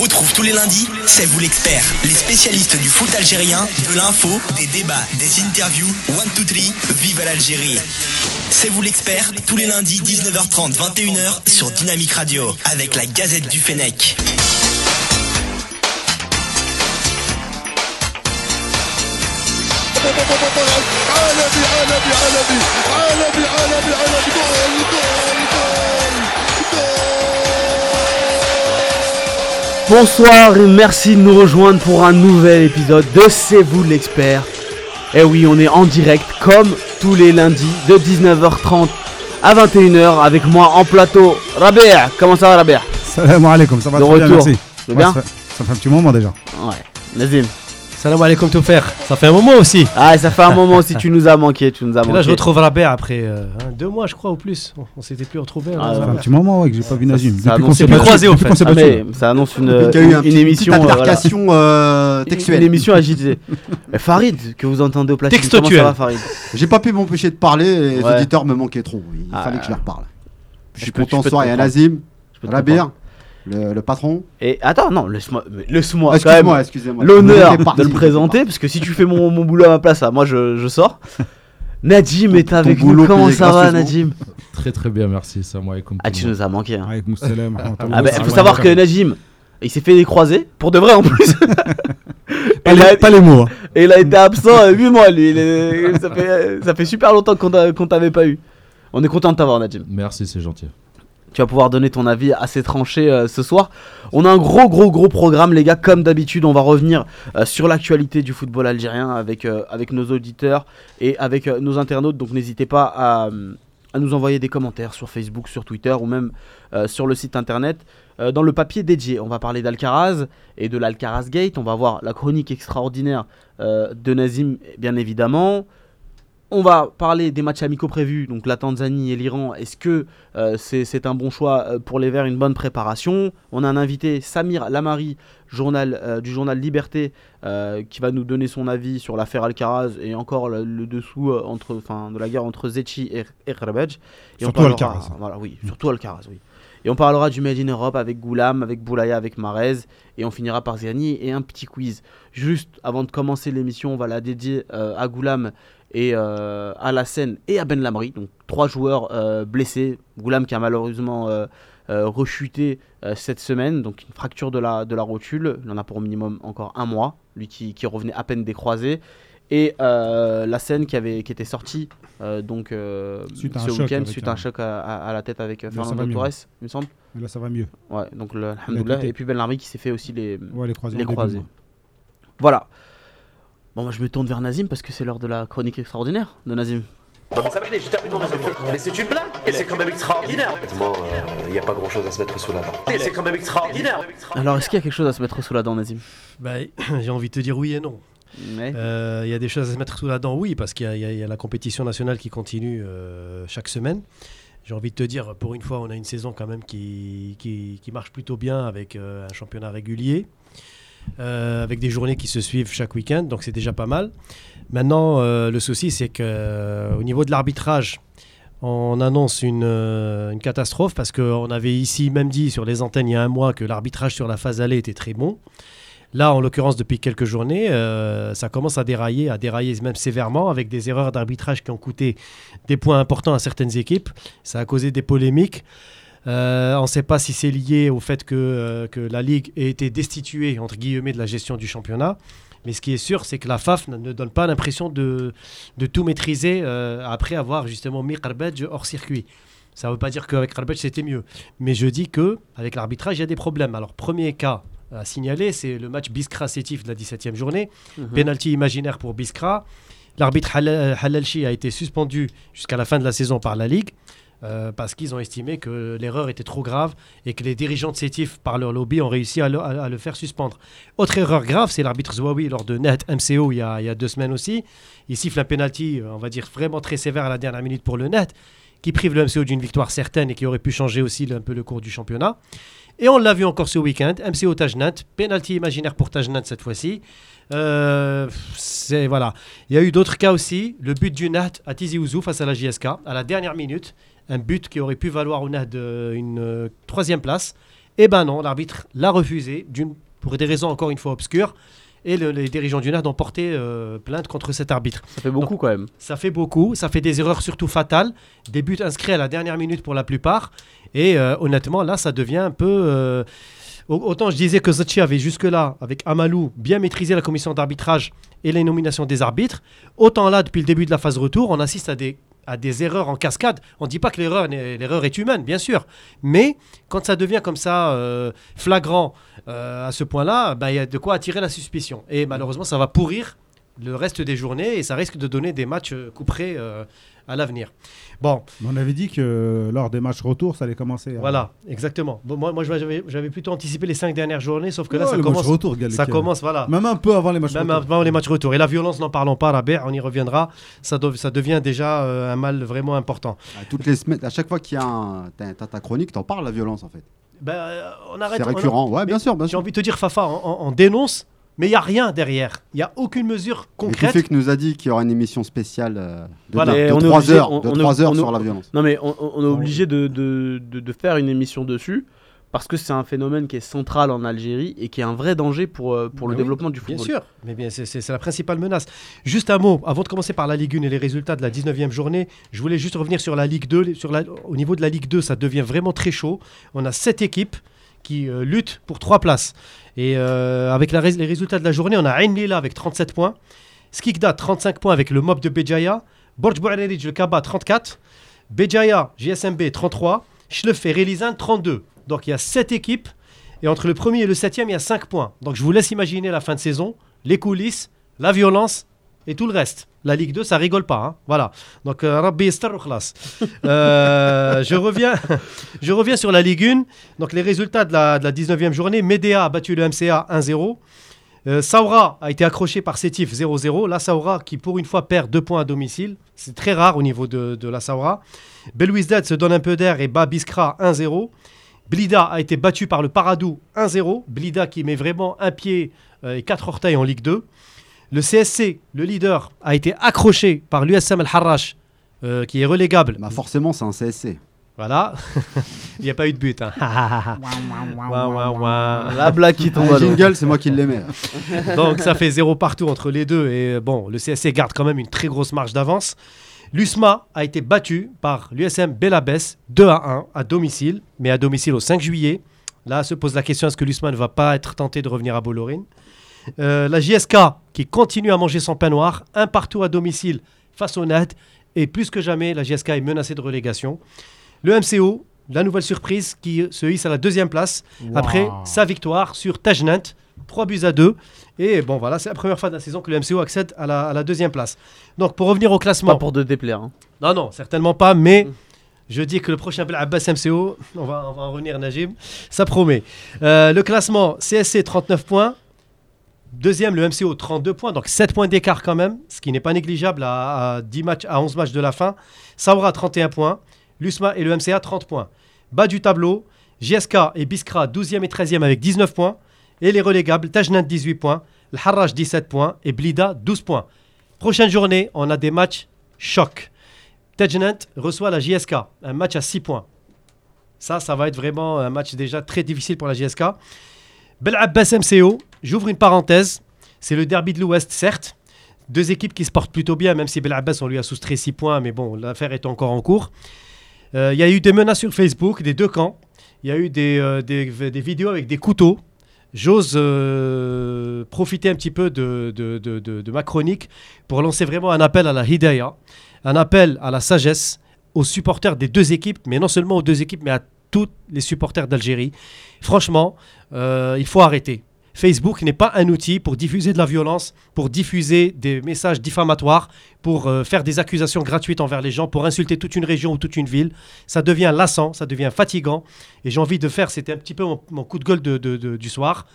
Retrouve tous les lundis, c'est vous l'expert, les spécialistes du foot algérien, de l'info, des débats, des interviews, one, two, three, vive l'Algérie. C'est vous l'expert, tous les lundis 19h30, 21h sur Dynamique Radio, avec la Gazette du Fennec. Bonsoir et merci de nous rejoindre pour un nouvel épisode de C'est vous l'expert. Et oui, on est en direct comme tous les lundis de 19h30 à 21h avec moi en plateau. Rabia, comment ça va Rabia? Salam alaikum, ça va De très bien, retour. merci. Tu vas bien? Ça, fait, ça fait un petit moment déjà. Ouais, Nazim. Salam alaikum tout faire. Ça fait un moment aussi. Ah, ça fait un moment aussi, tu nous as manqué, tu nous as Et manqué. là, je retrouve Rabert après euh, hein, deux mois, je crois, ou plus. On, on s'était plus retrouvés. Ah, hein, Ça fait un Rabert. petit moment ouais, que j'ai pas vu Nazim. ça Depuis qu'on annonce s'est une- croisé, au fait. Ah, mais ça annonce une, Il y a eu un une petit- émission. petite euh, voilà. euh, Une- textuelle. Une émission agitée. Mais Farid, que vous entendez au platine, Textuelle. comment ça va Farid J'ai pas pu m'empêcher de parler et les Ouais. auditeurs me manquaient trop. Il Ah, fallait que je leur parle. Je suis content ce soir. Il y a. Nazim, Rabir, le, le patron. Et attends, non, laisse-moi laisse-moi quand Excuse-moi, même excusez-moi. l'honneur de le présenter, parce que si tu fais mon, mon boulot à ma place, moi je, je sors. Nadim Ton- est avec nous, comment ça va. Nadim? Très très bien, merci. Salam alaikum. Ah, tu nous as manqué. Hein. Avec Moussalem. Ah, bah, faut savoir que Nadim, il s'est fait des croisés, pour de vrai en plus. Pas Et il a- les, pas les mots. hein. Et il a été absent 8 mois, lui. Il est- ça, fait, ça fait super longtemps qu'on t'a- qu'on t'avait pas eu. On est content de t'avoir, Nadim. Merci, c'est gentil. Tu vas pouvoir donner ton avis assez tranché euh, ce soir. On a un gros, gros, gros programme, les gars. Comme d'habitude, on va revenir euh, sur l'actualité du football algérien avec, euh, avec nos auditeurs et avec euh, nos internautes. Donc n'hésitez pas à, à nous envoyer des commentaires sur Facebook, sur Twitter ou même sur le site internet. Dans le papier dédié, on va parler d'Alcaraz et de l'Alcaraz Gate. On va voir la chronique extraordinaire de Nazim, bien évidemment. On va parler des matchs amicaux prévus, donc la Tanzanie et l'Iran. Est-ce que euh, c'est un bon choix euh, pour les Verts, une bonne préparation? On a un invité, Samir Lamari, journal, euh, du journal Liberté, euh, qui va nous donner son avis sur l'affaire Alcaraz et encore le, le dessous entre, de la guerre entre Zetchi et, et Rebej. Et on Surtout parlera- Alcaraz. Voilà, oui, surtout Alcaraz, oui. Et on parlera du Made in Europe avec Goulam, avec Boulaya, avec Marez. Et on finira par Ziani et un petit quiz. Juste avant de commencer l'émission, on va la dédier euh, à Goulam et euh, à la scène et à Ben Lamri. Donc trois joueurs euh, blessés. Goulam qui a malheureusement euh, rechuté cette semaine. Donc une fracture de la, de la rotule. Il en a pour au minimum encore un mois. Lui qui, qui revenait à peine des croisés. Et la scène qui, avait, qui était sortie donc, ce week-end suite à un- choc à, à- à la tête avec Fernando. Torres, il me semble. Mais Là, ça va mieux. Ouais, donc le. Et puis Ben Lamri qui s'est fait aussi les, Ouais, les croisés. les. Voilà. Bon, moi je me tourne vers Nazim parce que c'est l'heure de la chronique extraordinaire de Nazim. Mais c'est une blague Et c'est quand même extraordinaire Honnêtement, il n'y a pas grand chose à se mettre sous la dent. Et c'est quand même extraordinaire Alors, est-ce qu'il y a quelque chose à se mettre sous la dent, Nazim? Bah, J'ai envie de te dire oui et non. Ouais. Euh, Il y a des choses à se mettre sous la dent, oui, parce qu'il y, a- y y la compétition nationale qui continue euh, chaque semaine. J'ai envie de te dire, pour une fois, on a une saison quand même qui, qui, qui marche plutôt bien avec euh, un championnat régulier, euh, avec des journées qui se suivent chaque week-end, donc c'est déjà pas mal. Maintenant, euh, le souci, c'est que euh, au niveau de l'arbitrage, on annonce une, catastrophe parce qu'on avait ici même dit sur les antennes il y a un mois que l'arbitrage sur la phase allée était très bon. Là, en l'occurrence, depuis quelques journées, ça commence à dérailler, à dérailler même sévèrement, avec des erreurs d'arbitrage qui ont coûté des points importants à certaines équipes. Ça a causé des polémiques. Euh, on ne sait pas si c'est lié au fait que, euh, que la Ligue ait été destituée, entre guillemets, de la gestion du championnat. Mais ce qui est sûr, c'est que la FAF ne- ne donne pas l'impression de, de tout maîtriser euh, après avoir justement mis Karbadj hors circuit. Ça ne veut pas dire qu'avec Karbadj c'était mieux. Mais je dis que avec l'arbitrage, il y a des problèmes. Alors, premier cas à signaler, c'est le match Biskra-Sétif de la 17e journée. Mhm. Penalty imaginaire pour Biskra. L'arbitre Halal- Halalchi a été suspendu jusqu'à la fin de la saison par la Ligue. Euh, parce qu'ils ont estimé que l'erreur était trop grave et que les dirigeants de Sétif, par leur lobby, ont réussi à le, faire suspendre. Autre erreur grave, c'est l'arbitre Zouaoui lors de Net MCO il y, a, deux semaines aussi. Il siffle un penalty, euh, on va dire vraiment très sévère à la dernière minute pour le Net, qui prive le MCO d'une victoire certaine et qui aurait pu changer aussi un peu le cours du championnat. Et on l'a vu encore ce week-end, MCO Tajnat, penalty imaginaire pour Tajnat cette fois-ci. Euh, voilà. Il y a eu d'autres cas aussi. Le but du Nat à Tizi Ouzou face à la JSK à la dernière minute. Un but qui aurait pu valoir au Nahd euh, une euh, troisième place. Eh ben non, l'arbitre l'a refusé, pour des raisons encore une fois obscures. Et le- les dirigeants du Nahd ont porté euh, plainte contre cet arbitre. Ça fait beaucoup quand même. Ça fait beaucoup, ça fait des erreurs surtout fatales, des buts inscrits à la dernière minute pour la plupart. Et euh, honnêtement, là, ça devient un peu. euh, Autant je disais que Zachi avait jusque-là, avec Amalou, bien maîtrisé la commission d'arbitrage et les nominations des arbitres. Autant là, depuis le début de la phase retour, on assiste à des, à des erreurs en cascade. On ne dit pas que l'erreur l'erreur est humaine, bien sûr. Mais quand ça devient comme ça euh, flagrant euh, à ce point-là, bah, il y a de quoi attirer la suspicion. Et malheureusement, ça va pourrir le reste des journées et ça risque de donner des matchs euh, couperés euh, à l'avenir. Bon, On avait dit que lors des matchs retour, ça allait commencer. à- voilà, exactement. Bon, moi, moi j'avais j'avais plutôt anticipé les cinq dernières journées, sauf que là, ça les commence. retour. Ça commence, voilà. Même un peu avant les matchs Même retour. avant les matchs retour. Et la violence, n'en parlons pas, Rabé, on y reviendra. Ça, dev- ça devient déjà euh, un mal vraiment important. À toutes les semaines, à chaque fois qu'il y a un, t'as ta chronique, t'en parles la violence en fait. Ben, euh, on arrête. C'est on- récurrent. Ouais, bien sûr, bien J'ai sûr. envie de te dire, Fafa, on, on- on dénonce, mais il n'y a rien derrière. Il n'y a aucune mesure concrète. que nous a dit qu'il y aura une émission spéciale euh, de, Voilà. de, Et de on est 3 obligé- heures, on- de on est- trois heures on est- sur la violence. Non mais on, est obligé de, de, de- de faire une émission dessus parce que c'est un phénomène qui est central en Algérie et qui est un vrai danger pour, euh, pour le oui, développement du Bien football. sûr, mais bien, c'est- la principale menace. Juste un mot, avant de commencer par la Ligue 1 et les résultats de la 19e journée, je voulais juste revenir sur la Ligue 2. Les- Sur la- au niveau de la Ligue 2, ça devient vraiment très chaud. On a sept équipes qui euh, luttent pour trois places. Et euh, avec les résultats de la journée, on a Ain Lila avec 37 points, Skikda 35 points avec le mob de Béjaïa, Borj Bouarerij, le Kaba 34, Béjaïa, JSMB 33, Schlef et Relizan 32. Donc il y a 7 équipes et entre le premier et le septième, il y a 5 points. Donc je vous laisse imaginer la fin de saison, les coulisses, la violence et tout le reste. La Ligue 2, ça rigole pas. hein. Voilà. Donc, euh, Rabbi. Euh, je, reviens, je reviens sur la Ligue 1. Donc, les résultats de la, de la 19e journée. Médéa a battu le MCA 1-0. Euh, Saoura a été accroché par Sétif 0-0. La Saoura qui, pour une fois, perd 2 points à domicile. C'est très rare au niveau de, la Saoura. Belouizdad se donne un peu d'air et bat Biskra 1-0. Blida a été battu par le Paradou 1-0. Blida qui met vraiment un pied euh, et quatre orteils en Ligue 2. Le CSC, le leader, a été accroché par l'USM El Harrach, euh, qui est relégable. Bah forcément, c'est un CSC. Voilà. Il n'y a pas eu de but. hein. Ouah, ouah, ouah. La blague qui tombe jingle, c'est moi qui l'aimais. Donc ça fait zéro partout entre les deux. Et euh, bon, le CSC garde quand même une très grosse marge d'avance. L'USMA a été battu par l'USM Belabès 2 à 1 à domicile, mais à domicile au 5 juillet. Là se pose la question est-ce que l'USMA ne va pas être tenté de revenir à Bollorine Euh, La JSK qui continue à manger son pain noir, un partout à domicile face au NAD. Et plus que jamais, la JSK est menacée de relégation. Le MCO, la nouvelle surprise qui se hisse à la deuxième place après sa victoire sur Tajnant, 3 buts à 2. Et bon, voilà, c'est la première fois de la saison que le MCO accède à la, à la deuxième place. Donc, pour revenir au classement. Pas pour te déplaire. hein. Non, non, certainement pas, mais je dis que le prochain Abbas MCO, on va, on va en revenir, Najib, ça promet. Euh, le classement, CSC 39 points. Deuxième, le MCO 32 points, donc 7 points d'écart quand même, ce qui n'est pas négligeable à, à 10 matchs, à 11 matchs de la fin. Saoura 31 points, l'USMA et le MCA 30 points. Bas du tableau, JSK et Biskra 12e et 13e avec 19 points. Et les relégables, Tajnant 18 points, le Harrach 17 points et Blida 12 points. Prochaine journée, on a des matchs chocs. Tajnant reçoit la JSK, un match à 6 points. Ça, ça va être vraiment un match déjà très difficile pour la JSK. Bel Abbas MCO, j'ouvre une parenthèse. C'est le derby de l'Ouest, certes. Deux équipes qui se portent plutôt bien, même si Bel Abbas, on lui a soustrait 6 points, mais bon, l'affaire est encore en cours. Euh, Il y a eu des menaces sur Facebook des deux camps. Il y a eu des, euh, des, vidéos avec des couteaux. J'ose euh, profiter un petit peu de, de, de- ma chronique pour lancer vraiment un appel à la hidayah, un appel à la sagesse aux supporters des deux équipes, mais non seulement aux deux équipes, mais à tous les supporters d'Algérie. Franchement, euh, il faut arrêter. Facebook n'est pas un outil pour diffuser de la violence, pour diffuser des messages diffamatoires, pour euh, faire des accusations gratuites envers les gens, pour insulter toute une région ou toute une ville. Ça devient lassant, ça devient fatigant. Et j'ai envie de faire, c'était un petit peu mon, coup de gueule du soir.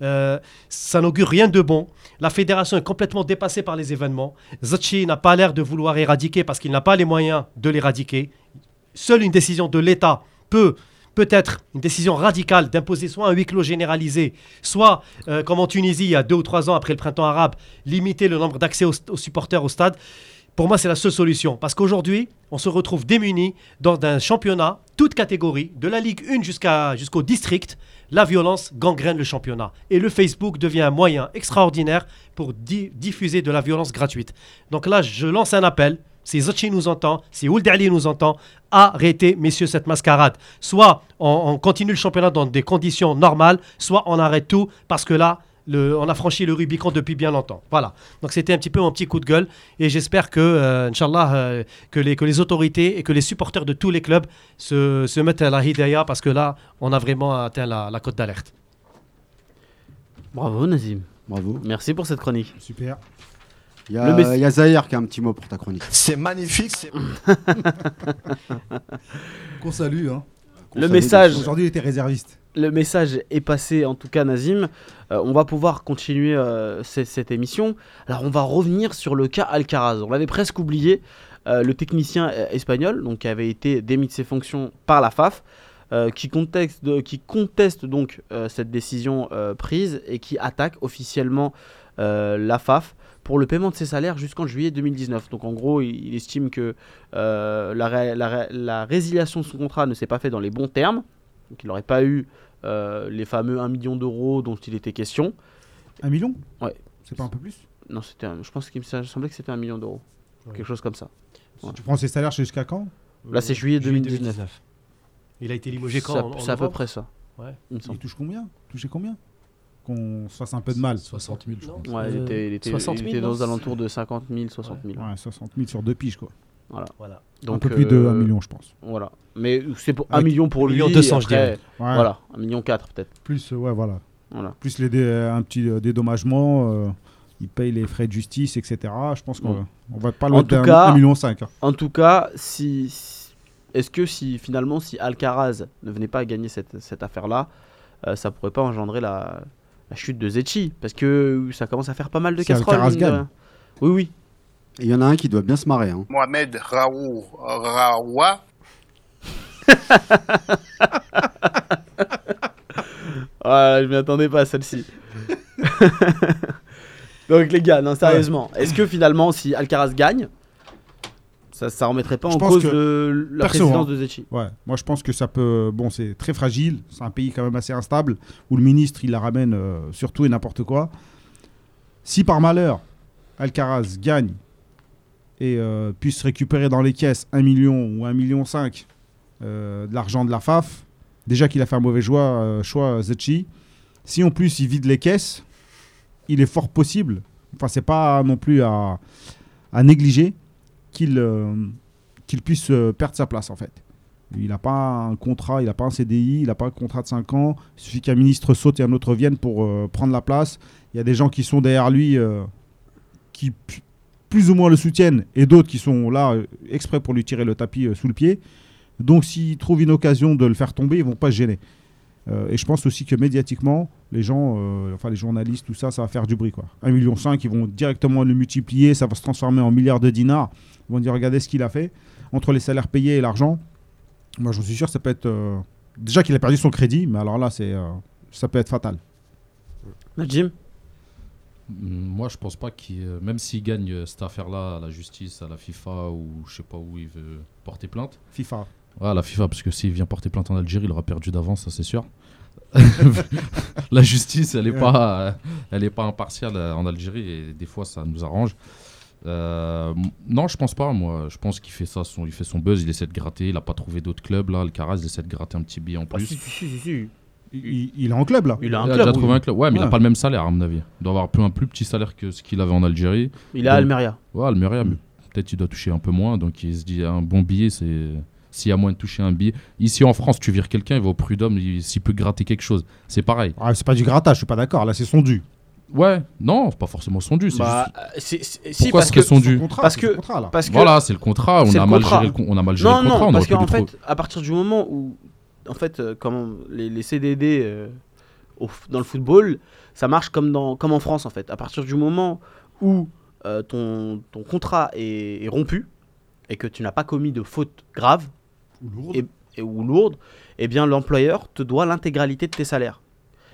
Euh, ça n'augure rien de bon. La fédération est complètement dépassée par les événements. Zachi n'a pas l'air de vouloir éradiquer parce qu'il n'a pas les moyens de l'éradiquer. Seule une décision de l'État peut peut-être une décision radicale d'imposer soit un huis clos généralisé, soit, euh, comme en Tunisie il y a deux ou trois ans après le printemps arabe, limiter le nombre d'accès aux, supporters au stade. Pour moi, c'est la seule solution. Parce qu'aujourd'hui, on se retrouve démunis dans un championnat, toute catégorie, de la Ligue 1 jusqu'à, jusqu'au district. La violence gangrène le championnat. Et le Facebook devient un moyen extraordinaire pour di- diffuser de la violence gratuite. Donc là, je lance un appel. Si Zachi nous entend, si Ould Ali nous entend, arrêtez, messieurs, cette mascarade. Soit on, on continue le championnat dans des conditions normales, soit on arrête tout parce que là, le- on a franchi le Rubicon depuis bien longtemps. Voilà. Donc c'était un petit peu mon petit coup de gueule et j'espère que, euh, Inch'Allah, euh, que, les, que les autorités et que les supporters de tous les clubs se, se mettent à la hidayah parce que là, on a vraiment atteint la, la cote d'alerte. Bravo Nazim. Bravo. Merci pour cette chronique. Super. Il y, a- il y a Zahir qui a un petit mot pour ta chronique. C'est magnifique. c'est- Qu'on salue. Hein. Qu'on Le salue message-. Aujourd'hui, il était réserviste. Le message est passé en tout cas Nazim. Euh, on va pouvoir continuer euh, ce- cette émission. Alors on va revenir sur le cas Alcaraz. On l'avait presque oublié. Euh, le technicien euh, espagnol, donc qui avait été démis de ses fonctions par la FAF, euh, qui, conteste, de- qui conteste donc euh, cette décision euh, prise et qui attaque officiellement euh, la FAF pour le paiement de ses salaires jusqu'en juillet 2019. Donc en gros, il, il estime que euh, la, ré- la ré- la résiliation de son contrat ne s'est pas fait dans les bons termes. Donc il n'aurait pas eu euh, les fameux 1 million d'euros dont il était question. Un million? Ouais. C'est pas un peu plus? Non, c'était un- je pense qu'il me semblait que c'était un million d'euros. Ouais. Quelque chose comme ça. Ouais. Tu prends ses salaires jusqu'à quand? Là, c'est juillet 2019. Il a été limogé quand C'est à- peu près ça. Ouais. Il me Il semble. touche combien? Toucher combien? Qu'on se fasse un peu de mal. 60 000, je. Ouais, il Euh, était, il était, 60 il 000, était non aux alentours de 50 000, 60 000. Ouais, 60 000 sur deux piges, quoi. Voilà. Donc, un peu plus de euh, 1 million, je pense. Voilà. Mais c'est pour 1 Avec million pour lui. million 200, je dirais. Ouais. Voilà, 1 million 4 peut-être. Plus, euh, ouais, voilà. Voilà. Plus les dé- un petit euh, dédommagement. euh, il paye les frais de justice, etc. Je pense qu'on Ouais. on va pas loin En tout d'un cas- 1,5 million. cinq, hein. En tout cas, si, si- est-ce que si finalement, si Alcaraz ne venait pas à gagner cette, cette affaire-là, euh, ça pourrait pas engendrer la, la chute de Zetchi Parce que ça commence à faire pas mal de casseroles. De. Oui, oui. Il y en a un qui doit bien se marrer. hein. Mohamed Raoult Raoua. Ah, je m'y attendais pas à celle-ci. Donc les gars, non sérieusement, est-ce que finalement si Alcaraz gagne, ça ça remettrait pas Je en cause le- la Perso, présidence hein. de Zetchi Ouais, moi je pense que ça peut. Bon, c'est très fragile. C'est un pays quand même assez instable où le ministre il la ramène euh, sur tout et n'importe quoi. Si par malheur Alcaraz gagne et euh, puisse récupérer dans les caisses 1 million ou 1 million 5 euh, de l'argent de la FAF, déjà qu'il a fait un mauvais choix, euh, choix Zetchi. Si en plus il vide les caisses, il est fort possible. Enfin, c'est pas non plus à, à négliger qu'il euh, qu'il puisse euh, perdre sa place en fait. Il n'a pas un contrat, il n'a pas un CDI, il n'a pas un contrat de 5 ans. Il suffit qu'un ministre saute et un autre vienne pour euh, prendre la place. Il y a des gens qui sont derrière lui qui plus ou moins le soutiennent et d'autres qui sont là exprès pour lui tirer le tapis sous le pied. Donc s'ils trouvent une occasion de le faire tomber, ils vont pas se gêner. Euh, et je pense aussi que médiatiquement, les gens, euh, enfin les journalistes, tout ça, ça va faire du bruit. Quoi. 1,5 million, ils vont directement le multiplier, ça va se transformer en milliards de dinars. Ils vont dire regardez ce qu'il a fait entre les salaires payés et l'argent. Moi, j'en suis sûr, ça peut être. euh, Déjà qu'il a perdu son crédit, mais alors là, c'est, euh, ça peut être fatal. Jim? Moi, je pense pas qu'il. euh, Même s'il gagne euh, cette affaire-là à la justice, à la FIFA ou je sais pas où il veut porter plainte. FIFA. Ouais, à la FIFA, parce que s'il vient porter plainte en Algérie, il aura perdu d'avance, ça c'est sûr. la justice, elle est Ouais. pas, euh, elle est pas impartiale euh, en Algérie et des fois ça nous arrange. Euh, non, je pense pas. Moi, je pense qu'il fait ça, son, il fait son buzz, il essaie de gratter. Il a pas trouvé d'autres clubs là. Alcaraz, il essaie de gratter un petit billet en Ah, plus. si, si, si, si, si. Il, il- est en club là. Il a un il a club. déjà oui. trouvé un club. Ouais, mais il a pas le même salaire à mon avis. Il doit avoir un peu un plus petit salaire que ce qu'il avait en Algérie. Il est à Almeria. Ouais, Almeria, Mm. mais peut-être il doit toucher un peu moins. Donc il se dit un bon billet, c'est s'il y a moyen de toucher un billet. Ici en France, tu vires quelqu'un, il va au prud'homme, il- s'il peut gratter quelque chose, c'est pareil. Ah, c'est pas du grattage, je suis pas d'accord. Là, c'est son dû. Ouais, non, pas forcément son dû. c'est Bah, juste- euh, c'est- c'est- si, Pourquoi parce que son dû contrat, Parce c'est que- contrat, là. parce que Voilà, c'est le contrat. On a, le mal contrat. géré le, con- on a mal géré non, le contrat. non, on parce qu'en fait, à partir du moment où, en fait, euh, comme les, les CDD euh, au dans le football, ça marche comme, dans, comme en France, en fait. À partir du moment où euh, ton, ton contrat est, est rompu et que tu n'as pas commis de faute grave et, et- ou lourde, eh bien l'employeur te doit l'intégralité de tes salaires.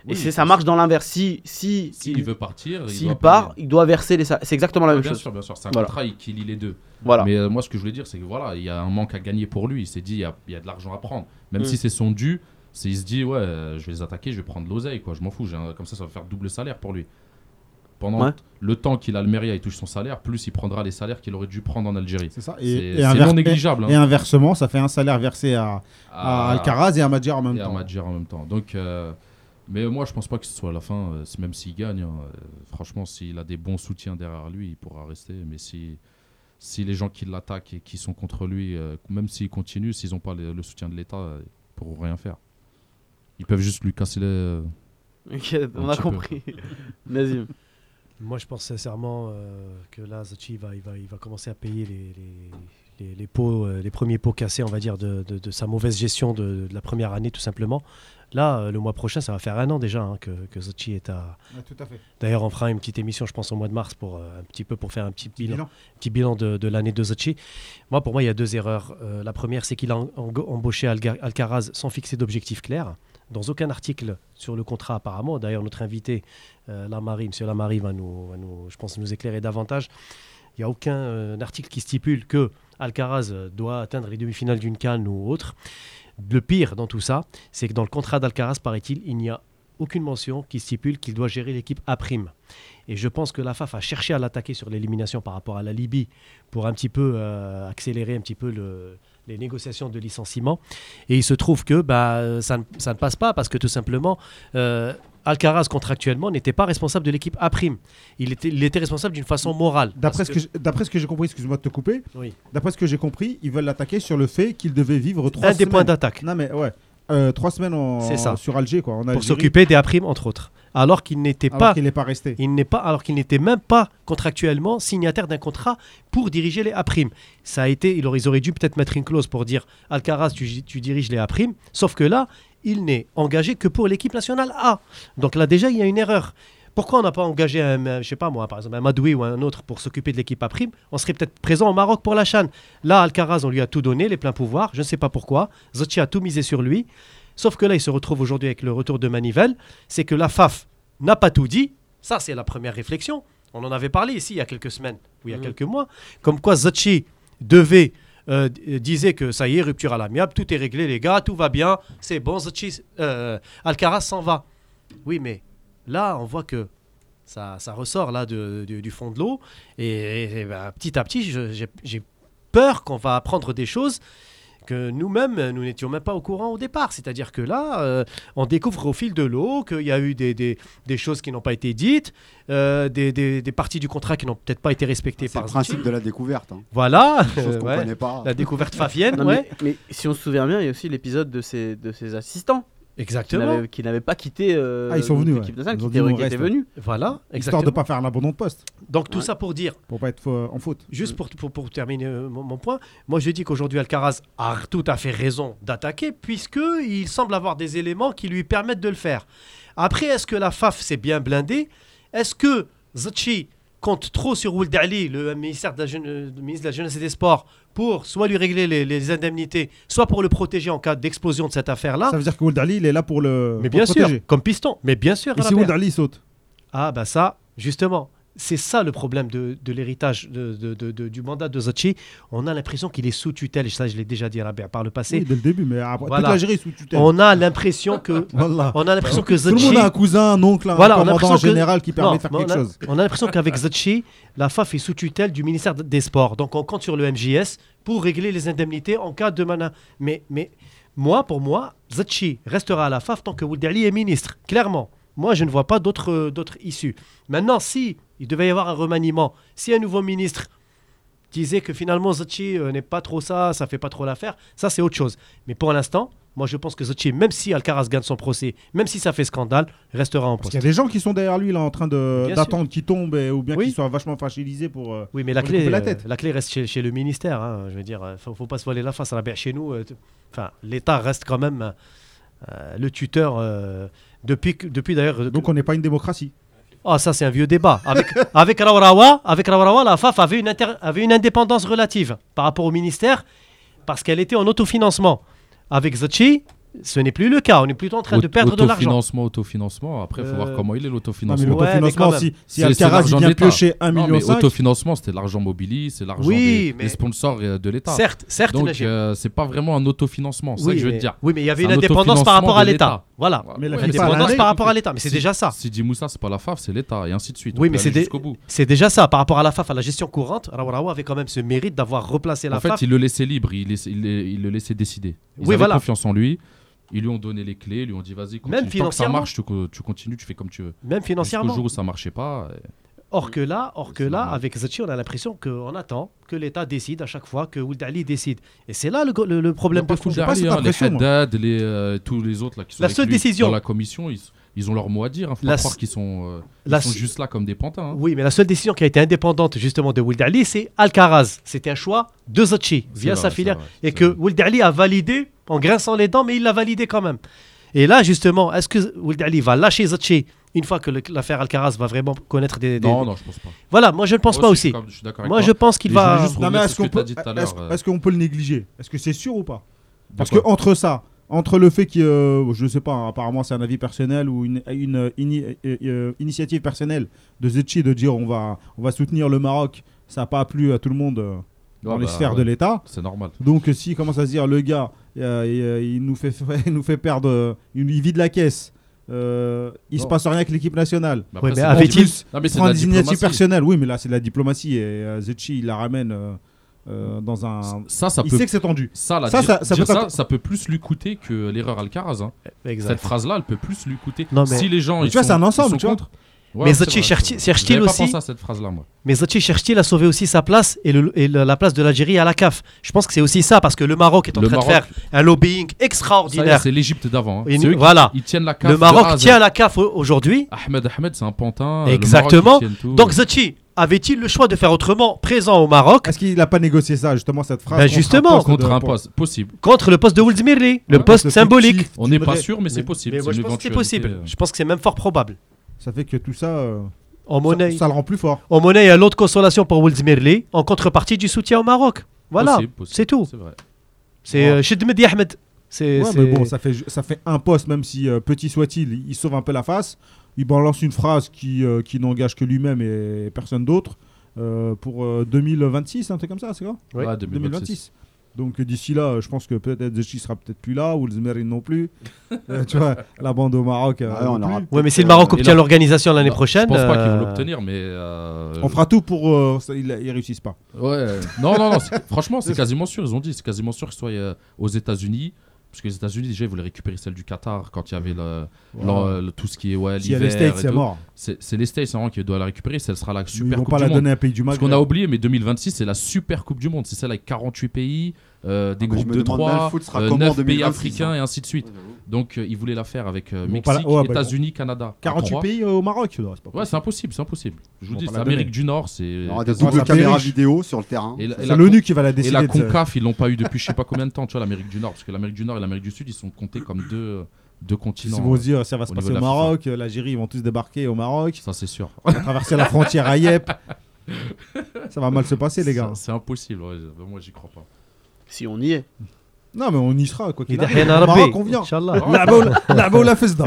Et c'est ça marche dans l'inverse. Si, si, S'il veut partir, il s'il doit part, payer. il doit verser les salaires. C'est exactement la même bien chose. sûr, bien sûr. C'est un Voilà. contrat il- qui lie les deux. Voilà. Mais euh, moi, ce que je voulais dire, c'est que voilà, il y a un manque à gagner pour lui. Il s'est dit, il y a, il y a de l'argent à prendre. Même Mm. si c'est son dû, c'est- il se dit, ouais, euh, je vais les attaquer, je vais prendre l'oseille, quoi. Je m'en fous. j'ai un- Comme ça, ça va faire double salaire pour lui. Pendant Ouais. le temps qu'il a le Meria, il touche son salaire, plus il prendra les salaires qu'il aurait dû prendre en Algérie. C'est ça. C'est Et, non négligeable. et- et hein. inversement, ça fait un salaire versé à, à À- Alcaraz et à Madjer en même et à temps. Madjer en même temps. Donc, euh, mais moi, je pense pas que ce soit la fin. euh, même s'il gagne, hein, euh, franchement, s'il a des bons soutiens derrière lui, il pourra rester. Mais si, si les gens qui l'attaquent et qui sont contre lui, euh, même s'ils continuent, s'ils n'ont pas le, le soutien de l'État, euh, ils pourront rien faire. Ils peuvent juste lui casser les. euh, Ok, on a compris. Nazim. Moi, je pense sincèrement euh, que là, Zachi va, il va, il va commencer à payer les, les, les, les pots, euh, les premiers pots cassés, on va dire, de, de- de sa mauvaise gestion de, de la première année, tout simplement. Là, euh, le mois prochain, ça va faire un an déjà hein, que, que Zachi est à. Tout à fait. D'ailleurs, on fera une petite émission, je pense, au mois de mars pour un petit peu pour faire un petit bilan, Bilan. petit bilan de, de l'année de Zachi. Moi, pour moi, il y a deux erreurs. La première, c'est qu'il a en- en- embauché Alga- Alcaraz sans fixer d'objectif clair. Dans aucun article sur le contrat, apparemment. D'ailleurs, notre invité, euh, M. Lamari, va nous, va nous, je pense, nous éclairer davantage. Il n'y a aucun euh, article qui stipule que Alcaraz euh, doit atteindre les demi-finales d'une canne ou autre. Le pire dans tout ça, c'est que dans le contrat d'Alcaraz, paraît-il, il n'y a aucune mention qui stipule qu'il doit gérer l'équipe à prime. Et je pense que la FAF a cherché à l'attaquer sur l'élimination par rapport à la Libye pour un petit peu euh, accélérer un petit peu le- les négociations de licenciement. Et il se trouve que bah, ça, ne, ça ne passe pas parce que tout simplement, euh, Alcaraz contractuellement n'était pas responsable de l'équipe à prime. Il était, il était responsable d'une façon morale. D'après ce que j'ai- d'après ce que j'ai compris, excuse-moi de te couper, Oui. d'après ce que j'ai compris, ils veulent l'attaquer sur le fait qu'il devait vivre trois un semaines. des points d'attaque Non mais ouais, Euh, trois semaines en, ça. sur Alger quoi. En pour s'occuper des A primes entre autres. Alors qu'il n'était alors pas qu'il n'est pas resté. Il n'est pas, alors qu'il n'était même pas contractuellement signataire d'un contrat pour diriger les A'. Ça a été, ils auraient dû peut-être mettre une clause pour dire Alcaraz, tu, tu diriges les A'. Sauf que là, il n'est engagé que pour l'équipe nationale A. Donc là, déjà, il y a une erreur. Pourquoi on n'a pas engagé un, je sais pas moi, par exemple, un Madoui ou un autre pour s'occuper de l'équipe A'. On serait peut-être présent au Maroc pour la Chan. Là, Alcaraz, on lui a tout donné, les pleins pouvoirs. Je ne sais pas pourquoi. Zotti a tout misé sur lui. Sauf que là, il se retrouve aujourd'hui avec le retour de Manivelle. C'est que la FAF n'a pas tout dit. Ça, c'est la première réflexion. On en avait parlé ici il y a quelques semaines ou il y a Mhm. quelques mois. Comme quoi Zachi devait, euh, d- disait que ça y est, rupture à l'amiable, tout est réglé, les gars, tout va bien, c'est bon, Zachi, euh, Alcaraz s'en va. Oui, mais là, on voit que ça, ça ressort là de- de- du fond de l'eau. Et, et, ben, petit à petit, j'ai peur qu'on va apprendre des choses que nous-mêmes, nous n'étions même pas au courant au départ. C'est-à-dire que là, euh, on découvre au fil de l'eau qu'il y a eu des, des- des choses qui n'ont pas été dites, euh, des, des- des parties du contrat qui n'ont peut-être pas été respectées C'est par le principe de la découverte. Hein. Voilà, Chose euh, qu'on ouais. connaît pas. la découverte fafienne, Non, ouais. mais, mais si on se souvient bien, il y a aussi l'épisode de ses, de ses assistants Exactement. qui n'avaient pas quitté euh, Ah, ils sont venus, l'équipe ouais. nationale, Ils qui nous, qui étaient reste. venus. Voilà, Histoire exactement. de pas faire un abandon de poste, Donc tout Ouais. ça pour dire, pour pas être euh, en faute. Juste pour, pour, pour terminer euh, mon, mon point, moi je dis qu'aujourd'hui Alcaraz a tout à fait raison d'attaquer puisqu'il semble avoir des éléments qui lui permettent de le faire. Après, est-ce que la FAF s'est bien blindée Est-ce que Zachi compte trop sur Ould Ali, le ministère de, la jeune- ministre de la Jeunesse et des Sports, pour soit lui régler les, les indemnités, soit pour le protéger en cas d'explosion de cette affaire-là Ça veut dire que Wold Ali, il est là pour le Mais bien sûr, protéger. comme piston. Mais bien sûr, Et si. Wold Ali saute? Ah bah ça, justement, c'est ça le problème de, de l'héritage de, de- du mandat de Zachi. On a l'impression qu'il est sous tutelle, ça je l'ai déjà dit à Rabea par le passé. Oui, dès le début, mais après, Voilà. toute l'Algérie est sous tutelle. On a l'impression que... Voilà. On a l'impression que Tout le monde a un cousin, un oncle, un Voilà, commandant l'impression que- général qui permet Non, de faire quelque a, chose. On a l'impression qu'avec Zachi, la FAF est sous tutelle du ministère des Sports. Donc on compte sur le MJS pour régler les indemnités en cas de mana. Mais, mais moi, pour moi, Zachi restera à la FAF tant que Woudali est ministre. Clairement. Moi, je ne vois pas d'autres issues. Maintenant, si il devait y avoir un remaniement, si un nouveau ministre disait que finalement Zachi euh, n'est pas trop ça, ça fait pas trop l'affaire, ça c'est autre chose. Mais pour l'instant, moi je pense que Zachi, même si Alcaraz gagne son procès, même si ça fait scandale, restera en Parce poste. qu'il y a des gens qui sont derrière lui là en train d'attendre qu'il tombe et- ou bien Oui. qu'il soit vachement fragilisé pour. euh, Oui, mais la clé, la euh, tête. la clé reste chez, chez le ministère. hein. Je veux dire, faut, faut pas se voiler la face à la chez nous. Enfin, l'État reste quand même euh, le tuteur euh, depuis, depuis d'ailleurs. Donc on n'est pas une démocratie. Ah, ça c'est un vieux débat. Avec avec Rawarawa, avec la FAF avait une inter- avait une indépendance relative par rapport au ministère parce qu'elle était en autofinancement. Avec Zachi, Ce n'est plus le cas. On est plutôt en train de perdre de l'argent. Autofinancement, autofinancement. Après, il faut Euh, voir comment il est Non, l'autofinancement. Ouais, mais l'autofinancement, même. si, si Alcaraz vient l'État. piocher 1,5 Non, million, mais autofinancement, c'était l'argent Mobilier, c'est l'argent Oui, des, mais- des sponsors euh, de l'État. Certes, certes, Donc, euh, c'est pas vraiment un autofinancement, c'est ça oui, que je veux mais, te dire. oui, mais il y avait une un indépendance par rapport à l'État. Voilà. Mais la Ouais, FIFA, mais c'est elle a Indépendance arrêté, par rapport à l'État. Mais c'est Si- déjà ça. Si Moussa, c'est pas la FAF, c'est l'État, et ainsi de suite. Oui, mais c'est jusqu'au déjà ça. Par rapport à la FAF, à la gestion courante, Rawarawa avait quand même ce mérite d'avoir replacé la En fait, FAF. il le laissait libre, il, laissait- il, il le laissait décider. Ils Oui, avaient voilà. confiance en lui. Ils lui ont donné les clés, ils lui ont dit vas-y, continue. Tant que ça financièrement. marche, tu, tu continues, tu fais comme tu veux. Même Jusqu'au financièrement. jour où ça marchait pas. euh, Or que là, or que là avec Zachi, on a l'impression qu'on attend que l'État décide à chaque fois, que Ould Ali décide. Et c'est là le, go- le- le problème pas de fond. Koul j'ai pas Darli, cette hein, les. Haddad, les, euh, tous les autres là, qui sont La seule décision- dans la commission, ils, ils ont leur mot à dire. Hein, faut La pas croire qu'ils sont, euh, ils sont juste là comme des pantins. hein. Oui, mais la seule décision qui a été indépendante justement de Ould Ali, c'est Alcaraz. C'était un choix de Zachi via vrai, sa filière. vrai, Et que. Ould Ali a validé en grinçant les dents, mais il l'a validé quand même. Et là, justement, est-ce que Ould Ali va lâcher Zachi une fois que l'affaire Alcaraz va vraiment connaître des. des- Non, non, je pense pas. Voilà, moi je ne pense Moi pas aussi, aussi. je suis avec Moi toi. je pense qu'il va. est-ce ce que qu'on peut, dit tout à l'heure, est-ce- est-ce qu'on peut le négliger? Est-ce que c'est sûr ou pas? Parce que entre ça, entre le fait que, euh, je sais pas, hein, apparemment c'est un avis personnel ou une, une, euh, euh, initiative personnelle de Zetchi de dire on va, on va soutenir le Maroc, ça n'a pas plu à tout le monde euh, dans les bah, sphères ouais. de l'État. C'est normal. Donc s'il commence à se dire le gars, euh, il, il nous fait, il nous fait perdre, euh, il il vide la caisse, euh, il se Non. passe rien avec l'équipe nationale. Ouais, après, mais avait-il- Non, mais c'est de prend la des initiatives personnelles, oui, mais là c'est de la diplomatie et euh, Zetchi il la ramène euh, euh, dans un. Ça, ça il peut sait que c'est tendu. Ça, Ça, dire- ça- ça dire peut ça, pas- ça peut plus lui coûter que l'erreur Alcaraz. hein. Exact. Cette phrase-là, elle peut plus lui coûter. Non, mais- Si les gens. Mais ils tu vois, c'est un ensemble, tu vois. Ouais, Mais Zachi cherche-t-il pas aussi- pensé à cette phrase-là, moi. Mais Zachi cherche-t-il a sauvé aussi sa place et, le- et le- la place de l'Algérie à la CAF? Je pense que c'est aussi ça, parce que le Maroc est en Le train Maroc- de faire un lobbying extraordinaire. C'est l'Égypte d'avant. hein. Voilà. Ils tiennent la CAF. Le à Maroc tient la CAF au- aujourd'hui. Ahmed Ahmed, c'est un pantin. Exactement. le Maroc, ils tiennent tout. Donc Zachi, avait-il le choix de faire autrement présent au Maroc? Est-ce qu'il n'a pas négocié ça, justement, cette phrase Ben contre justement. contre de- un poste possible. contre le poste de Woodsmirli, le Ouais, poste symbolique fictif, On n'est pas sûr, mais c'est possible. Mais moi C'est je pense que c'est possible. euh. Je pense que c'est même fort probable. Ça fait que tout ça, euh, En ça, monnaie, ça le rend plus fort. en monnaie, il y a l'autre consolation pour Woodsmirli en contrepartie du soutien au Maroc. Voilà, c'est tout. C'est vrai. C'est euh, Ahmed. C'est Ouais, mais bon, ça fait, ça fait un poste, même si euh, petit soit-il, il, il sauve un peu la face. Il balance une phrase qui, euh, qui n'engage que lui-même et personne d'autre euh, pour euh, 2026, un truc comme ça, c'est quoi Ouais, Ouais, 2026. 2026. Donc euh, d'ici là, je pense que peut-être Zetchi sera peut-être plus là, ou le Zmerin non plus. Euh, tu vois, la bande au Maroc. euh, Ah ouais, on non aura. Ouais, mais si le Euh, Maroc obtient l'organisation l'année prochaine. Je pense pas qu'ils euh, vont l'obtenir, mais. euh, On fera tout pour. euh, ça, ils, ils réussissent pas. Ouais. Non, non, non. Franchement, c'est quasiment sûr. Ils ont dit, c'est quasiment sûr qu'ils soient euh, aux États-Unis. Parce que les États-Unis, déjà, ils voulaient récupérer celle du Qatar quand il y avait le, le- le- tout ce qui est ouais, S'il y a les States, c'est mort. C'est c'est les States vraiment qui doivent la récupérer. Elle sera la Ils super vont coupe pas du la monde. donner à un pays du Parce Maghreb. qu'on a oublié, mais 2026, c'est la super coupe du monde. C'est celle avec 48 pays, euh, des Ah, groupes de demande bien, 3, le foot sera comment en 9 pays 2026, africains hein. et ainsi de suite. Donc, euh, ils voulaient la faire avec euh, Ils vont la- Mexique, bah, États-Unis, Canada. À 48 trois. pays euh, au Maroc. non, c'est pas Ouais, c'est impossible, c'est impossible. Je vous Ils dis, vont c'est pas la Amérique donner. du Nord, c'est. Il y aura des doubles caméras vidéo sur le terrain. Et la- et C'est la l'ONU qui va la Et décider. la de ça. CONCAF, ils l'ont pas eu depuis je sais pas combien de temps, tu vois, l'Amérique du Nord. Parce que l'Amérique du Nord et l'Amérique du Sud, ils sont comptés comme deux, deux Ils continents. vont se dire ça va se au passer au la. Maroc, euh, l'Algérie, ils vont tous débarquer au Maroc, Ça, c'est sûr. on va traverser la frontière à Yep. Ça va mal se passer, les gars. C'est impossible, ouais, moi, j'y crois pas. Si on y est. Non, mais on y sera, quoi qu'il arrive. Le Maroc, on vient. La'ba ou la Fesda.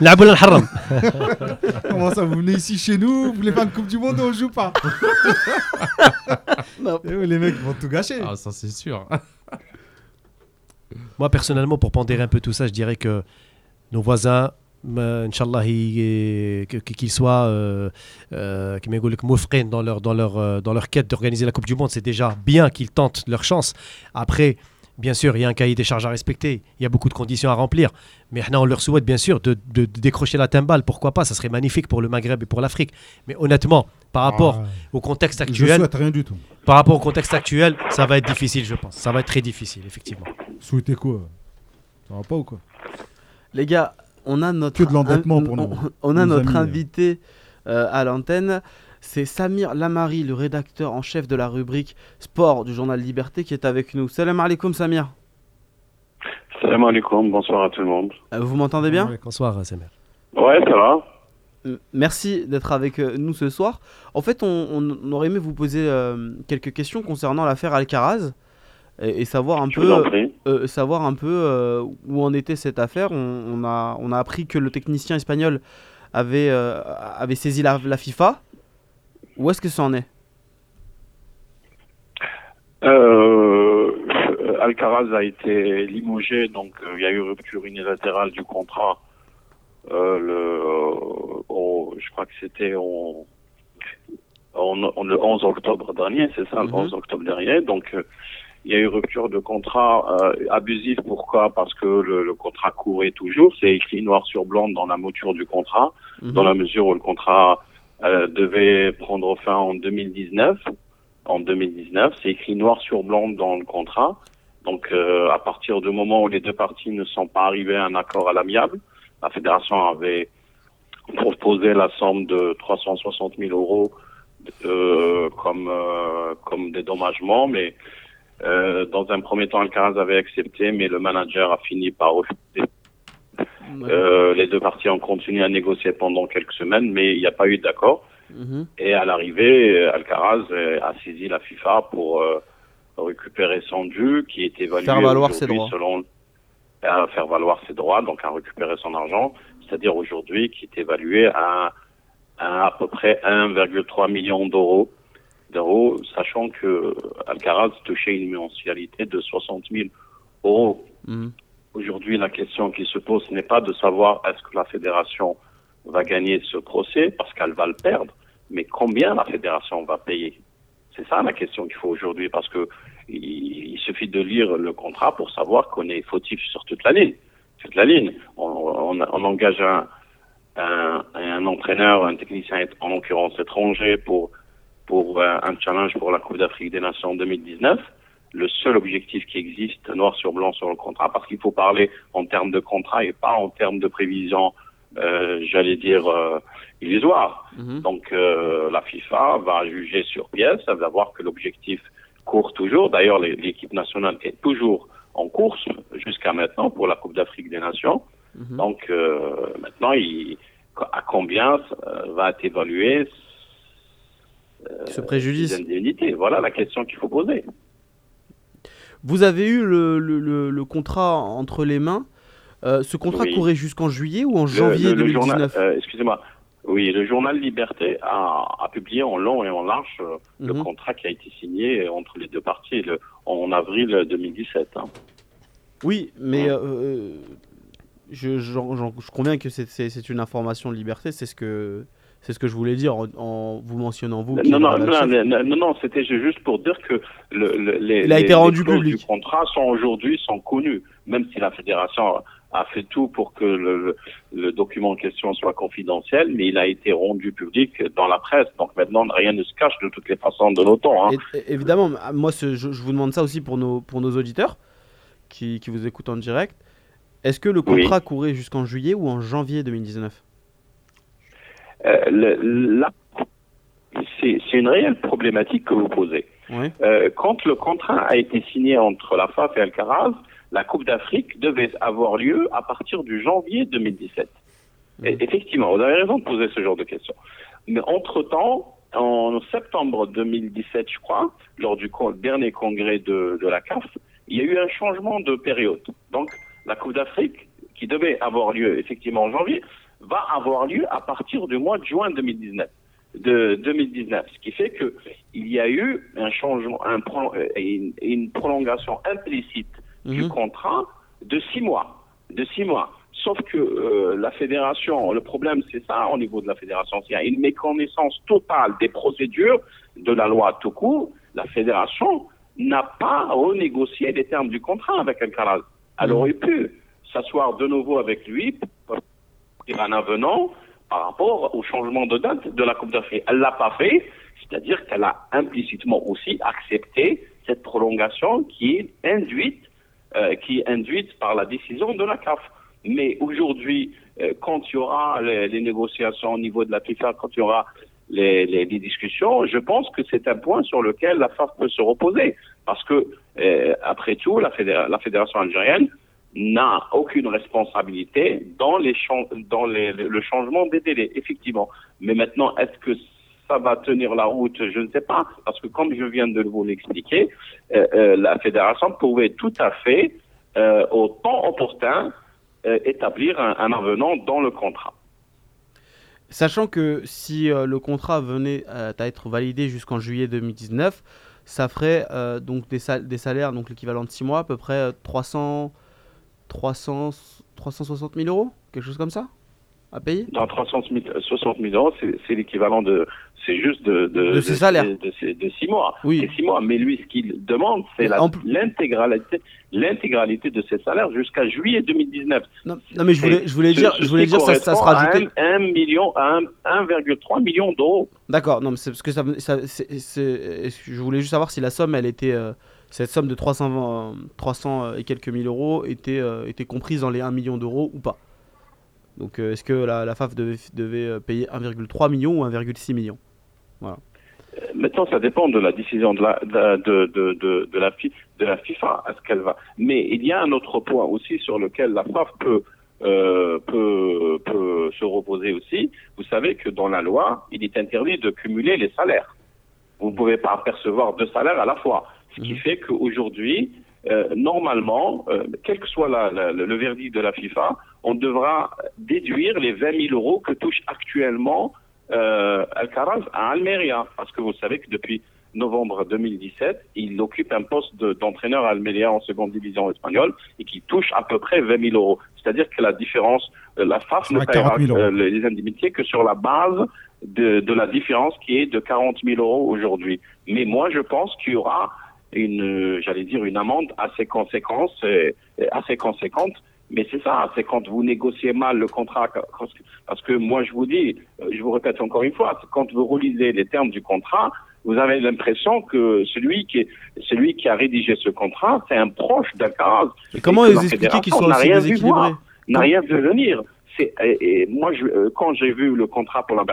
La'ba la Haram. Comment ça, vous venez ici chez nous, vous voulez faire une Coupe du Monde et on joue pas non. Eh les mecs vont tout gâcher. Ah, ça, c'est sûr. Moi, personnellement, pour pondérer un peu tout ça, je dirais que nos voisins bah, Inch'Allah, qu'ils soient euh, euh, dans, leur, dans, leur, euh, dans leur quête d'organiser la Coupe du Monde. C'est déjà bien qu'ils tentent leur chance. Après, bien sûr, il y a un cahier des charges à respecter. Il y a beaucoup de conditions à remplir. Mais on leur souhaite, bien sûr, de, de, décrocher la timbale. Pourquoi pas? Ça serait magnifique pour le Maghreb et pour l'Afrique. Mais honnêtement, par rapport ah. au contexte actuel. Par rapport au contexte actuel, ça va être difficile, je pense. Ça va être très difficile, effectivement. Souhaiter quoi? Ça va pas ou quoi? Les gars on a notre Que de l'endettement un- pour on, nous. on a Nos notre amis, euh. invité euh, à l'antenne. C'est Samir Lamari, le rédacteur en chef de la rubrique sport du journal Liberté, qui est avec nous. Salam alaikum Samir. Salam alaikum, bonsoir à tout le monde. Euh, Vous m'entendez bien? Ouais. Bonsoir, Samer. Ouais, ça va Euh, Merci d'être avec euh, nous ce soir. En fait, on, on aurait aimé vous poser euh, quelques questions concernant l'affaire Alcaraz. Et, et savoir un peu, prie. euh, savoir un peu euh, où en était cette affaire. On, on a, on a appris que le technicien espagnol avait, euh, avait saisi la, la FIFA. Où est-ce que ça en est? Euh, Alcaraz a été limogé, donc euh, il y a eu rupture unilatérale du contrat. Euh, le, au- je crois que c'était au- en- en- le 11 octobre dernier, c'est ça, le Mhm. 11 octobre dernier. Donc euh, il y a eu rupture de contrat euh, abusif. Pourquoi? Parce que le, le contrat courait toujours. C'est écrit noir sur blanc dans la mouture du contrat, Mhm. dans la mesure où le contrat euh, devait prendre fin en 2019 en 2019. C'est écrit noir sur blanc dans le contrat. Donc, euh, à partir du moment où les deux parties ne sont pas arrivées à un accord à l'amiable, la fédération avait proposé la somme de 360 000 euros euh, comme euh, comme dédommagement, mais euh, dans un premier temps, Alcaraz avait accepté, mais le manager a fini par refuser. Euh, les deux parties ont continué à négocier pendant quelques semaines, mais il n'y a pas eu d'accord. Mhm. Et à l'arrivée, Alcaraz euh, a saisi la FIFA pour euh, récupérer son dû, qui est évalué Faire valoir ses aujourd'hui droits. selon à faire valoir ses droits, donc à récupérer son argent, c'est-à-dire aujourd'hui qui est évalué à, à à peu près 1,3 million d'euros, d'euros, sachant que Alcaraz touchait une mensualité de 60 000 euros. Mhm. Aujourd'hui, la question qui se pose n'est pas de savoir est-ce que la fédération va gagner ce procès parce qu'elle va le perdre, mais combien la fédération va payer C'est ça la question qu'il faut aujourd'hui parce que il, il suffit de lire le contrat pour savoir qu'on est fautif sur toute la ligne. Toute la ligne. On, on, on engage un, un, un entraîneur, un technicien, en l'occurrence étranger, pour, pour euh, un challenge pour la Coupe d'Afrique des Nations 2019 le seul objectif qui existe noir sur blanc sur le contrat, parce qu'il faut parler en termes de contrat et pas en termes de prévision, euh, j'allais dire, euh, illusoire. Mhm. Donc euh, la FIFA va juger sur pièce, elle va voir que l'objectif court toujours. D'ailleurs, l'équipe nationale est toujours en course jusqu'à maintenant pour la Coupe d'Afrique des Nations. Mhm. Donc maintenant, il, à combien va être évalué Ce préjudice. indemnités Voilà la question qu'il faut poser. Vous avez eu le, le- le- le contrat entre les mains. Euh, ce contrat Oui. courait jusqu'en juillet ou en janvier le- le 2019 journal- euh, Excusez-moi. Oui, le journal Liberté a, a publié en long et en large euh, le Mhm. contrat qui a été signé entre les deux parties en avril 2017. hein. Oui, mais Ouais. euh, je, j'en- j'en- je conviens que c'est une information de liberté, c'est ce que, c'est ce que je voulais dire en, en vous mentionnant vous. Non, non, non, non, non, non, c'était juste pour dire que le, le- les, Il a les- été rendu les public. du contrat sont aujourd'hui sont connues, même si la fédération a fait tout pour que le, le- document en question soit confidentiel, mais il a été rendu public dans la presse. Donc maintenant, rien ne se cache de toutes les façons de l'OTAN. Hein. Évidemment, moi ce- je, je vous demande ça aussi pour nos, pour nos auditeurs qui, qui vous écoutent en direct. Est-ce que le Oui. contrat courait jusqu'en juillet ou en janvier 2019 Euh, le- là, c'est une réelle problématique que vous posez. Oui. Euh, quand le contrat a été signé entre la FAF et Alcaraz, la Coupe d'Afrique devait avoir lieu à partir du janvier 2017. Et effectivement, vous avez raison de poser ce genre de questions. Mais entre-temps, en septembre 2017, je crois, lors du con- dernier congrès de, de la CAF, il y a eu un changement de période. Donc, la Coupe d'Afrique, qui devait avoir lieu effectivement en janvier, va avoir lieu à partir du mois de juin 2019. De 2019, ce qui fait que il y a eu un changement, un euh, une, une prolongation implicite du Mhm. contrat de six mois, de six mois. Sauf que euh, la fédération, le problème c'est ça au niveau de la fédération, s'il y a une méconnaissance totale des procédures de la loi tout court, la fédération n'a pas renégocié les termes du contrat avec Alcaraz. Elle Mhm. aurait pu s'asseoir de nouveau avec lui un avenant par rapport au changement de date de la Coupe d'Afrique. Elle l'a pas fait, c'est-à-dire qu'elle a implicitement aussi accepté cette prolongation qui est induite, euh, qui est induite par la décision de la CAF. Mais aujourd'hui, euh, quand il y aura les, négociations au niveau de la FIFA, quand il y aura les, discussions, je pense que c'est un point sur lequel la FAF peut se reposer. Parce que, euh, après tout, la fédération algérienne n'a aucune responsabilité dans, le changement des délais, effectivement. Mais maintenant, est-ce que ça va tenir la route? Je ne sais pas, parce que comme je viens de vous l'expliquer, euh, euh, la fédération pouvait tout à fait, euh, au temps opportun, établir un, un avenant dans le contrat. Sachant que si le contrat venait à être validé jusqu'en juillet 2019, ça ferait donc des, sal- des salaires, donc l'équivalent de 6 mois, à peu près euh, 300, 300, 360 000 euros, quelque chose comme ça, à payer? Dans 360 000 euros, c'est l'équivalent de, c'est juste de, de, De ses salaires. de, six mois. Oui. Six mois. Mais lui, ce qu'il demande, c'est l'intégralité, l'intégralité de ses salaires jusqu'à juillet 2019. non, non, mais je voulais, je voulais dire, je voulais dire ça, ça se correspond à rajoutait. un, un million, à un- 1,3 million d'euros. D'accord, non, mais c'est parce que ça, ça- je voulais juste savoir si la somme, elle était, euh, cette somme de 300, euh, 300 et quelques mille euros était, euh, était comprise dans les 1 million d'euros ou pas. Donc, euh, est-ce que la, FAF devait, payer 1,3 million ou 1,6 million? Maintenant, ça dépend de la décision de la, de, de, de, la, FIFA, à ce qu'elle va. Mais il y a un autre point aussi sur lequel la FAF peut, peut, peut se reposer aussi. Vous savez que dans la loi, il est interdit de cumuler les salaires. Vous ne pouvez pas percevoir deux salaires à la fois. Ce qui fait qu'aujourd'hui, euh, normalement, euh, quel que soit la- la- le verdict de la FIFA, on devra déduire les 20 000 euros que touche actuellement euh, Alcaraz à Almeria. Parce que vous savez que depuis novembre 2017, il occupe un poste de- d'entraîneur à Almeria en seconde division espagnole et qui touche à peu près 20 000 euros. C'est-à-dire que la différence, euh, la FAF ne paiera 40 000 euros. euh, les indemnités que sur la base de, de la différence qui est de 40 000 euros aujourd'hui. Mais moi, je pense qu'il y aura une, euh, j'allais dire, une amende assez conséquente, euh, assez conséquente. Mais c'est ça, c'est quand vous négociez mal le contrat, parce que, moi je vous dis, euh, je vous répète encore une fois, quand vous relisez les termes du contrat, vous avez l'impression que celui qui, est, celui qui a rédigé ce contrat, c'est un proche d'Alcaraz. Et comment les expliquer qu'ils n'a aussi rien vu déséquilibrés N'a rien vu venir. C'est, et, et moi, je, euh, quand j'ai vu le contrat pour la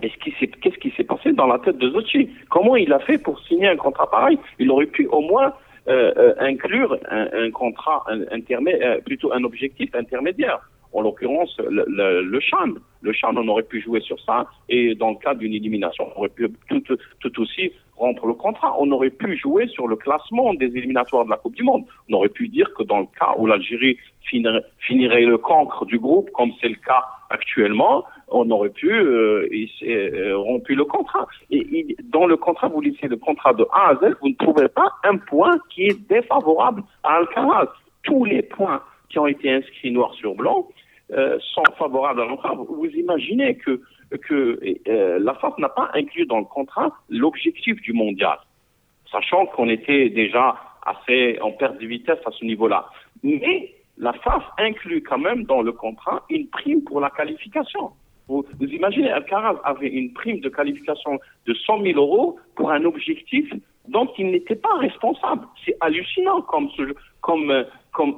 Qu'est-ce qui s'est passé dans la tête de Zocchi Comment il a fait pour signer un contrat pareil? Il aurait pu au moins euh, euh, inclure un, un contrat un, intermé- euh, plutôt un objectif intermédiaire. En l'occurrence, le, le, le Chan. Le on aurait pu jouer sur ça. Et dans le cas d'une élimination, on aurait pu tout, tout aussi rompre le contrat. On aurait pu jouer sur le classement des éliminatoires de la Coupe du Monde. On aurait pu dire que dans le cas où l'Algérie finirait, finirait le cancre du groupe, comme c'est le cas actuellement, on aurait pu euh, euh, rompu le contrat. Et dans le contrat, vous lisez le contrat de A à Z, vous ne trouvez pas un point qui est défavorable à Alcaraz. Tous les points qui ont été inscrits noir sur blanc euh, sont favorables à l'entrave. Vous imaginez que, que euh, la FAF n'a pas inclus dans le contrat l'objectif du mondial, sachant qu'on était déjà assez en perte de vitesse à ce niveau-là. Mais la FAF inclut quand même dans le contrat une prime pour la qualification. Vous, vous imaginez, Alcaraz avait une prime de qualification de 100 000 euros pour un objectif dont il n'était pas responsable. C'est hallucinant comme, ce, comme, euh,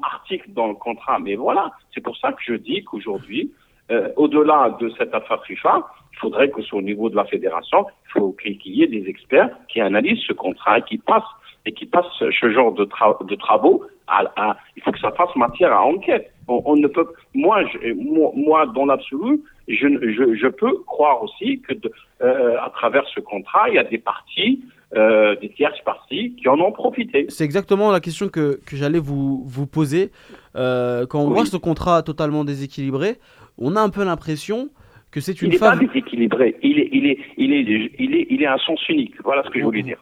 article dans le contrat. Mais voilà, c'est pour ça que je dis qu'aujourd'hui, euh, au-delà de cette affaire FIFA, il faudrait que sur le niveau de la fédération, il faut qu'il y ait des experts qui analysent ce contrat et qui passent et qui passent ce genre de, tra- de travaux. À, à- il faut que ça fasse matière à enquête. On, on ne peut, moi, je, moi, moi, dans l'absolu, je, ne- je, je peux croire aussi que, de- euh, à travers ce contrat, il y a des parties, euh, des tierces parties qui en ont profité. C'est exactement la question que, que j'allais vous, vous poser. Euh, quand on Oui. voit ce contrat totalement déséquilibré, on a un peu l'impression que c'est Il une n'est pas femme. déséquilibré. Il est, il est, il est, il est, il est à sens unique. Voilà ce que je voulais dire.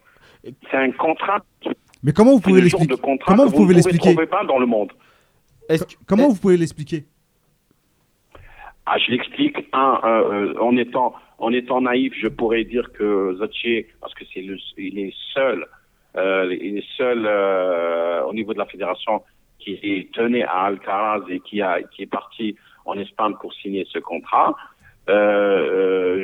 C'est un contrat. Mais comment vous pouvez l'expliquer Comment vous pouvez ne l'expliquer trouvez pas dans le monde. Que- Comment vous pouvez l'expliquer Ah, je l'explique. Un, euh, euh, en étant en étant naïf, je pourrais dire que Zaché, parce que c'est le, il est seul, euh, il est seul euh, au niveau de la fédération qui tenait à Alcaraz et qui a qui est parti en Espagne pour signer ce contrat. Euh,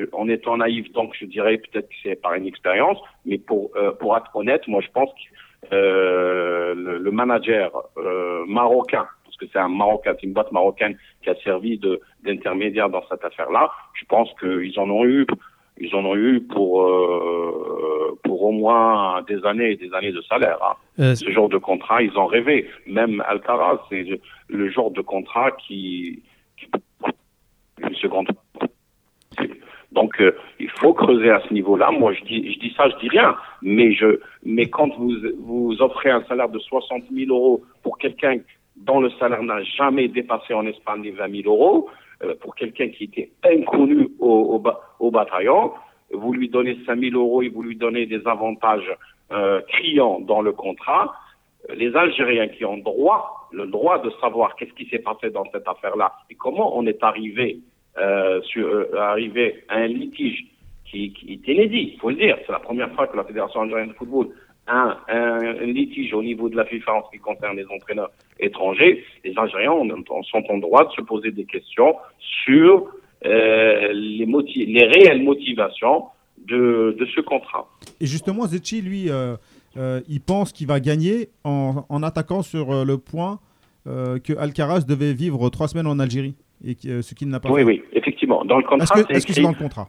euh, en étant naïf, donc je dirais peut-être que c'est par une expérience, mais pour euh, pour être honnête, moi je pense que euh, le, le manager euh, marocain, parce que c'est un marocain, c'est une boîte marocaine qui a servi de d'intermédiaire dans cette affaire-là. Je pense qu'ils en ont eu, ils en ont eu pour euh, pour au moins des années et des années de salaire. hein. Ce genre de contrat, ils ont rêvé. Même Alcaraz, c'est le- le genre de contrat qui, qui une seconde. Donc euh, il faut creuser à ce niveau-là. Moi je dis je dis ça, je dis rien. Mais je mais quand vous vous offrez un salaire de 60 000 euros pour quelqu'un dont le salaire n'a jamais dépassé en Espagne les 20 000 euros, euh, pour quelqu'un qui était inconnu au, au, au bataillon, vous lui donnez 5 000 euros et vous lui donnez des avantages euh, criants dans le contrat. Les Algériens qui ont droit, le droit de savoir qu'est-ce qui s'est passé dans cette affaire-là et comment on est arrivé, euh, sur, euh, arrivé à un litige qui, qui est inédit, il faut le dire. C'est la première fois que la Fédération algérienne de football a un, un litige au niveau de la FIFA en ce qui concerne les entraîneurs étrangers. Les Algériens ont- ont- sont en droit de se poser des questions sur euh, les, les réelles motivations de, ce contrat. Et justement, Zetchi, lui, euh, euh, il pense qu'il va gagner en, en attaquant sur le point que Alcaraz devait vivre trois semaines en Algérie, et euh, ce qu'il n'a pas Oui, fait. oui, effectivement. Dans le Est-ce contrat, est-ce que dans le contrat?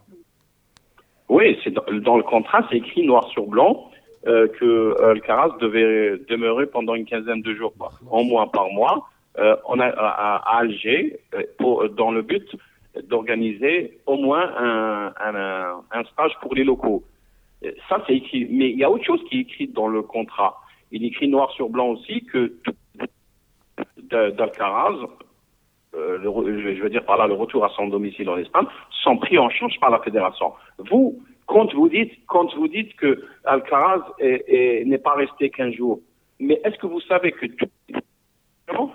Oui, c'est dans, dans le contrat, c'est écrit noir sur blanc euh, que euh, Alcaraz devait demeurer pendant une quinzaine de jours, quoi, en mois par mois, euh, on a, à, à Alger, pour, dans le but d'organiser au moins un, un, un, un stage pour les locaux. Ça, c'est écrit. Mais il y a autre chose qui est écrit dans le contrat. Il écrit noir sur blanc aussi que d'Alcaraz, euh, je veux dire par là le retour à son domicile en Espagne, sont pris en charge par la fédération. Vous, quand vous dites, quand vous dites que Alcaraz est- est- n'est pas resté qu'un jour, mais est-ce que vous savez que tout,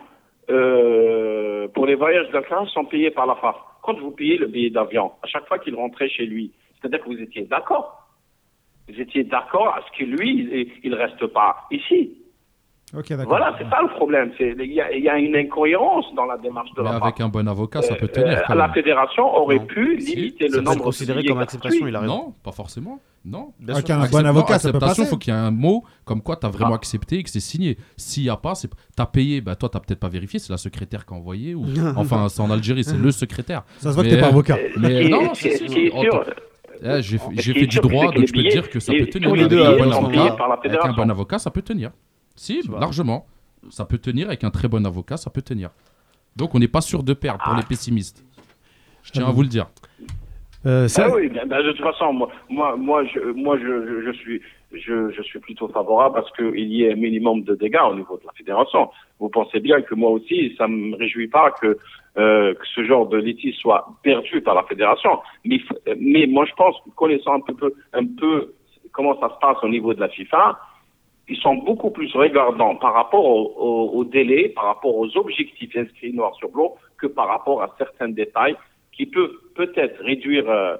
euh, pour les voyages d'Alcaraz sont payés par la FAF Quand vous payez le billet d'avion, à chaque fois qu'il rentrait chez lui, c'est-à-dire que vous étiez d'accord Vous étiez d'accord à ce que lui, il, il reste pas ici. Ok, d'accord. Voilà, c'est ça le problème. Il y, a- il y a une incohérence dans la démarche de Mais la avec un bon avocat, ça peut Euh, tenir. quand la même. fédération aurait Non. pu Si, limiter le nombre considéré de comme billets acceptation, il a raison. Non, pas forcément. Non. Bien Avec sûr. un bon avocat, ça peut passer. faut qu'il y ait un mot comme quoi tu as vraiment Ah. accepté et que c'est signé. S'il n'y a pas, c'est t'as payé, bah toi t'as peut-être pas vérifié, c'est la secrétaire qui a envoyé ou enfin c'est en Algérie, c'est le secrétaire. Ça se voit que Mais- t'es pas avocat. Mais non, ce c'est qui- ce qui est sûr, j'ai fait du droit, donc je peux dire que ça peut tenir. Avec un bon avocat, ça peut tenir. Si, largement. Ça peut tenir avec un très bon avocat, ça peut tenir. Donc on n'est pas sûr de perdre pour les pessimistes. Je tiens à vous le dire. Euh, ça- Ah oui, ben, de toute façon, moi, moi, moi, je, moi, je, je, suis, je, je suis plutôt favorable à ce qu'il y ait un minimum de dégâts au niveau de la fédération. Vous pensez bien que moi aussi, ça me réjouit pas que, euh, que ce genre de litige soit perdu par la fédération. Mais, mais moi, je pense, que connaissant un peu, un peu comment ça se passe au niveau de la FIFA, ils sont beaucoup plus regardants par rapport au, au, au délai, par rapport aux objectifs inscrits noir sur blanc, que par rapport à certains détails qui peuvent peut-être réduire, euh,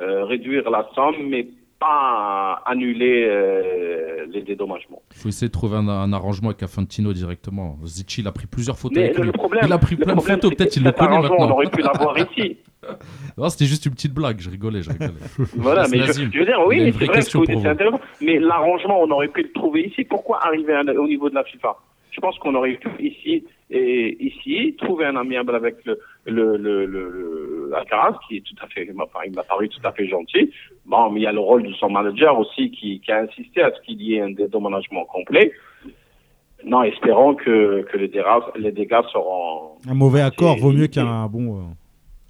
euh, réduire la somme, mais pas annuler euh, les dédommagements. Il faut essayer de trouver un, un arrangement avec Infantino directement. Zichi, il a pris plusieurs photos Mais avec le, lui. problème, il a pris le plein de photos, peut-être il le connaît maintenant. On aurait pu l'avoir ici. Non, c'était juste une petite blague, je rigolais, je rigolais. Voilà, mais je, veux dire, oui, c'est vrai c'est intéressant. Mais l'arrangement, on aurait pu le trouver ici. Pourquoi arriver à- au niveau de la FIFA? Je pense qu'on aurait pu ici, et, ici, trouver un amiable avec le, le, le, le, Alcaraz, qui est tout à fait, enfin, il m'a paru tout à fait gentil. Bon, mais il y a le rôle de son manager aussi qui, qui a insisté à ce qu'il y ait un dédommagement complet. Non, espérons que, que les, dégâts, les dégâts seront. Un mauvais accord vaut mieux qu'un bon, euh,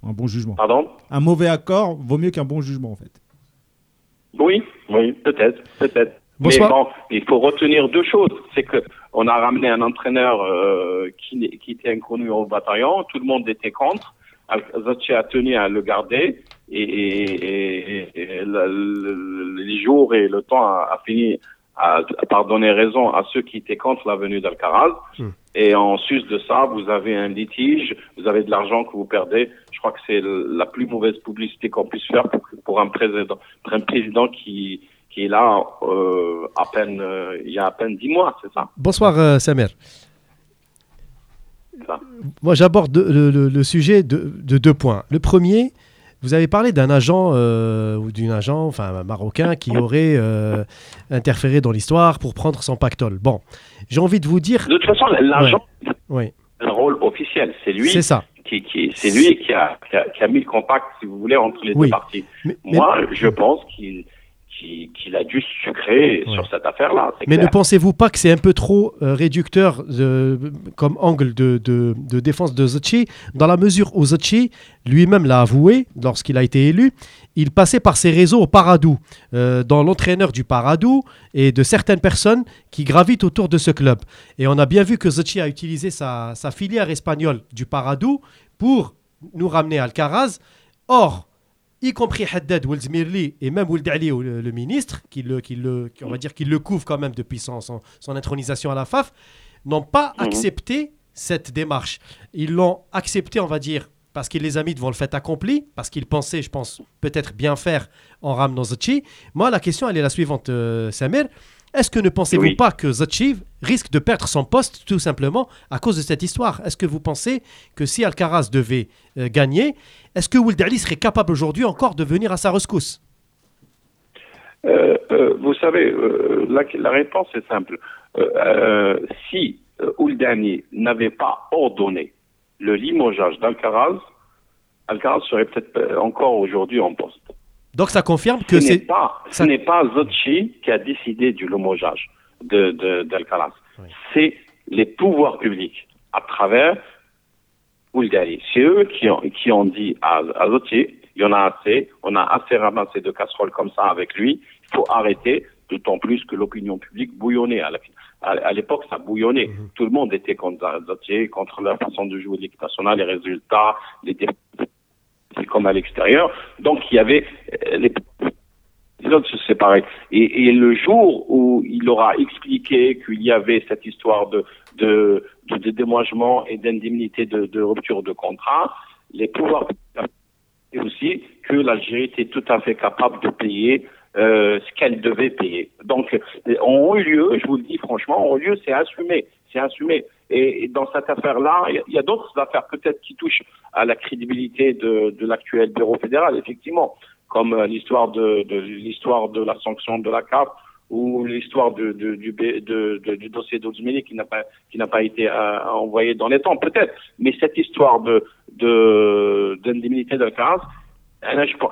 un bon jugement. Pardon Un mauvais accord vaut mieux qu'un bon jugement, en fait. Oui, oui, peut-être, peut-être. Mais bon, il faut retenir deux choses. C'est que on a ramené un entraîneur euh, qui, était inconnu au bataillon. Tout le monde était contre. Zachi a tenu à le garder et, et, et- et la- le- les jours et le temps a, a fini à, par donner raison à ceux qui étaient contre la venue d'Alcaraz. Hmm. Et en sus de ça, vous avez un litige, vous avez de l'argent que vous perdez. Je crois que c'est la plus mauvaise publicité qu'on puisse faire pour, pour un président, pour un président qui, qui est là euh, à peine, euh, il y a à peine dix mois, c'est ça? Bonsoir euh, Samer. ça. Moi j'aborde de- le, le- le sujet de, de deux points. Le premier, vous avez parlé d'un agent euh, ou d'une agent, enfin marocain, qui aurait euh, interféré dans l'histoire pour prendre son pactole. Bon, j'ai envie de vous dire, De toute façon, l'argent, oui, c'est un rôle officiel. C'est lui c'est ça. qui, qui c'est lui qui a, qui a, qui a mis le contact, si vous voulez, entre les Oui. deux parties. Mais, mais- Moi, je pense qu'il qui- qu'il a dû sucrer Ouais. sur cette affaire-là. Mais ne pensez-vous pas que c'est un peu trop euh, réducteur euh, comme angle de, de- de défense de Zotchi, dans la mesure où Zotchi lui-même l'a avoué lorsqu'il a été élu, il passait par ses réseaux au Paradou, euh, dans l'entraîneur du Paradou et de certaines personnes qui gravitent autour de ce club. Et on a bien vu que Zotchi a utilisé sa, sa filière espagnole du Paradou pour nous ramener Alcaraz. Or, y compris Haddad Ouelzmirli et même Ould Ali, le, le ministre, qui le, qui le, qui- on va dire qu'il le couvre quand même depuis son, son, son intronisation à la FAF, n'ont pas Mhm. accepté cette démarche. Ils l'ont accepté, on va dire, parce qu'il les a mis devant le fait accompli, parce qu'ils pensaient, je pense, peut-être bien faire en ramenant Zachi. Moi, la question, elle est la suivante, euh, Samir. Est-ce que ne pensez-vous Oui. pas que Zachi risque de perdre son poste tout simplement à cause de cette histoire? Est-ce que vous pensez que si Alcaraz devait euh, gagner, est-ce que Ali serait capable aujourd'hui encore de venir à sa rescousse? Euh, euh, vous savez, la, la réponse est simple. Si Ouldani n'avait pas ordonné le limogeage d'Alcaraz, Alcaraz serait peut-être encore aujourd'hui en poste. Donc ça confirme que ce n'est c'est... pas, ça- ce n'est pas Zotchi qui a décidé du limogeage de, de, d'Alcaraz. Oui. C'est les pouvoirs publics à travers Ouldani. C'est eux qui ont, qui ont dit à, à Zotchi, il y en a assez, on a assez ramassé de casseroles comme ça avec lui, il faut arrêter, d'autant plus que l'opinion publique bouillonnait. À, la- à, à l'époque, ça bouillonnait. Tout le monde était contre Zotchi, contre la façon de jouer l'équipe nationale, les résultats, les dé- c'est comme à l'extérieur. Donc il y avait euh, les autres se séparaient. Et, le jour où il aura expliqué qu'il y avait cette histoire de, de, et d'indemnité de, rupture de contrat, les pouvoirs et aussi que l'Algérie était tout à fait capable de payer euh, ce qu'elle devait payer. Donc, euh, en haut lieu, je vous le dis franchement, en haut lieu, c'est assumé, c'est assumé. Et, dans cette affaire-là, il y a- d'autres affaires peut-être qui touchent à la crédibilité de, de l'actuel bureau fédéral, effectivement, comme euh, l'histoire de, de l'histoire de la sanction de la CAF ou l'histoire de, de- du, de- de- du dossier d'Ouzmini qui n'a pas qui n'a pas été euh, envoyé dans les temps, peut-être. Mais cette histoire de de d'indemnité là, je pense-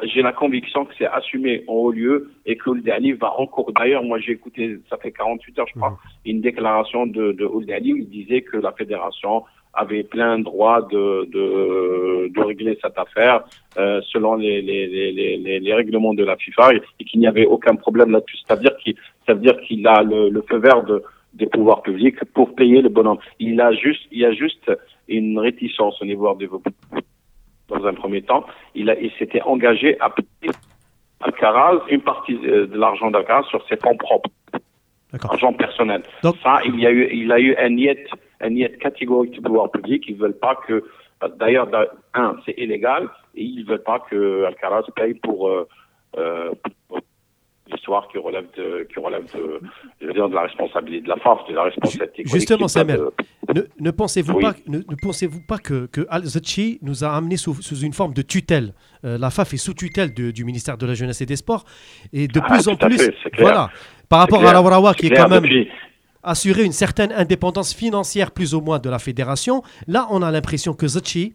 j'ai la conviction que c'est assumé en haut lieu et que Ould Ali va encore. D'ailleurs, moi, j'ai écouté, ça fait 48 heures, je crois, une déclaration de, de Ould Ali où il disait que la fédération avait plein droit de, de, de régler cette affaire euh, selon les, les, les, les, les- règlements de la FIFA et, et qu'il n'y avait aucun problème là-dessus. C'est-à-dire qu'il qu'il a le, le feu vert de, des pouvoirs publics pour payer le bonhomme. Il a juste, il y a juste une réticence au niveau des dans un premier temps, il, s'était engagé à payer Alcaraz une partie euh, de l'argent d'Alcaraz sur ses fonds propres, argent personnel. Donc- Ça, il y a eu, il a eu un niet, un niet catégorique du pouvoir public. Ils veulent pas que, d'ailleurs, un, c'est illégal, et ils veulent pas que Alcaraz paye pour, euh, euh, pour l'histoire qui relève de, qui relève de, je veux dire, de la responsabilité de la force, de la responsabilité Justement, Samuel, de- Ne, ne pensez-vous Oui. pas, ne, ne pensez-vous pas que, que Al-Zachi nous a amené sous, sous une forme de tutelle? Euh, La FAF est sous tutelle de- du ministère de la Jeunesse et des Sports. Et de Ah, plus en plus, fait, voilà, par rapport clair, à la Warawa, qui est clair quand même depuis- assuré une certaine indépendance financière plus ou moins de la fédération, là, on a l'impression que Zachi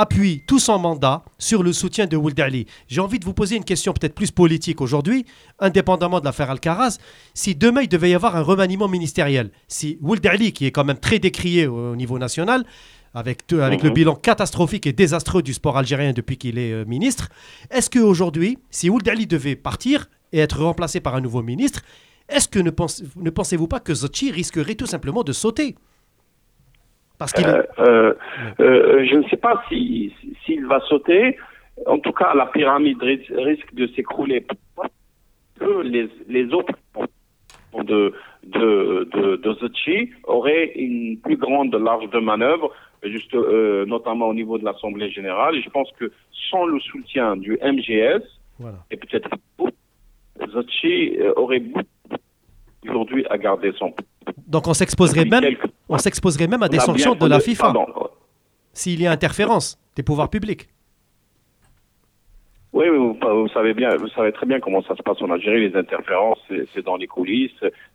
appuie tout son mandat sur le soutien de Ould Ali. J'ai envie de vous poser une question peut-être plus politique aujourd'hui, indépendamment de l'affaire Alcaraz. Si demain il devait y avoir un remaniement ministériel, si Ould Ali, qui est quand même très décrié au, au niveau national, avec, te- avec le Mhm. bilan catastrophique et désastreux du sport algérien depuis qu'il est euh, ministre, est-ce qu'aujourd'hui, si Ould Ali devait partir et être remplacé par un nouveau ministre, est-ce que ne, pense- ne pensez-vous pas que Zachi risquerait tout simplement de sauter? Parce qu'il Euh, euh, euh, je ne sais pas si s'il va sauter. En tout cas, la pyramide ris- risque de s'écrouler. Que les, les autres de de de, une plus grande marge de manœuvre, juste euh, notamment au niveau de l'Assemblée générale. Et je pense que sans le soutien du MGS Voilà. et peut-être euh, aurait beaucoup aujourd'hui à garder son. Donc on s'exposerait même, quelques- on s'exposerait même à des sanctions de la FIFA s'il y a interférence des pouvoirs publics. Oui, vous, vous savez bien, vous savez très bien comment ça se passe en Algérie. Les interférences, c'est dans les coulisses,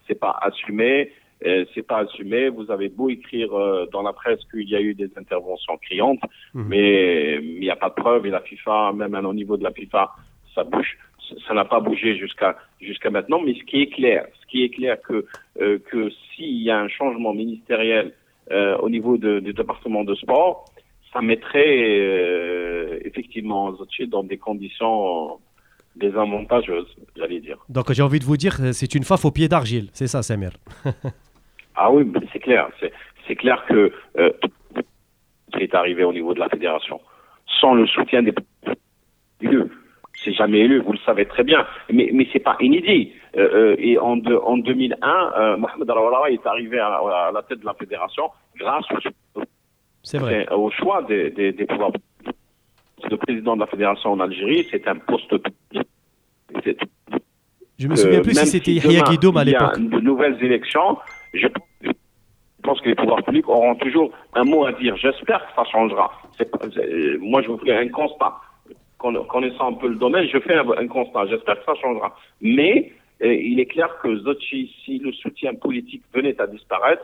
c'est pas assumé, euh, c'est pas assumé. Vous avez beau écrire euh, dans la presse qu'il y a eu des interventions criantes, Mhm. mais il n'y a pas de preuve. Et la FIFA, même au niveau de la FIFA, ça bouge, c- ça n'a pas bougé jusqu'à jusqu'à maintenant. Mais ce qui est clair, ce qui est clair que euh, que s'il y a un changement ministériel euh, au niveau de- du département de sport, ça mettrait euh, effectivement Zotchi dans des conditions désavantageuses, j'allais dire. Donc j'ai envie de vous dire, c'est une faf au pied d'argile. C'est ça, Samir. Ah oui, c'est clair. C'est, c'est clair que tout est arrivé au niveau de la fédération sans le soutien des. C'est jamais élu, vous le savez très bien. Mais, mais c'est pas inédit. Euh, euh, et en, de- en 2001, euh, Mohamed Rawala est arrivé à, à la tête de la fédération grâce au, vrai. au choix des, des, des pouvoirs. Le président de la fédération en Algérie, c'est un poste. Je me souviens plus si c'était Yahya Guidoum à l'époque. de nouvelles élections, je pense que les pouvoirs publics auront toujours un mot à dire. J'espère que ça changera. Pas- moi, je vous fais un constat. Conna- Connaissant un peu le domaine, je fais un, constat. J'espère que ça changera. Mais euh, il est clair que Zotchi, si le soutien politique venait à disparaître,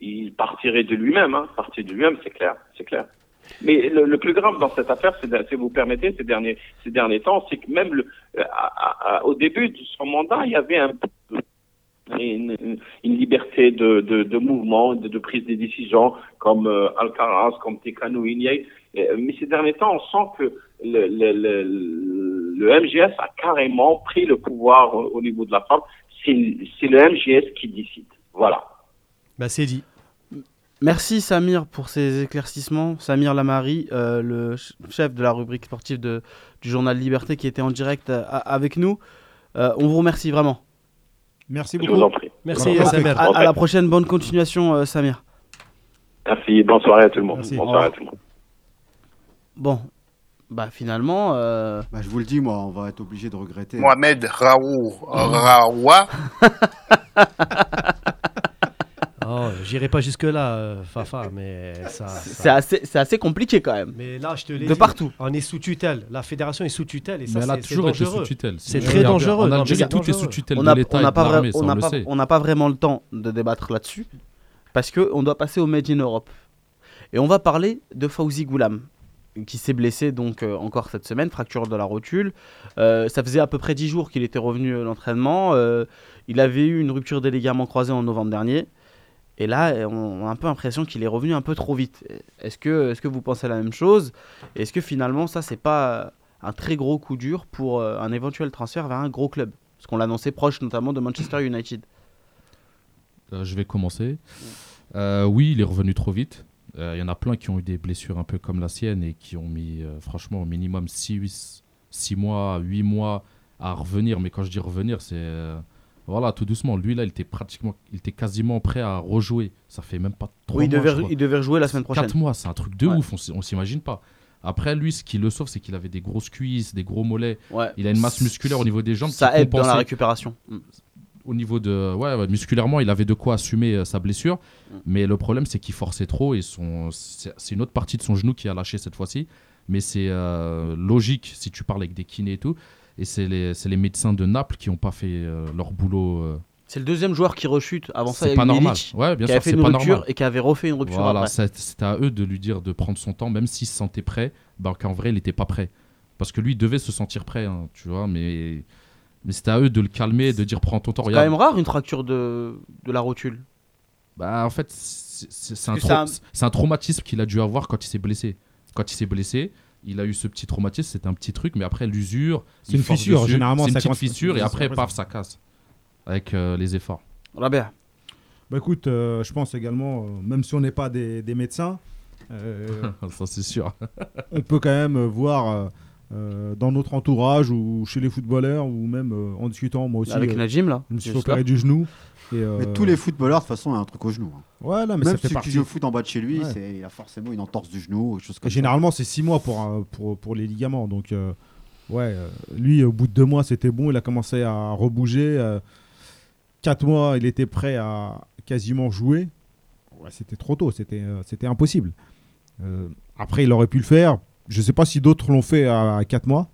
il partirait de lui-même. Hein. Partir de lui-même, c'est clair. C'est clair. Mais le, plus grave dans cette affaire, de- si vous permettez, ces derniers, ces derniers temps, c'est que même le, euh, à- à- au début de son mandat, il y avait un une, une- liberté de, de, de mouvement, de, de prise de décision, comme euh, Alcaraz, comme Tekano Ignay. Euh, Mais ces derniers temps, on sent que le, le, le, le MGS a carrément pris le pouvoir au, au niveau de la femme. C'est, le MGS qui décide. Voilà. Bah, c'est dit. Merci Samir pour ces éclaircissements. Samir Lamari, euh, le ch- chef de la rubrique sportive de, du journal Liberté qui était en direct euh, avec nous. Euh, on vous remercie vraiment. Merci Je beaucoup. vous en prie. Merci. Samir. À, à la prochaine, bonne continuation euh, Samir. Merci. Bonne soirée à tout le monde. Merci. Bonne soirée à tout le monde. Bon, bah finalement, euh, Bah, je vous le dis, moi, on va être obligé de regretter. Mohamed Raoult Raoua. Oh, J'irai pas jusque-là, euh, Fafa, mais ça. c'est ça- assez, c'est assez compliqué quand même. Mais là, je te l'ai De dit, partout. On est sous tutelle. La fédération est sous tutelle et ça, Mais elle a c'est c'est toujours été dangereux. sous tutelle. C'est très dangereux. Algérie, c'est tout est sous tutelle On de n'a l'État on et n'a de l'armée, on on n'a pas, on vraiment le temps de débattre là-dessus parce que on doit passer au Made in Europe. Et on va parler de Fauzi Goulam qui s'est blessé donc euh, encore cette semaine, fracture de la rotule. Euh, ça faisait à peu près 10 jours qu'il était revenu à l'entraînement. Euh, il avait eu une rupture des ligaments croisés en novembre dernier. Et là, on a un peu l'impression qu'il est revenu un peu trop vite. Est-ce que, est que vous pensez la même chose? Est-ce que finalement, ça, c'est pas un très gros coup dur pour un éventuel transfert vers un gros club? Parce qu'on l'annonçait proche notamment de Manchester United. Je vais commencer. Oui, il est revenu trop vite. Euh, Il y en a plein qui ont eu des blessures un peu comme la sienne et qui ont mis, euh, franchement, au minimum 6 mois, 8 mois à revenir. Mais quand je dis revenir, c'est. euh, voilà, tout doucement. Lui, là, il était pratiquement. Il était quasiment prêt à rejouer. Ça fait même pas 3 Oui, il mois. devait, il devait rejouer la semaine prochaine. 4 mois, c'est un truc de Ouais. ouf, on on s'imagine pas. Après, lui, ce qui le sauve, c'est qu'il avait des grosses cuisses, des gros mollets. Ouais. Il a une masse musculaire au niveau des jambes. Ça aide dans la récupération. Au niveau de ouais, musculairement il avait de quoi assumer euh, sa blessure Mm. mais le problème c'est qu'il forçait trop et son c'est une autre partie de son genou qui a lâché cette fois-ci mais c'est euh, logique si tu parles avec des kinés et tout et c'est les, c'est les médecins de Naples qui n'ont pas fait euh, leur boulot. C'est le deuxième joueur qui rechute. Avant ça, il c'est y pas a eu normal ouais bien qui sûr avait fait une pas rupture normal et qui avait refait une rupture voilà c'est- c'était à eux de lui dire de prendre son temps même s'il se sentait prêt bah, qu'en vrai il n'était pas prêt parce que lui il devait se sentir prêt hein, tu vois mais mais c'était à eux de le calmer de dire prends ton temps C'est quand même rare une fracture de, de la rotule. Bah, en fait, c'est un, traumatisme qu'il a dû avoir quand il s'est blessé. Quand il s'est blessé, il a eu ce petit traumatisme, c'était un petit truc, mais après, l'usure. C'est une fissure, dessus. généralement, C'est une ça petite fissure, et après, paf, ça casse. Avec euh, les efforts. Rabia. Bah écoute, euh, je pense également, euh, même si on n'est pas des, des médecins, euh, ça, c'est sûr. on peut quand même euh, voir euh, dans notre entourage ou chez les footballeurs ou même euh, en discutant, moi aussi, Avec euh, Najim, là. je me suis opéré du genou. Et, euh, Mais tous les footballeurs, de toute façon, ont un truc au genou. hein. Ouais, mais Même ça fait celui partie. qui joue au foot en bas de chez lui, Ouais. il a forcément une entorse du genou, chose comme. Généralement, c'est 6 mois pour, pour, pour les ligaments. Donc, euh, ouais, euh, lui, au bout de 2 mois, c'était bon. Il a commencé à rebouger. 4 mois, il était prêt à quasiment jouer. Ouais, c'était trop tôt. C'était euh, c'était impossible. Euh, après, il aurait pu le faire. Je ne sais pas si d'autres l'ont fait à 4 mois.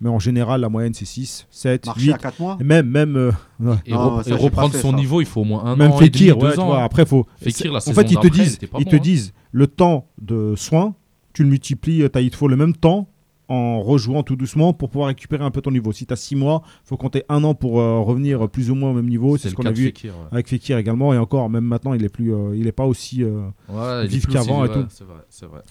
Mais en général, la moyenne, c'est 6, 7, Marcher 8. à 4 mois Et même, même, euh, ouais. Et, Non, re- ça, et reprendre fait son ça. niveau, il faut au moins un même an et demi, Fekir, deux ouais, tu ans. vois, après faut. Fekir, la en fait, ils te disent, ils bon, te hein. disent, le temps de soin, tu le multiplies, t'as- il te faut le même temps en rejouant tout doucement pour pouvoir récupérer un peu ton niveau. Si tu as 6 mois, il faut compter un an pour euh, revenir plus ou moins au même niveau. C'est C'est ce qu'on a vu Fekir, ouais. avec Fekir également. Et encore, même maintenant, il est plus, euh, il est pas aussi euh, vif qu'avant et tout. C'est vrai, c'est vrai.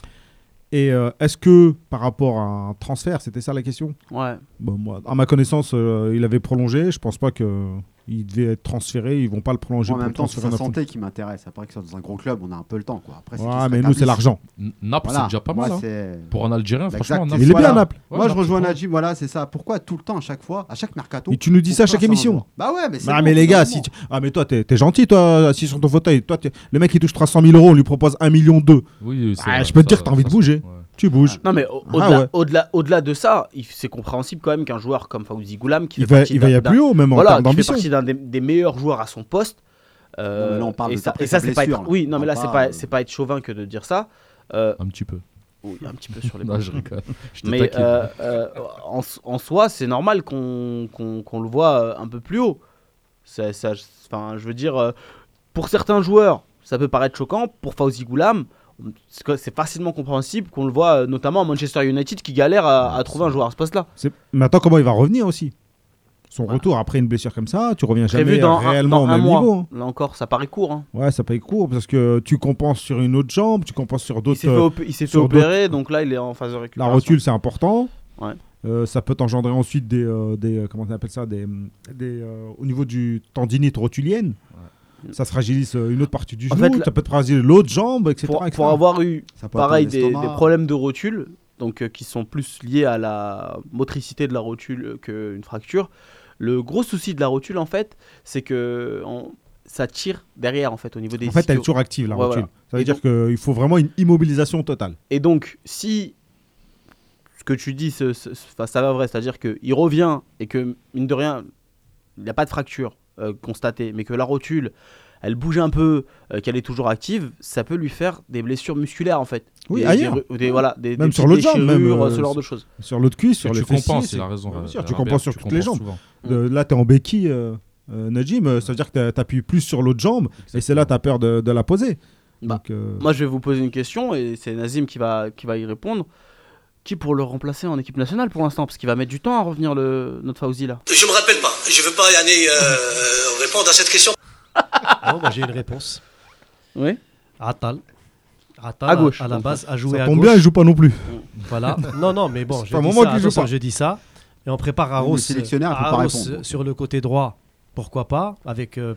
Et euh, est-ce que par rapport à un transfert, c'était ça la question? Ouais. Bon, moi, à ma connaissance, euh, il avait prolongé. Je pense pas que il devait être transféré. Ils vont pas le prolonger en pour même temps, c'est sa santé qui m'intéresse. Après que ce soit dans un gros club, on a un peu le temps. Quoi. Après, c'est Ouais, mais nous, c'est l'argent. Naples, Voilà. c'est déjà pas mal. hein. Pour un Algérien, franchement. Naples. Il est bien. Naples. Ouais, Moi, je rejoins Najib, voilà, c'est ça. Pourquoi tout le temps, à chaque fois, à chaque mercato Et tu nous dis ça à chaque émission. Bah ouais, mais c'est. Ah mais les gars, si ah mais toi t'es gentil toi assis sur ton fauteuil, toi t'es- le mec il touche 300 000 euros, on lui propose 1 million 2. Oui, c'est Ah, je peux te dire que t'as envie de bouger. Tu bouges. Non mais au- Ah au-delà ouais. au-delà de ça, c'est compréhensible quand même qu'un joueur comme Fawzi Goulam qui Il fait va partie il va y d'un- a plus haut même en voilà, qui fait partie d'un des, des meilleurs joueurs à son poste. euh, Non, mais là, on parle et de ça, et ça c'est pas être, oui, non On mais là c'est pas, euh, c'est pas être chauvin que de dire ça. Euh, Un petit peu. oui, un petit peu sur les Non, je rigole. Je Mais euh, euh, en, en soi, c'est normal qu'on le voit un peu plus haut. Ça, je veux dire, pour certains joueurs, ça peut paraître choquant. Pour Fawzi Goulam, c'est facilement compréhensible qu'on le voit, euh, notamment à Manchester United, qui galère à, à trouver un joueur à ce poste-là. Attends comment il va revenir aussi? Son retour après une blessure comme ça, tu reviens jamais un- réellement dans au même mois. niveau. hein. Là encore, ça paraît court. hein. Ouais, ça paye court parce que tu compenses sur une autre jambe, tu compenses sur d'autres. euh, il s'est fait sur opérer, donc là, il est en phase de La récupération. rotule c'est important. Ouais. Euh, ça peut engendrer ensuite des, euh, des euh, comment on appelle ça des, des euh, au niveau du tendinite rotulienne. Ça se fragilise euh, une autre partie du En genou, fait, ça peut te fragiliser l'autre jambe, etc. pour, etc. pour avoir eu pareil des, problèmes de rotule, donc euh, qui sont plus liés à la motricité de la rotule qu'une fracture. Le gros souci de la rotule, en fait, c'est que on- ça tire derrière, en fait, au niveau des En fait, elle est toujours active, la Ouais, rotule. voilà. Ça veut Et dire qu'il faut vraiment une immobilisation totale. Et donc, si ce que tu dis, ce- ce- enfin, ça va vrai, c'est-à-dire qu'il revient et que, mine de rien, il n'y a pas de fracture euh, constatée, mais que la rotule, elle bouge un peu, euh, qu'elle est toujours active, ça peut lui faire des blessures musculaires, en fait. Oui, Des- ailleurs. des ru- des- voilà, des, Même des sur l'autre jambe, même, euh, ce genre de choses. Sur l'autre cuisse, sur fessiers. compenses, c'est- il a raison. Bien euh, sûr, tu compenses sur tu toutes les jambes. De- là, tu es en béquille, euh, euh, Najim, euh, ça veut dire que tu appuies plus sur l'autre jambe et c'est là que tu as peur de, de la poser. Bah, Donc, euh, Moi, je vais vous poser une question et c'est Nazim qui va, qui va y répondre. Qui pour le remplacer en équipe nationale pour l'instant Parce qu'il va mettre du temps à revenir, le, notre Fauzi là. Je me rappelle pas. Je veux pas aller euh, répondre à cette question. Non, moi j'ai une réponse. Oui Atal. Atal, À gauche, à la base, a joué ça à tombe gauche. bien, il joue pas non plus. Voilà. Non, non, mais bon, C'est je dis, moment ça, joue pas. je dis ça. Et on prépare Arros, répondre. euh, sur le côté droit. Pourquoi pas Avec, euh,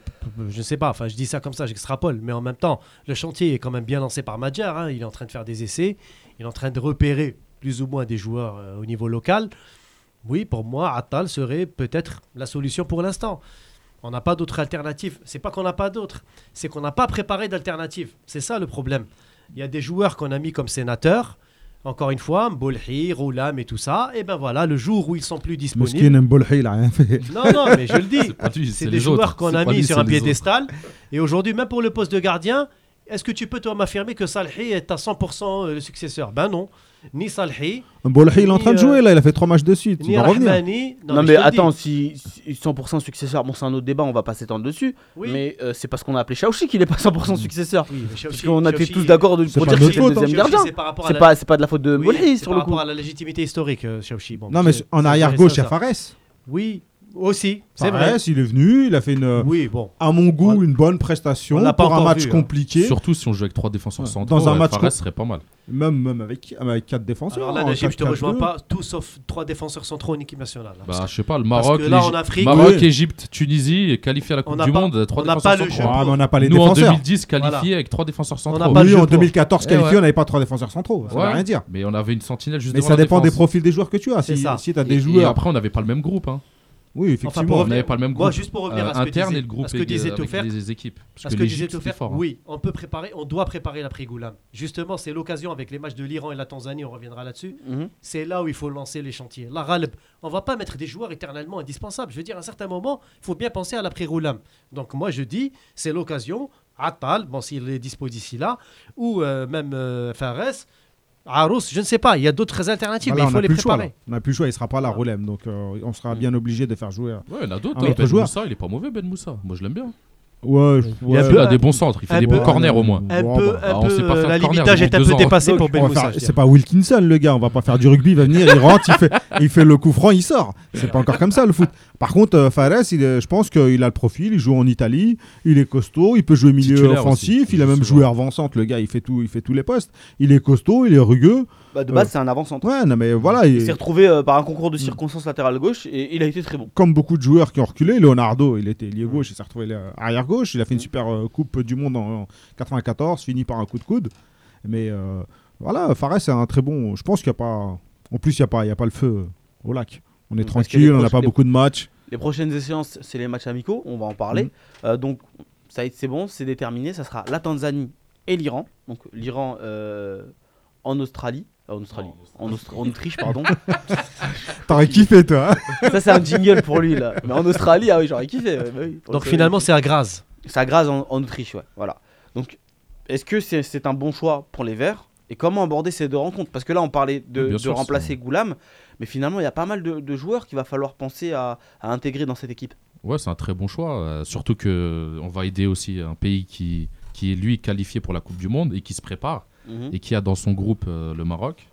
je sais pas, enfin je dis ça comme ça, j'extrapole. Mais en même temps, le chantier est quand même bien lancé par Madjer. hein. Il est en train de faire des essais. Il est en train de repérer plus ou moins des joueurs euh, au niveau local. Oui, pour moi, Atal serait peut-être la solution pour l'instant. On n'a pas d'autre alternative. C'est pas qu'on n'a pas d'autre, c'est qu'on n'a pas préparé d'alternative. C'est ça le problème. Il y a des joueurs qu'on a mis comme sénateurs. Encore une fois, Mbolhi, Roulam et tout ça. Et ben voilà, le jour où ils sont plus disponibles. Mbolhi, rien fait. Non, non, mais je le dis. C'est des joueurs qu'on a mis lui, sur un piédestal. Et aujourd'hui, même pour le poste de gardien, est-ce que tu peux toi m'affirmer que Salhi est à 100% le successeur? Ben non. Ni Salhi, Mbolhi, il est en train de jouer euh, là, il a fait trois matchs de suite. Il ni va revenir. Non, mais attends, si, si 100% successeur, bon c'est un autre débat, on va pas s'étendre dessus. Oui. Mais euh, c'est parce qu'on a appelé Chaouchi qu'il est pas 100% successeur. Oui, mais Parce qu'on a été Chaouchi- tous d'accord pour pas dire que c'est le deuxième gardien. c'est par pas, c'est pas de la faute de Oui, Bolhi c'est sur par le coup. rapport à la légitimité historique, euh, Chaouchi. Bon, Non, mais en c'est arrière gauche, il y a. Fares. Oui, aussi, c'est vrai. Fares, il est venu, il a fait une, Oui, bon. à mon goût, On- une bonne prestation pas pour un match vu, hein. compliqué. Surtout si on joue avec trois défenseurs Ouais. centraux. Dans un ouais, match Fares com- serait pas mal. Même, même avec, avec quatre défenseurs. Alors là, en Najib, je te 4-4-2. rejoins pas, tout sauf trois défenseurs centraux en équipe nationale. hein. Bah, je sais pas, le Maroc, là, en Afrique- Maroc, Oui. Égypte, Tunisie, qualifié à la On Coupe n'a du pas- Monde, trois on n'a défenseurs pas le centraux. Ah, mais on n'a pas les Nous, en défenseurs. 2010, qualifié Voilà. avec trois défenseurs centraux. pas Oui, en pour. 2014 Eh qualifié, on n'avait pas trois défenseurs centraux. Ça veut rien dire. Mais on avait une sentinelle juste Mais ça dépend des profils des joueurs que tu as. C'est Si, ça. si tu as des Et joueurs. après, on n'avait pas le même groupe. Oui, Enfin, effectivement. pour On n'avait pas le même Moi, groupe juste pour revenir euh, à ce que interne disait- et le groupe à ce que avec- disait avec les équipes. Parce Parce que que disait fort. hein. oui, on peut préparer, on doit préparer l'après Goulam. Justement, c'est l'occasion avec les matchs de l'Iran et la Tanzanie, on reviendra là-dessus. Mhm. C'est là où il faut lancer les chantiers. La Raleb, on va pas mettre des joueurs éternellement indispensables. Je veux dire, à un certain moment, il faut bien penser à l'après Goulam. Donc moi, je dis, c'est l'occasion. Atal, bon, s'il est dispo d'ici là, ou euh, même euh, Fares, Arous, je ne sais pas. Il y a d'autres alternatives, Voilà, mais il faut les choix. préparer. là. On n'a plus le choix, il sera pas là, Roulem. Donc euh, on sera bien obligé de faire jouer. Ouais, il y en a d'autres. Hein. Ben joueur. Moussa, il est pas mauvais, Ben Moussa. Moi, je l'aime bien. Ouais, Il a peu- des bons centres, il fait des bons corners au moins. Un Bon, peu, bah, on sait pas euh, faire la limitage est un peu ans. dépassée pour Ben Moussa. C'est pas Wilkinson le gars, on va pas faire du rugby, il va venir, il rentre, il fait, il fait le coup franc, il sort. C'est pas encore comme ça le foot. Par contre, euh, Fares, il est- je pense qu'il a le profil, il joue en Italie, il est costaud, il peut jouer milieu Titulaire offensif, aussi, il a même joué avant-centre, le gars, il fait, tout, il fait tous les postes. Il est costaud, il est rugueux. Bah, de base, Euh, c'est un avant-centre. Ouais, non mais voilà, Il il- s'est retrouvé euh, par un concours de circonstances latéral gauche et il a été très bon. comme beaucoup de joueurs qui ont reculé, Leonardo, il était lié gauche, il s'est retrouvé arrière gauche, il a fait une super euh, coupe du monde en, en 94, fini par un coup de coude. Mais euh, voilà, Fares c'est un très bon. Je pense qu'il n'y a pas. En plus, il n'y a, pas- il y a pas le feu au lac. On est tranquille, on n'a pas beaucoup de matchs. Les prochaines échéances, c'est les matchs amicaux, on va en parler. Mhm. Euh, donc, ça y est, c'est bon, c'est déterminé. Ça sera la Tanzanie et l'Iran. Donc, l'Iran euh, en Australie. euh, en Australie. En, Austra- en Autriche, pardon. T'aurais kiffé, toi. hein Ça, c'est un jingle pour lui, là. Mais en Australie, ah oui, j'aurais kiffé. ouais, bah oui, Donc le- finalement, c'est à Graz. C'est à Graz en, en Autriche, ouais. Voilà. Donc, est-ce que c'est un bon choix pour les Verts? Et comment aborder ces deux rencontres? Parce que là, on parlait de, Bien de sûr, remplacer Goulam, mais finalement, il y a pas mal de, de joueurs qu'il va falloir penser à, à intégrer dans cette équipe. Ouais, c'est un très bon choix. euh, surtout que on va aider aussi un pays qui, qui est lui qualifié pour la Coupe du Monde et qui se prépare Mhm. et qui a dans son groupe euh, le Maroc.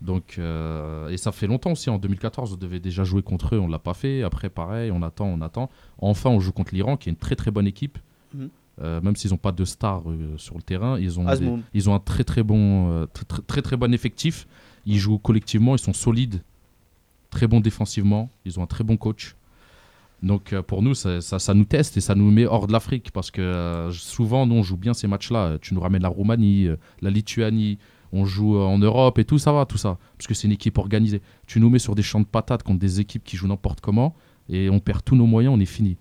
Donc, euh, et ça fait longtemps aussi. En 2014, on devait déjà jouer contre eux, on l'a pas fait. Après, pareil, on attend, on attend. Enfin, on joue contre l'Iran, qui est une très très bonne équipe. Mhm. Euh, même s'ils n'ont pas de stars euh, sur le terrain, ils ont, des- ils ont un très très bon, euh, très très bon effectif. Ils jouent collectivement, ils sont solides, très bons défensivement. Ils ont un très bon coach. Donc euh, pour nous, ça, ça, ça nous teste et ça nous met hors de l'Afrique parce que euh, souvent, nous, on joue bien ces matchs-là. Tu nous ramènes la Roumanie, euh, la Lituanie, on joue en Europe et tout, ça va, tout ça. Parce que c'est une équipe organisée. Tu nous mets sur des champs de patates contre des équipes qui jouent n'importe comment et on perd tous nos moyens, on est fini.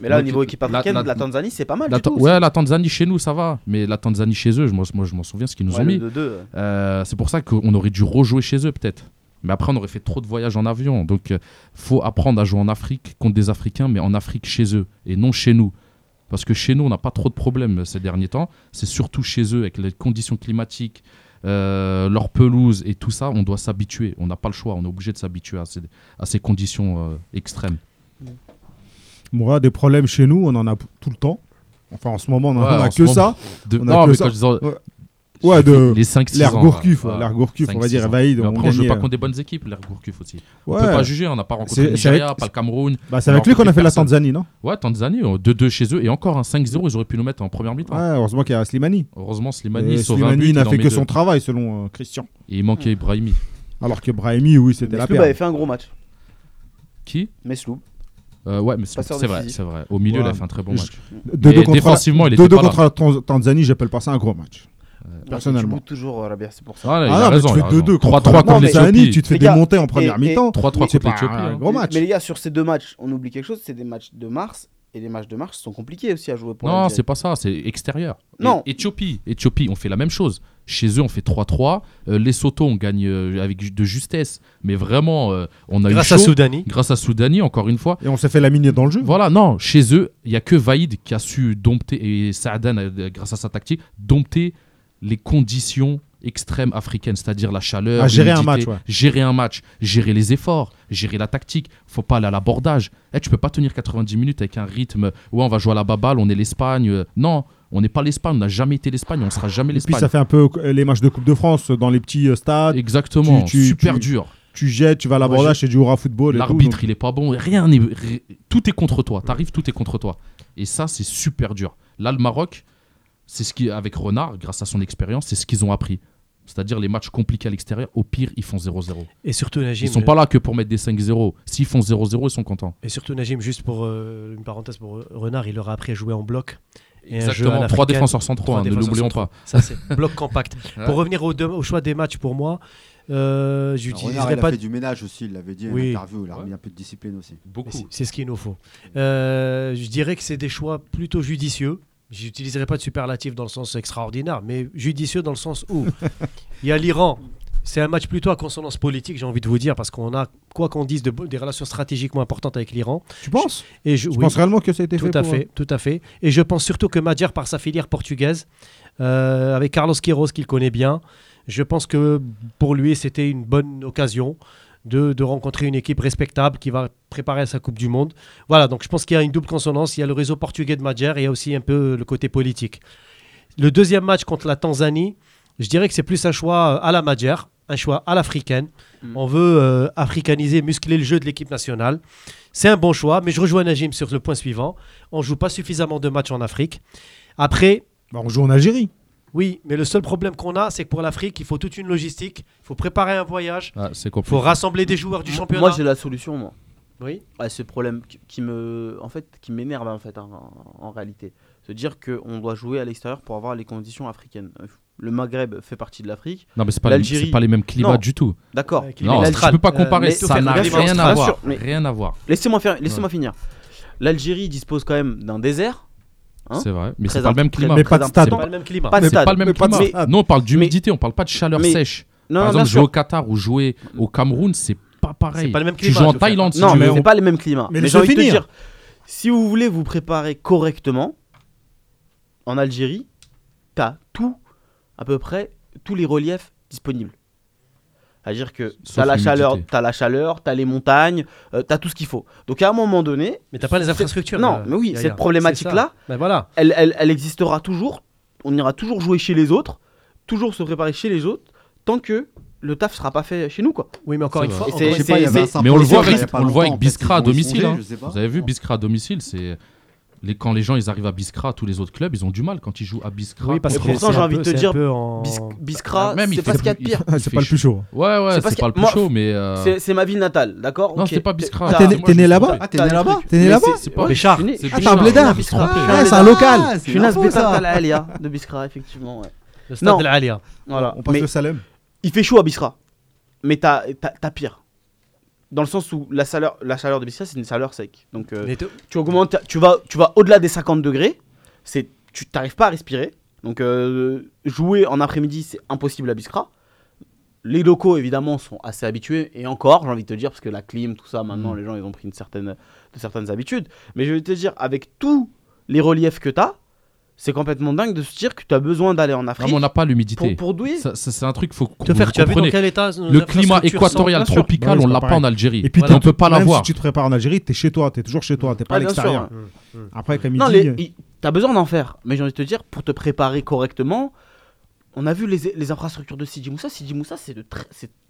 Mais là, au niveau équipe africaine, la, la- Tanzanie, c'est pas mal. La du tout, Ta- ouais, la Tanzanie chez nous, ça va. Mais la Tanzanie chez eux, moi, moi, je m'en souviens ce qu'ils nous Ouais, ont mis. 2-2. Euh, c'est pour ça qu'on aurait dû rejouer chez eux, peut-être. Mais après, on aurait fait trop de voyages en avion. Donc, il faut apprendre à jouer en Afrique contre des Africains, mais en Afrique chez eux et non chez nous. Parce que chez nous, on n'a pas trop de problèmes ces derniers temps. C'est surtout chez eux, avec les conditions climatiques, euh, leur pelouse et tout ça, on doit s'habituer. On n'a pas le choix. On est obligé de s'habituer à ces, à ces conditions euh, extrêmes. Moi, des problèmes chez nous, on en a tout le temps. Enfin, en ce moment, on en Ouais, a que ça. moment. De- On a non, que mais ça. quand je dis- Ouais. Ouais, de les 5-6 l'air ans, Gourcuff, ouais. ouais, l'air Gourcuff, on va 5-6 dire. Vaïd, Mais on après, on joue gagnait, pas euh, contre des bonnes équipes, l'air Gourcuff aussi. On peut pas juger, on n'a pas rencontré le Nigeria, avec- pas le Cameroun. Bah, c'est avec lui qu'on a fait la. Tanzanie, non? Ouais, Tanzanie, euh, 2-2 chez eux et encore un 5-0, ils auraient pu nous mettre en première mi-temps. Ouais, heureusement qu'il y a Slimani. Heureusement, Slimani, Slimani n'a fait que son travail, selon euh, Christian. Et il manquait Ibrahimi. Alors que Brahimi, oui, c'était la Mesloub paire. avait fait un gros match. Qui? Mesloub. Euh, ouais, mais c'est de vrai, c'est vrai. Au milieu, il a fait un très bon match. De deux contre défensivement, il de était deux pas là. contre la Tan- Tanzanie, j'appelle pas ça un gros match. Personnellement. Tu toujours, euh, Rabia, c'est pour ça. Ah, il Ah a non, mais raison, tu fais raison. 2-2 contre 3-3 la contre l'Éthiopie. tu te fais Les démonter en première mi-temps. 3-3 C'est contre pas l'Éthiopie. un hein. gros Mais- match. Mais les gars, sur ces deux matchs, on oublie quelque chose, c'est des matchs de mars. Et les matchs de mars sont compliqués aussi à jouer pour Non, c'est pas ça, c'est extérieur. Non. Éthiopie, Éthiopie, on fait la même chose. Chez eux, on fait 3-3. Euh, Lesotho, on gagne euh, avec de justesse. Mais vraiment, euh, on a Grâce eu à chaud. Soudani. Grâce à Soudani, encore une fois. Et on s'est fait laminer dans le jeu. Voilà, non, chez eux, il y a que Vaïd qui a su dompter, et Saadan, euh, grâce à sa tactique, dompter les conditions extrêmes africaines, c'est-à-dire la chaleur, gérer un match, ouais. gérer un match, gérer les efforts, gérer la tactique. Faut pas aller à l'abordage. Eh, tu peux pas tenir 90 minutes avec un rythme. Ouais, on va jouer à la baballe, on est l'Espagne. Euh, Non, on n'est pas l'Espagne, on n'a jamais été l'Espagne, on sera jamais Et puis l'Espagne. ça fait un peu euh, les matchs de Coupe de France dans les petits euh, stades. Exactement, Tu- tu- super tu- dur. Tu jettes, tu vas à l'abordage, c'est du hurrah football. L'arbitre, donc- il est pas bon. Rien n'est. Tout est contre toi. T'arrives, tout est contre toi. Et ça, c'est super dur. Là, le Maroc, c'est ce qui, avec Renard, grâce à son expérience, c'est ce qu'ils ont appris. C'est-à-dire les matchs compliqués à l'extérieur, au pire, ils font 0-0. Et surtout, Najim. Ils sont pas là que pour mettre des 5-0. S'ils font 0-0, ils sont contents. Et surtout, Najim, juste pour euh, une parenthèse pour euh, Renard, il leur a appris à jouer en bloc. Et un jeu Exactement, à trois défenseurs centraux, Trois hein, ne l'oublions pas. Ça, c'est bloc compact. Ouais. Pour revenir au, choix des matchs, pour moi, euh, j'utiliserai il a pas. fait du ménage aussi, il l'avait dit Oui. en interview, il a remis un peu de discipline aussi. Beaucoup. C'est- C'est ce qu'il nous faut. Euh, je dirais que c'est des choix plutôt judicieux. J'utiliserai pas de superlatif dans le sens extraordinaire, mais judicieux dans le sens où il y a l'Iran. C'est un match plutôt à consonance politique, j'ai envie de vous dire, parce qu'on a, quoi qu'on dise, de, des relations stratégiquement importantes avec l'Iran. Tu penses? Et je, Tu oui. penses réellement que ça a été tout fait à pour, fait, tout à fait. Et je pense surtout que Madjer, par sa filière portugaise, euh, avec Carlos Queiroz qu'il connaît bien, je pense que pour lui c'était une bonne occasion de, de rencontrer une équipe respectable qui va préparer à sa Coupe du Monde. Voilà, donc je pense qu'il y a une double consonance. Il y a le réseau portugais de Madjer et il y a aussi un peu le côté politique. Le deuxième match contre la Tanzanie, je dirais que c'est plus un choix euh, à la Madjer, un choix à l'africaine. Mm. On veut euh, africaniser, muscler le jeu de l'équipe nationale. C'est un bon choix, mais je rejoins Najim sur le point suivant. On joue pas suffisamment de matchs en Afrique. Après, Bah, on joue en Algérie. Oui, mais le seul problème qu'on a, c'est que pour l'Afrique, il faut toute une logistique. Il faut préparer un voyage. Ah, Il faut rassembler des joueurs du championnat. Moi, j'ai la solution, moi. Oui. Ouais, ce problème qui, me, en fait, qui m'énerve en fait, hein, en, en réalité, se dire qu'on doit jouer à l'extérieur pour avoir les conditions africaines. Euh, Le Maghreb fait partie de l'Afrique. Non, mais c'est pas, les- L'Algérie- c'est pas les mêmes climats Non. du tout. D'accord. Non, tu peux pas comparer. ça n'a rien à Rien à voir. Laissez-moi faire, laissez-moi Ouais. finir. L'Algérie dispose quand même d'un désert. Hein, C'est vrai. Mais c'est pas le même climat. Mais pas de stade. Pas le même climat. Pas le même. Nous, on parle d'humidité, on parle pas de chaleur sèche. Non, Par non, exemple, jouer au. Qatar ou jouer au Cameroun, c'est pas pareil. C'est pas le même Tu climat, joues en Thaïlande si Non, tu mais c'est pas les mêmes climats. Mais Mais, j'ai laisse-le envie de te finir. dire, si vous voulez vous préparer correctement, en Algérie, t'as tout, à peu près, tous les reliefs disponibles. C'est-à-dire que Sauf t'as la chaleur, t'as la chaleur, t'as les montagnes, euh, t'as tout ce qu'il faut. Donc à un moment donné, Mais t'as pas les infrastructures. Non, euh, mais oui, cette problématique-là. Ben voilà. elle, elle, elle existera toujours. On ira toujours jouer chez les autres, toujours se préparer chez les autres, tant que le taf sera pas fait chez nous, quoi. Oui, mais encore une fois, Mais on le voit avec, on le voit avec Biskra à domicile. hein. Vous avez vu Biskra à domicile, c'est les, quand les gens ils arrivent à Biskra, tous les autres clubs, ils ont du mal quand ils jouent à Biskra. Oui, parce que pourtant, c'est j'ai envie de te c'est dire, en- Bis- Biskra, Ah, même, il c'est pas ce qu'il y a de pire. c'est pas le plus chaud. Ouais, ouais, C'est parce c'est pas le plus moi- chaud, mais. euh, C'est c'est ma ville natale, d'accord? Non, c'était pas Biskra. T'as- T'es né- là-bas? Ah, t'es né là-bas? T'es né là-bas? c'est- C'est pas c'est Ah, Ah, t'es un. Ah, c'est un local. Je suis la Alia de Biskra, effectivement. Le stade Non. de la Alia. Voilà. On passe le Salem. il fait chaud à Biskra. Mais t'as pire. Dans le sens où la chaleur, la chaleur de Biskra, c'est une chaleur sec. Donc euh, tu augmentes, tu vas, tu vas au-delà des 50 degrés. C'est, tu t'arrives pas à respirer. Donc euh, jouer en après-midi, c'est impossible à Biskra. Les locaux, évidemment, sont assez habitués. Et encore, j'ai envie de te dire, parce que la clim, tout ça, maintenant, Mm. les gens, ils ont pris une certaine, de certaines habitudes. Mais je vais te dire, avec tous les reliefs que tu as, c'est complètement dingue de se dire que tu as besoin d'aller en Non, Afrique mais on n'a pas pour, l'humidité. pour douiller. Ça- ça- C'est un truc, faut Te faire, vous tu as vu dans quel état nos Le climat équatorial tropical, Bah oui, on c'est l'a pas pas en. Algérie. Et puis, on peut pas même l'avoir. si tu te prépares en Algérie, t'es chez toi, t'es toujours chez toi, t'es pas à Ah, bien sûr, l'extérieur. Après, comme il Non, dit, les- il- t'as besoin d'en faire. Mais j'ai envie de te dire, pour te préparer correctement, on a vu les, les infrastructures de Sidi Moussa. Sidi Moussa, c'est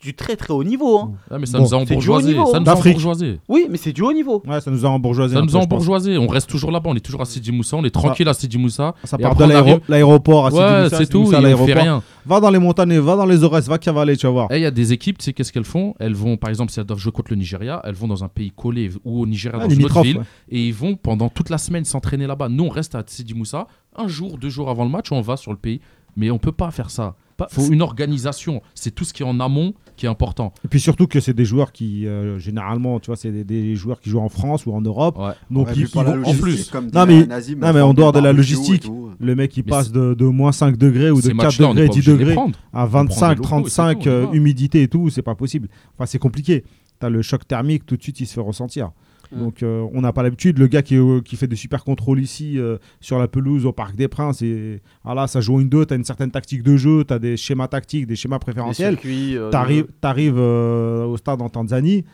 du très très haut niveau. hein. Ah, mais ça Bon, nous a c'est du haut embourgeoisé. niveau, Ça hein. nous a embourgeoisé. Oui, mais c'est du haut niveau. ouais, ça nous a embourgeoisé. Ça nous a embourgeoisé. On reste toujours là-bas. On est toujours à Sidi Moussa. On est tranquille à Sidi Moussa. Ça part de après, arrive- l'aéroport à Sidi Ouais, Moussa, c'est tout. Moussa, Et on fait rien. Va dans les montagnes, va dans les Aurès, va cavaler, tu vas voir. Et il y a des équipes, tu sais qu'est-ce qu'elles font? Elles vont, par exemple, si elles doivent jouer contre le Nigeria, elles vont dans un pays collé ou au Nigeria, Ah, dans une autre ville, et ils vont pendant toute la semaine s'entraîner là-bas. Nous, on reste à Sidi Moussa, un jour, deux jours avant le match, on va sur le pays. Mais on peut pas faire ça. Pas- faut une organisation. C'est tout ce qui est en amont qui est important. Et puis surtout que c'est des joueurs qui, euh, généralement, tu vois, c'est des, des joueurs qui jouent en France ou en Europe. Ouais. Donc Ouais, ils, ils vont- en plus, comme non, mais- Nazim, non, mais en dehors de la logistique, tout. le mec il passe de, de moins 5 degrés ou de Ces 4 matchs-là, on n'est degrés, pas 10 obligé de les degrés à On prend des 25, locaux et c'est 35, tout, on y euh, humidité et tout, c'est pas possible. Enfin, c'est compliqué. T'as le choc thermique, tout de suite, il se fait ressentir. Mm. Donc, euh, on n'a pas l'habitude. Le gars qui, euh, qui fait des super contrôles ici euh, sur la pelouse au Parc des Princes, et voilà, ça joue une deux, t'as une certaine tactique de jeu, t'as des schémas tactiques, des schémas préférentiels. le- t'arrives, euh, au stade en Tanzanie,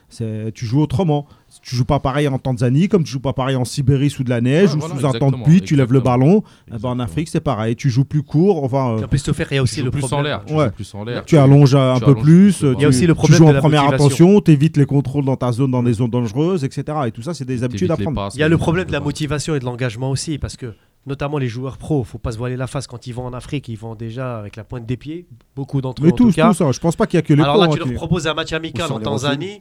tu joues autrement. Tu joues pas pareil en Tanzanie, comme tu joues pas pareil en Sibérie sous de la neige ou voilà, sous un temps de exactement, pluie, tu lèves le ballon. Eh ben, en. Afrique, c'est pareil. Tu joues plus court. Enfin, euh, En plus, te faire, il y a aussi Tu joues le plus problème. en l'air. tu Ouais. joues plus en l'air. tu allonges un tu peu allonges plus. tu- Il y a aussi le tu problème joues de en la première motivation. attention, tu évites les contrôles dans ta zone, dans des zones dangereuses, etc. Et tout ça, c'est des habitudes à prendre. passes, Il y a le problème de la motivation et de l'engagement aussi, parce que notamment les joueurs pros, faut pas se voiler la face quand ils vont en Afrique, ils vont déjà avec la pointe des pieds. Beaucoup d'entre eux, Mais en tout tous, cas. tous, hein. je pense pas qu'il y a que les Alors pros, là, hein, tu leur qui- proposes un match amical en Tanzanie.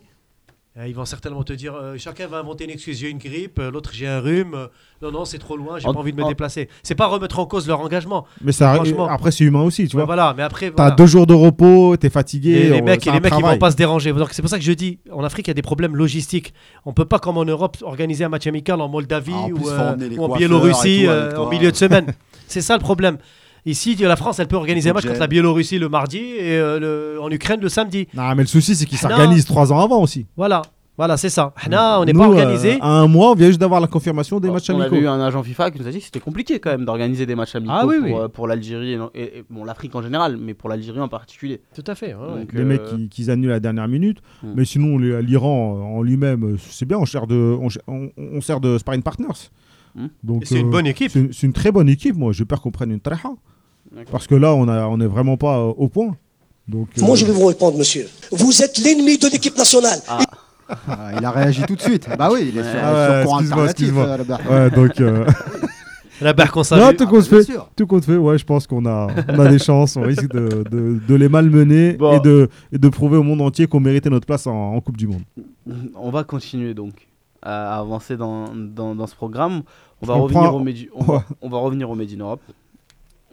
Euh, Ils vont certainement te dire euh, chacun va inventer une excuse. J'ai une grippe, euh, l'autre j'ai un rhume. euh, non, non, c'est trop loin, j'ai En- pas envie de me en- déplacer. C'est pas remettre en cause leur engagement. Mais ça, Franchement. après, c'est humain aussi, tu Ouais, vois. voilà, mais après, T'as deux jours de repos, t'es fatigué. Et les on- mecs, et les mecs ils vont pas se déranger. Donc c'est pour ça que je dis, en Afrique, il y a des problèmes logistiques. On peut pas, comme en Europe, organiser un match amical en Moldavie Ah, en plus, ou, euh, en Biélorussie tout euh, avec en milieu de semaine. c'est ça le problème. Ici, la France, elle peut organiser un match contre la Biélorussie le mardi et euh, le- en Ukraine le samedi. Non, mais le souci, c'est qu'ils s'organisent trois ans avant aussi. Voilà. Voilà, c'est ça. Hna, on n'est pas euh, organisé. à un mois, on vient juste d'avoir la confirmation des matchs on amicaux. avait eu un agent FIFA qui nous a dit que c'était compliqué quand même d'organiser des matchs amicaux Ah oui, pour, oui. euh, pour l'Algérie et, non- et- et- bon l'Afrique en général, mais pour l'Algérie en particulier. Tout à fait. ouais, ouais. Donc, les euh, mecs qui, qui annulent à la dernière minute. Hmm. Mais sinon, l'Iran en lui-même, c'est bien, on, sert de, on, on- on sert de sparring partners. Hmm. Donc, c'est une euh, bonne équipe. C'est c'est une très bonne équipe, moi. J'ai peur qu'on prenne une tréha. D'accord. Parce que là, on n'est vraiment pas euh, au point. Donc, euh, Moi, je vais vous répondre, monsieur. Vous êtes l'ennemi de l'équipe nationale. Ah, il a réagi tout de suite. Bah oui, il est sur, Ah ouais, sur courant excuse-moi, excuse-moi. euh. Ouais, donc. euh, La barre qu'on non, tout Ah, compte bien fait, sûr. tout compte fait, ouais, je pense qu'on a, on a des chances. On risque de, de- de les malmener Bon. et, de, et de prouver au monde entier qu'on méritait notre place en, en Coupe du Monde. On va continuer donc à avancer dans, dans, dans ce programme. On va On revenir prend- au Made in- on, va, on va revenir au Made in Europe.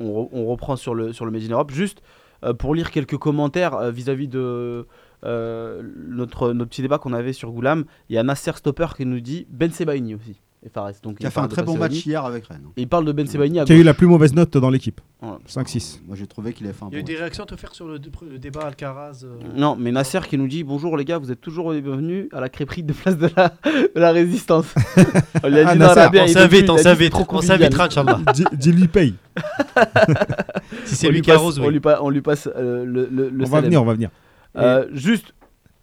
On, re- on reprend sur le sur le Made in Europe juste euh, pour lire quelques commentaires euh, vis-à-vis de euh, notre notre petit débat qu'on avait sur Goulam. Il y a Nasser Stopper qui nous dit Ben Sebaini aussi. Et Fares. Donc Qui a fait un très bon match hier avec Rennes. Et il parle de Ben Sebaini Qui a eu la plus mauvaise note dans l'équipe Voilà. 5-6. Moi, j'ai trouvé qu'il avait fait un Il y a eu bon des match. réactions à te faire sur le, le débat Alcaraz. euh, Non, mais Nasser qui nous dit bonjour les gars, vous êtes toujours les bienvenus à la crêperie de place de la, de la résistance. on lui a Ah, dit Nasser, non, Rabia, On s'invite, on a s'invite, on s'invitera, Inch'Allah. Dis- Dis-lui paye. Si c'est On lui qui arrose, on lui passe euh, le, On va venir, on va venir. Euh, juste,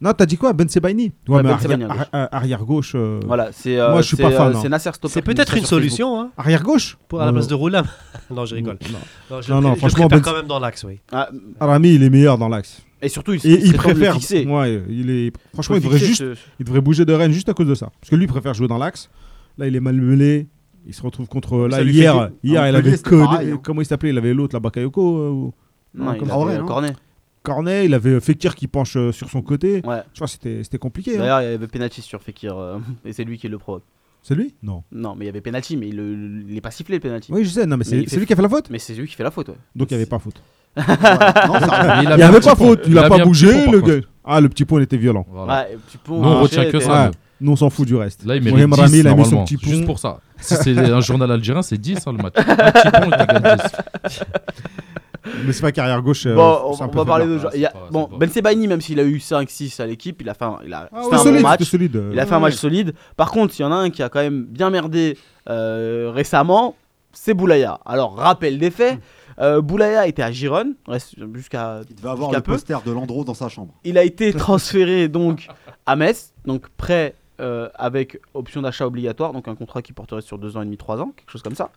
Non, t'as dit quoi? Ben Sebaini Ouais, Ouais, mais Ben arrière, gauche. arri- arrière gauche. euh, voilà, c'est euh, Moi, je suis c'est, pas fan, euh, hein. c'est. C'est peut-être une solution hein, Arrière gauche? Pour à la place de Roulam. non, je rigole. non. Non, je Non, le non, pré- je le franchement, préfère Ben- quand même dans l'axe, oui. Ah, Arami, il est meilleur dans l'axe. et surtout, il, Et il préfère. fixer. Ouais, il est. Franchement, il devrait fixer juste. ce- Il devrait bouger de Rennes juste à cause de ça. Parce que lui, il préfère jouer dans l'axe. Là, il est mal mêlé. Il se retrouve contre. Là, hier, À il avait hein. Comment il s'appelait? Il avait l'autre, la Bakayoko. euh, ou- Non, il Cornet, euh, Cornet. Il avait Fekir qui penche euh, sur son côté. Ouais. Tu vois, c'était c'était compliqué. hein. D'ailleurs, il y avait penalty sur Fekir euh, et c'est lui qui le provoque. C'est lui? Non. Non, mais il y avait penalty, mais il, le- il est pas sifflé le penalty. Oui, je sais. Non, mais c'est fait- lui qui a fait la faute Mais c'est lui qui fait la faute. Ouais. Donc, il n'y avait pas faute. Ouais. Non, ça- Mais Il n'y avait pas faute. Il n'a pas bougé, le gars. Ah, le petit pont, il était violent. Voilà. Ouais, petit pont, Nous, on retient que ça. Ouais. Nous, on s'en fout du reste. Là, il mérite Rami, 10 il a mis son petit pont. Juste pour ça. Si c'est un journal algérien, c'est 10 hein, le match. Un petit pont, il te gagne 10. Mais c'est pas qu'arrière gauche. euh, Bon, on, on peu va parler de il y a- Bon, Ben Sebaini, même s'il a eu 5-6 à l'équipe, il a fait un, il a, Ah, ouais, un solide, bon match. solide. Il a fait un match solide. Par contre, il y en a un qui a quand même bien merdé euh, récemment, c'est Boulaya. Alors, rappel des faits, euh, Boulaya était à Gironne jusqu'à Il devait avoir le peu. poster de Landreau dans sa chambre. Il a été transféré donc à Metz, donc prêt euh, avec option d'achat obligatoire, donc un contrat qui porterait sur 2 ans et demi, 3 ans, quelque chose comme ça.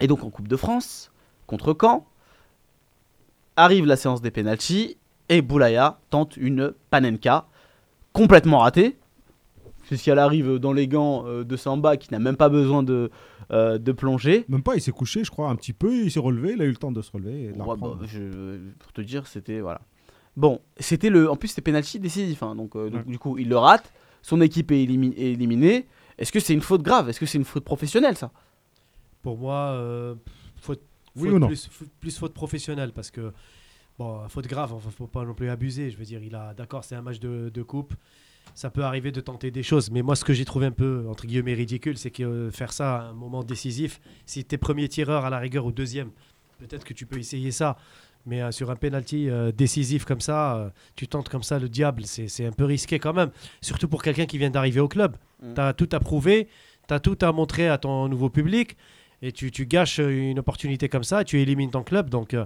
Et donc en Coupe de France, contre Caen, arrive la séance des pénalties et Boulaya tente une panenka complètement ratée, puisqu'elle arrive dans les gants euh, de Samba qui n'a même pas besoin de, euh, de plonger. Même pas, il s'est couché, je crois, un petit peu. Il s'est relevé. Il a eu le temps de se relever. et de la Ouais, reprendre. bah, je- pour te dire, c'était voilà. Bon, c'était le, en plus c'était penalty décisif, hein, donc, euh, donc, du coup il le rate, son équipe est, élimi- est éliminée. Est-ce que c'est une faute grave? Est-ce que c'est une faute professionnelle ça? Pour moi, euh, Oui faute ou non plus, faute professionnelle parce que bon, faute grave, enfin, faut pas non plus abuser. Je veux dire, il a, d'accord, c'est un match de, de coupe, ça peut arriver de tenter des choses. Mais moi, ce que j'ai trouvé un peu entre guillemets ridicule, c'est que euh, faire ça à un moment décisif, si t'es premier tireur à la rigueur ou deuxième, peut-être que tu peux essayer ça. Mais euh, sur un penalty euh, décisif comme ça, euh, tu tentes comme ça le diable, c'est c'est un peu risqué quand même. Surtout pour quelqu'un qui vient d'arriver au club. Mm. Tu as tout à prouver, tu as tout à montrer à ton nouveau public et tu, tu gâches une opportunité comme ça, tu élimines ton club. Donc euh,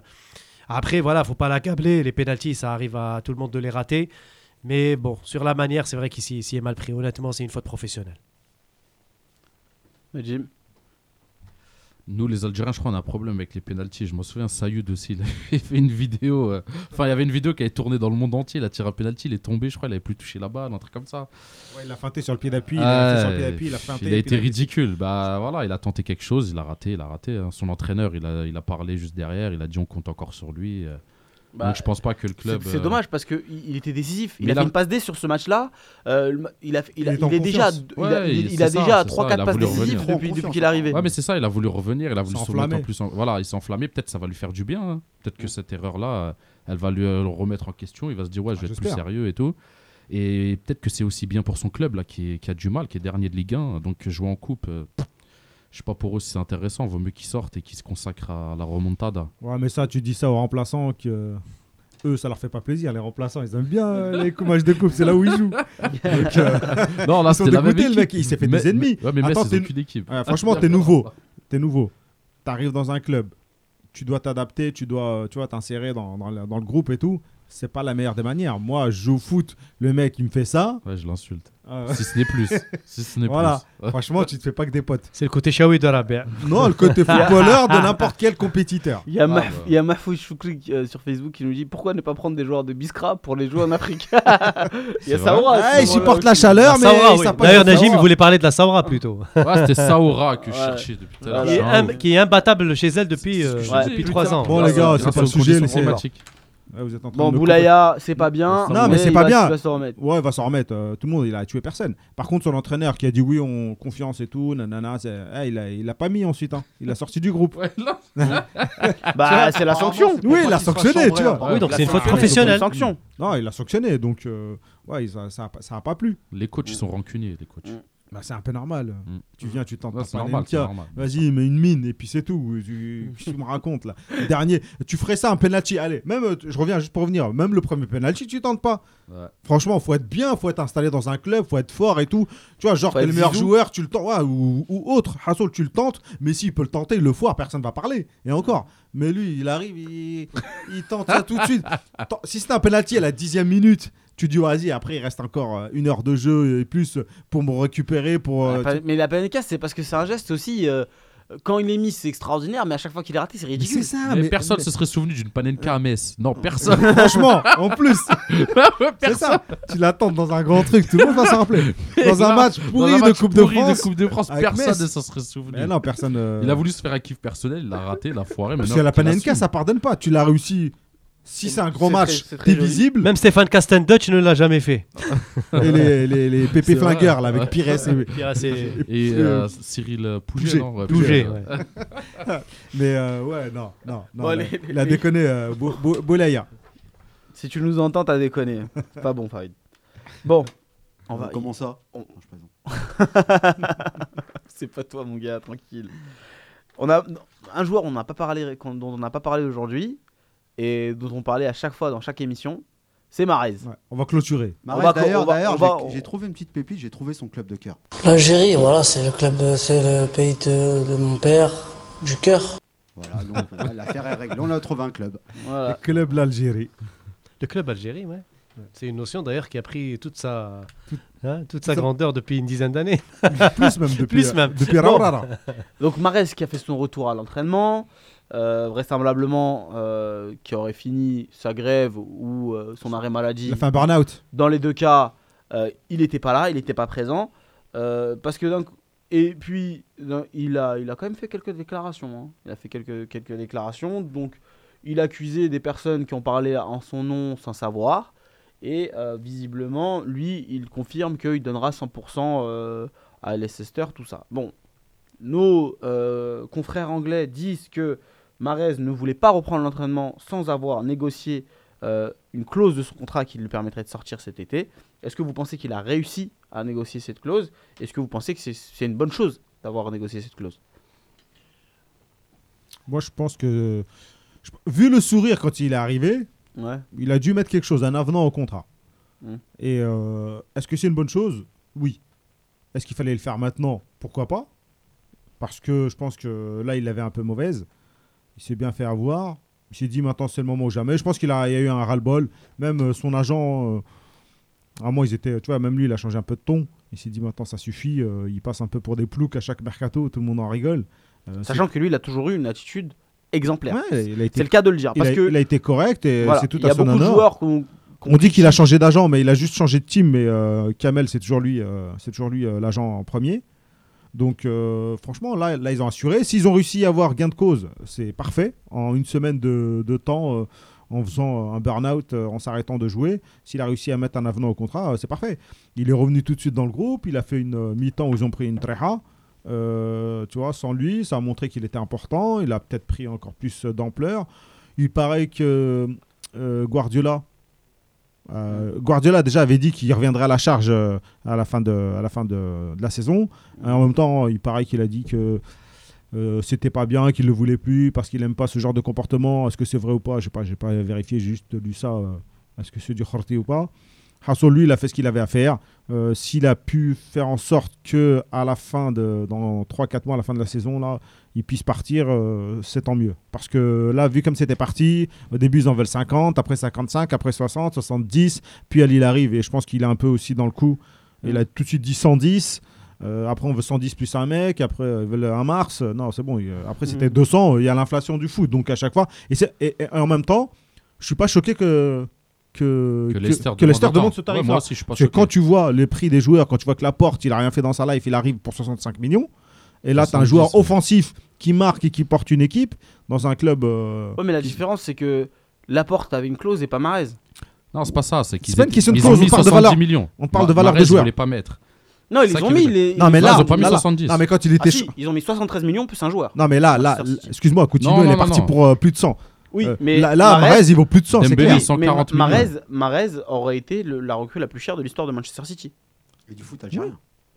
après, voilà, faut pas l'accabler. Les pénalties, ça arrive à tout le monde de les rater. Mais bon, sur la manière, c'est vrai s'y s'y est mal pris. Honnêtement, c'est une faute professionnelle. Jim Nous, les Algériens, je crois, on a un problème avec les pénalties. Je me souviens, Sayoud aussi, il avait fait une vidéo. euh, Enfin, il y avait une vidéo qui avait tourné dans le monde entier. Il a tiré un pénalty, il est tombé, je crois, il avait plus touché la balle, un truc comme ça. Ouais, il a feinté sur le pied d'appui. il a fait sur le pied Ouais, d'appui. Il a feinté. il a et été ridicule. Bah voilà, il a tenté quelque chose, il a raté, il a raté. hein. Son entraîneur, il a, il a parlé juste derrière, il a dit on compte encore sur lui. Bah, Donc je pense pas que le C'est club. c'est euh, dommage parce qu'il il était décisif. Il Mais a fait une passe D sur ce match-là. euh, il, a, il, a- Il est en il est déjà, il a, Ouais, il- il- il a c'est ça, déjà c'est 3-4 ça, il a passes décisives revenir. depuis, depuis qu'il est arrivé. Ouais, mais c'est ça, il a voulu revenir, il a voulu se remettre en plus. en- Voilà, il s'est enflammé. Peut-être ça va lui faire du bien. hein. Peut-être que cette erreur-là, euh, elle va lui euh, le remettre en question. Il va se dire, ouais, je vais Ah, être plus sérieux et tout. Et peut-être que c'est aussi bien pour son club là, qui, est- qui a du mal, qui est dernier de Ligue 1. Donc jouer en coupe, euh, je sais pas pour eux si c'est intéressant. Vaut mieux qu'ils sortent et qu'ils se consacrent à la remontada. Ouais, mais ça, tu dis ça aux remplaçants que. eux, ça leur fait pas plaisir. Les remplaçants, ils aiment bien euh, les coups matchs de coupe. C'est là où ils jouent. Donc, euh, Non, là, c'était la même dégoûtés, le mec. équipe. Il s'est fait Mais- des ennemis. mais- ouais, mais Metz, Attends, ont qu'une équipe. Ouais, franchement, t'es nouveau. T'es nouveau. T'arrives dans un club. Tu dois t'adapter. Tu dois, tu vois, t'insérer dans, dans le groupe et tout. C'est pas la meilleure des manières. Moi, je joue au foot. Le mec, il me fait ça. Ouais, je l'insulte. Ah. Si ce n'est plus. Si ce n'est Voilà. plus. Franchement, tu te fais pas que des potes. C'est le côté Shawi de Rabia. Non, le côté footballeur de n'importe quel compétiteur. Il y a, Ah, Mah- bah. il y a Mahfouz Choukri euh, sur Facebook qui nous dit pourquoi ne pas prendre des joueurs de Biskra pour les jouer en Afrique? Il y a Saoura. Ouais, il supporte la aussi. chaleur, La mais Saoura, oui. D'ailleurs, la Najim, il voulait parler de la Saoura plutôt. Ouais, c'était Saoura que je cherchais depuis tout à l'heure. Qui, est imbattable chez elle depuis, euh, Je Ouais. dis, depuis plus 3 tard. ans. Bon, les gars, c'est pas le sujet, laissez. Ouais, vous êtes en train Bon, de Boulaya, c'est pas bien. Non, mais c'est pas va- bien. il va se remettre. Ouais, il va s'en remettre. euh, tout le monde, il a tué personne. Par contre, son entraîneur qui a dit oui, on confiance et tout, nanana, eh, il, a, il a pas mis ensuite. hein. Il a sorti du groupe. Ouais, là, Bah, c'est la sanction. Oui, il l'a sanctionné, tu vois. Oui, donc c'est une faute professionnelle. sanction. Non, il l'a sanctionné. Donc, euh, ouais, il- ça, ça, a, pas- ça a pas plu. Les coachs, ils sont rancuniers, les coachs. Bah, c'est un peu normal. Mm. Tu viens, tu c'est c'est panenka. normal. Vas-y, mets une mine et puis c'est tout. Tu- tu me racontes là? Le Dernier, tu ferais ça un penalty. Allez, même, euh, je reviens juste pour revenir. Même le premier penalty, tu tentes pas. Ouais. Franchement, faut être bien, faut être installé dans un club, faut être fort et tout. Tu vois, genre, t'es le meilleur joueur, tu le tentes, ouais, ou, ou autre. Hassel, tu le tentes, mais s'il peut le tenter, il le foire, personne va parler. Et encore. Mais lui, il arrive, il, il tente ça tout de suite. Si c'était un penalty à la dixième minute, dis, vas-y, après, il reste encore euh, une heure de jeu et plus pour me récupérer. Pour, euh, La Mais la PNK, c'est parce que c'est un geste aussi. euh, Quand il est mis, c'est extraordinaire, mais à chaque fois qu'il est raté, c'est ridicule. c'est ça, Mais mais, personne mais- se serait souvenu d'une panenka à Metz. Non, personne. Franchement, en plus, c'est personne. ça. Tu l'attends dans un grand truc, tout le monde va s'en rappeler. Dans un match pourri un de Coupe de pourri France. Coupe de France, personne ne s'en serait souvenu. Mais non, personne. euh, Il a voulu se faire un kiff personnel, il l'a raté, il a foiré. Parce que la Panenka, ça pardonne pas. Tu l'as réussi. Si c'est un c'est match, très- très t'es joli. visible. Même Stéphane Castendutch ne l'a jamais fait. Et les, les, les vrai, flingueurs, là, avec ouais. Pires et. Euh, Cyril euh, Pouget, Pouget. non Ouais, Pouget, Pouget, ouais. Mais euh, ouais, non, non. non Bon, il, a, les- il a les- déconné, euh, Bo- Bo- Boulaya. Si tu nous entends, t'as déconné. C'est pas bon, Farid. Bon, on va. Comment ça? On-. C'est pas toi, mon gars, tranquille. On a un joueur on n'a pas parlé, qu'on- dont on n'a pas parlé aujourd'hui et dont on parlait à chaque fois dans chaque émission, c'est Marez. Ouais, on va clôturer. D'ailleurs, on va- d'ailleurs, on va- j'ai- j'ai trouvé une petite pépite, j'ai trouvé son club de cœur. L'Algérie, voilà, c'est le club, de- c'est le pays de, de mon père, du cœur. Voilà, donc voilà, l'affaire est réglée. On a trouvé un club. Le club l'Algérie. Le club Algérie, ouais. C'est une notion d'ailleurs qui a pris toute sa, hein, toute sa grandeur depuis une dizaine d'années. Plus même depuis, Plus euh, même. depuis Bon. Donc Marez qui a fait son retour à l'entraînement, euh, vraisemblablement euh, qui aurait fini sa grève ou euh, son arrêt maladie. Il a fait un burn-out. Dans les deux cas, euh, il n'était pas là, il n'était pas présent. Parce que coup- et puis il a, il a quand même fait quelques déclarations. hein. Il a fait quelques, quelques déclarations. Donc il a accusé des personnes qui ont parlé en son nom sans savoir. Et visiblement, lui, il confirme qu'il donnera 100% euh, à Leicester, tout ça. Bon, nos confrères anglais disent que Marez ne voulait pas reprendre l'entraînement sans avoir négocié euh, une clause de son contrat qui lui permettrait de sortir cet été. Est-ce que vous pensez qu'il a réussi à négocier cette clause? Est-ce que vous pensez que c'est une bonne chose d'avoir négocié cette clause? Moi, je pense que. je- Vu le sourire quand il est arrivé, Ouais. il a dû mettre quelque chose, un avenant au contrat. Mm. Et euh, est-ce que c'est une bonne chose? Oui. Est-ce qu'il fallait le faire maintenant? Pourquoi pas? Parce que je pense que là, il l'avait un peu mauvaise. Il s'est bien fait avoir. Il s'est dit maintenant, c'est le moment ou jamais. Je pense qu'il a, il y a eu un ras-le-bol. Même euh, son agent, euh, à moi, ils étaient, tu vois, même lui, il a changé un peu de ton. Il s'est dit maintenant, ça suffit. euh, il passe un peu pour des ploucs à chaque mercato. Tout le monde en rigole. Sachant que lui, il a toujours eu une attitude exemplaire. Ouais, il a été- C'est le cas de le dire. il Parce a, que il a été correct et voilà, c'est tout il y à a son beaucoup de honneur. joueurs qu'on. On dit qu'il a changé d'agent, mais il a juste changé de team. Mais euh, Kamel, c'est toujours lui, euh, c'est toujours lui euh, l'agent en premier. Donc, euh, franchement, là, là, ils ont assuré. S'ils ont réussi à avoir gain de cause, c'est parfait. En une semaine de, de temps, euh, en faisant un burn-out, euh, en s'arrêtant de jouer, s'il a réussi à mettre un avenant au contrat, euh, c'est parfait. Il est revenu tout de suite dans le groupe. Il a fait une euh, mi-temps où ils ont pris une treha. Euh, tu vois, sans lui, ça a montré qu'il était important. Il a peut-être pris encore plus euh, d'ampleur. Il paraît que euh, Guardiola, euh, Guardiola déjà avait dit qu'il reviendrait à la charge euh, à la fin de, la saison. Et en même temps, il paraît qu'il a dit que euh, c'était pas bien, qu'il le voulait plus parce qu'il aime pas ce genre de comportement. Est-ce que c'est vrai ou pas? Je sais pas, pas vérifié, j'ai juste lu ça. euh, Est-ce que c'est du Khorti ou pas? Hassan, lui, il a fait ce qu'il avait à faire. Euh, S'il a pu faire en sorte que la fin de, dans 3-4 mois, à la fin de la saison, il puisse partir, euh, c'est tant mieux. Parce que là, vu comme c'était parti, au début, ils en veulent 50, après 55, après 60, 70, puis Ali, il arrive, et je pense qu'il est un peu aussi dans le coup. Il a tout de suite dit 110. euh, après, on veut 110 plus un mec. Après, euh, ils veulent un Mars. Euh, Non, c'est bon. il- Après, c'était Mm. 200. Il y a l'inflation du foot. Donc, à chaque fois. Et, c'est- et- et en même temps, je suis pas choqué que. Que, Que Leicester demande ce Ouais, tarif-là. choqué. quand tu vois les prix des joueurs, quand tu vois que Laporte, il a rien fait dans sa life, il arrive pour 65 millions. Et là, tu as un 70, joueur ouais. offensif qui marque et qui porte une équipe dans un club. euh, Ouais, mais la différence, c'est que Laporte avait une clause et pas Marez. Non, c'est pas ça. C'est qu'ils une question de ils clause, ont mis on parle de 70 valeur. millions. On parle Ma- de valeur de Mahrez, ils joueur. voulaient pas mettre. Non, ils les ont mis. Les... Non, mais ils- là, ils ont pas mis là, là- 70. Non, mais quand il Ah était. si, ils ont mis 73 millions plus un joueur. Non, mais là, là, Manchester là, excuse-moi, Coutinho, il est parti pour euh, plus de 100. Oui, Euh, mais là, là, Mahrez, il vaut plus de 100, c'est clair. 140 mais millions. Mahrez, Mahrez aurait été le- la recrue la plus chère de l'histoire de Manchester City. Et du foot algérien.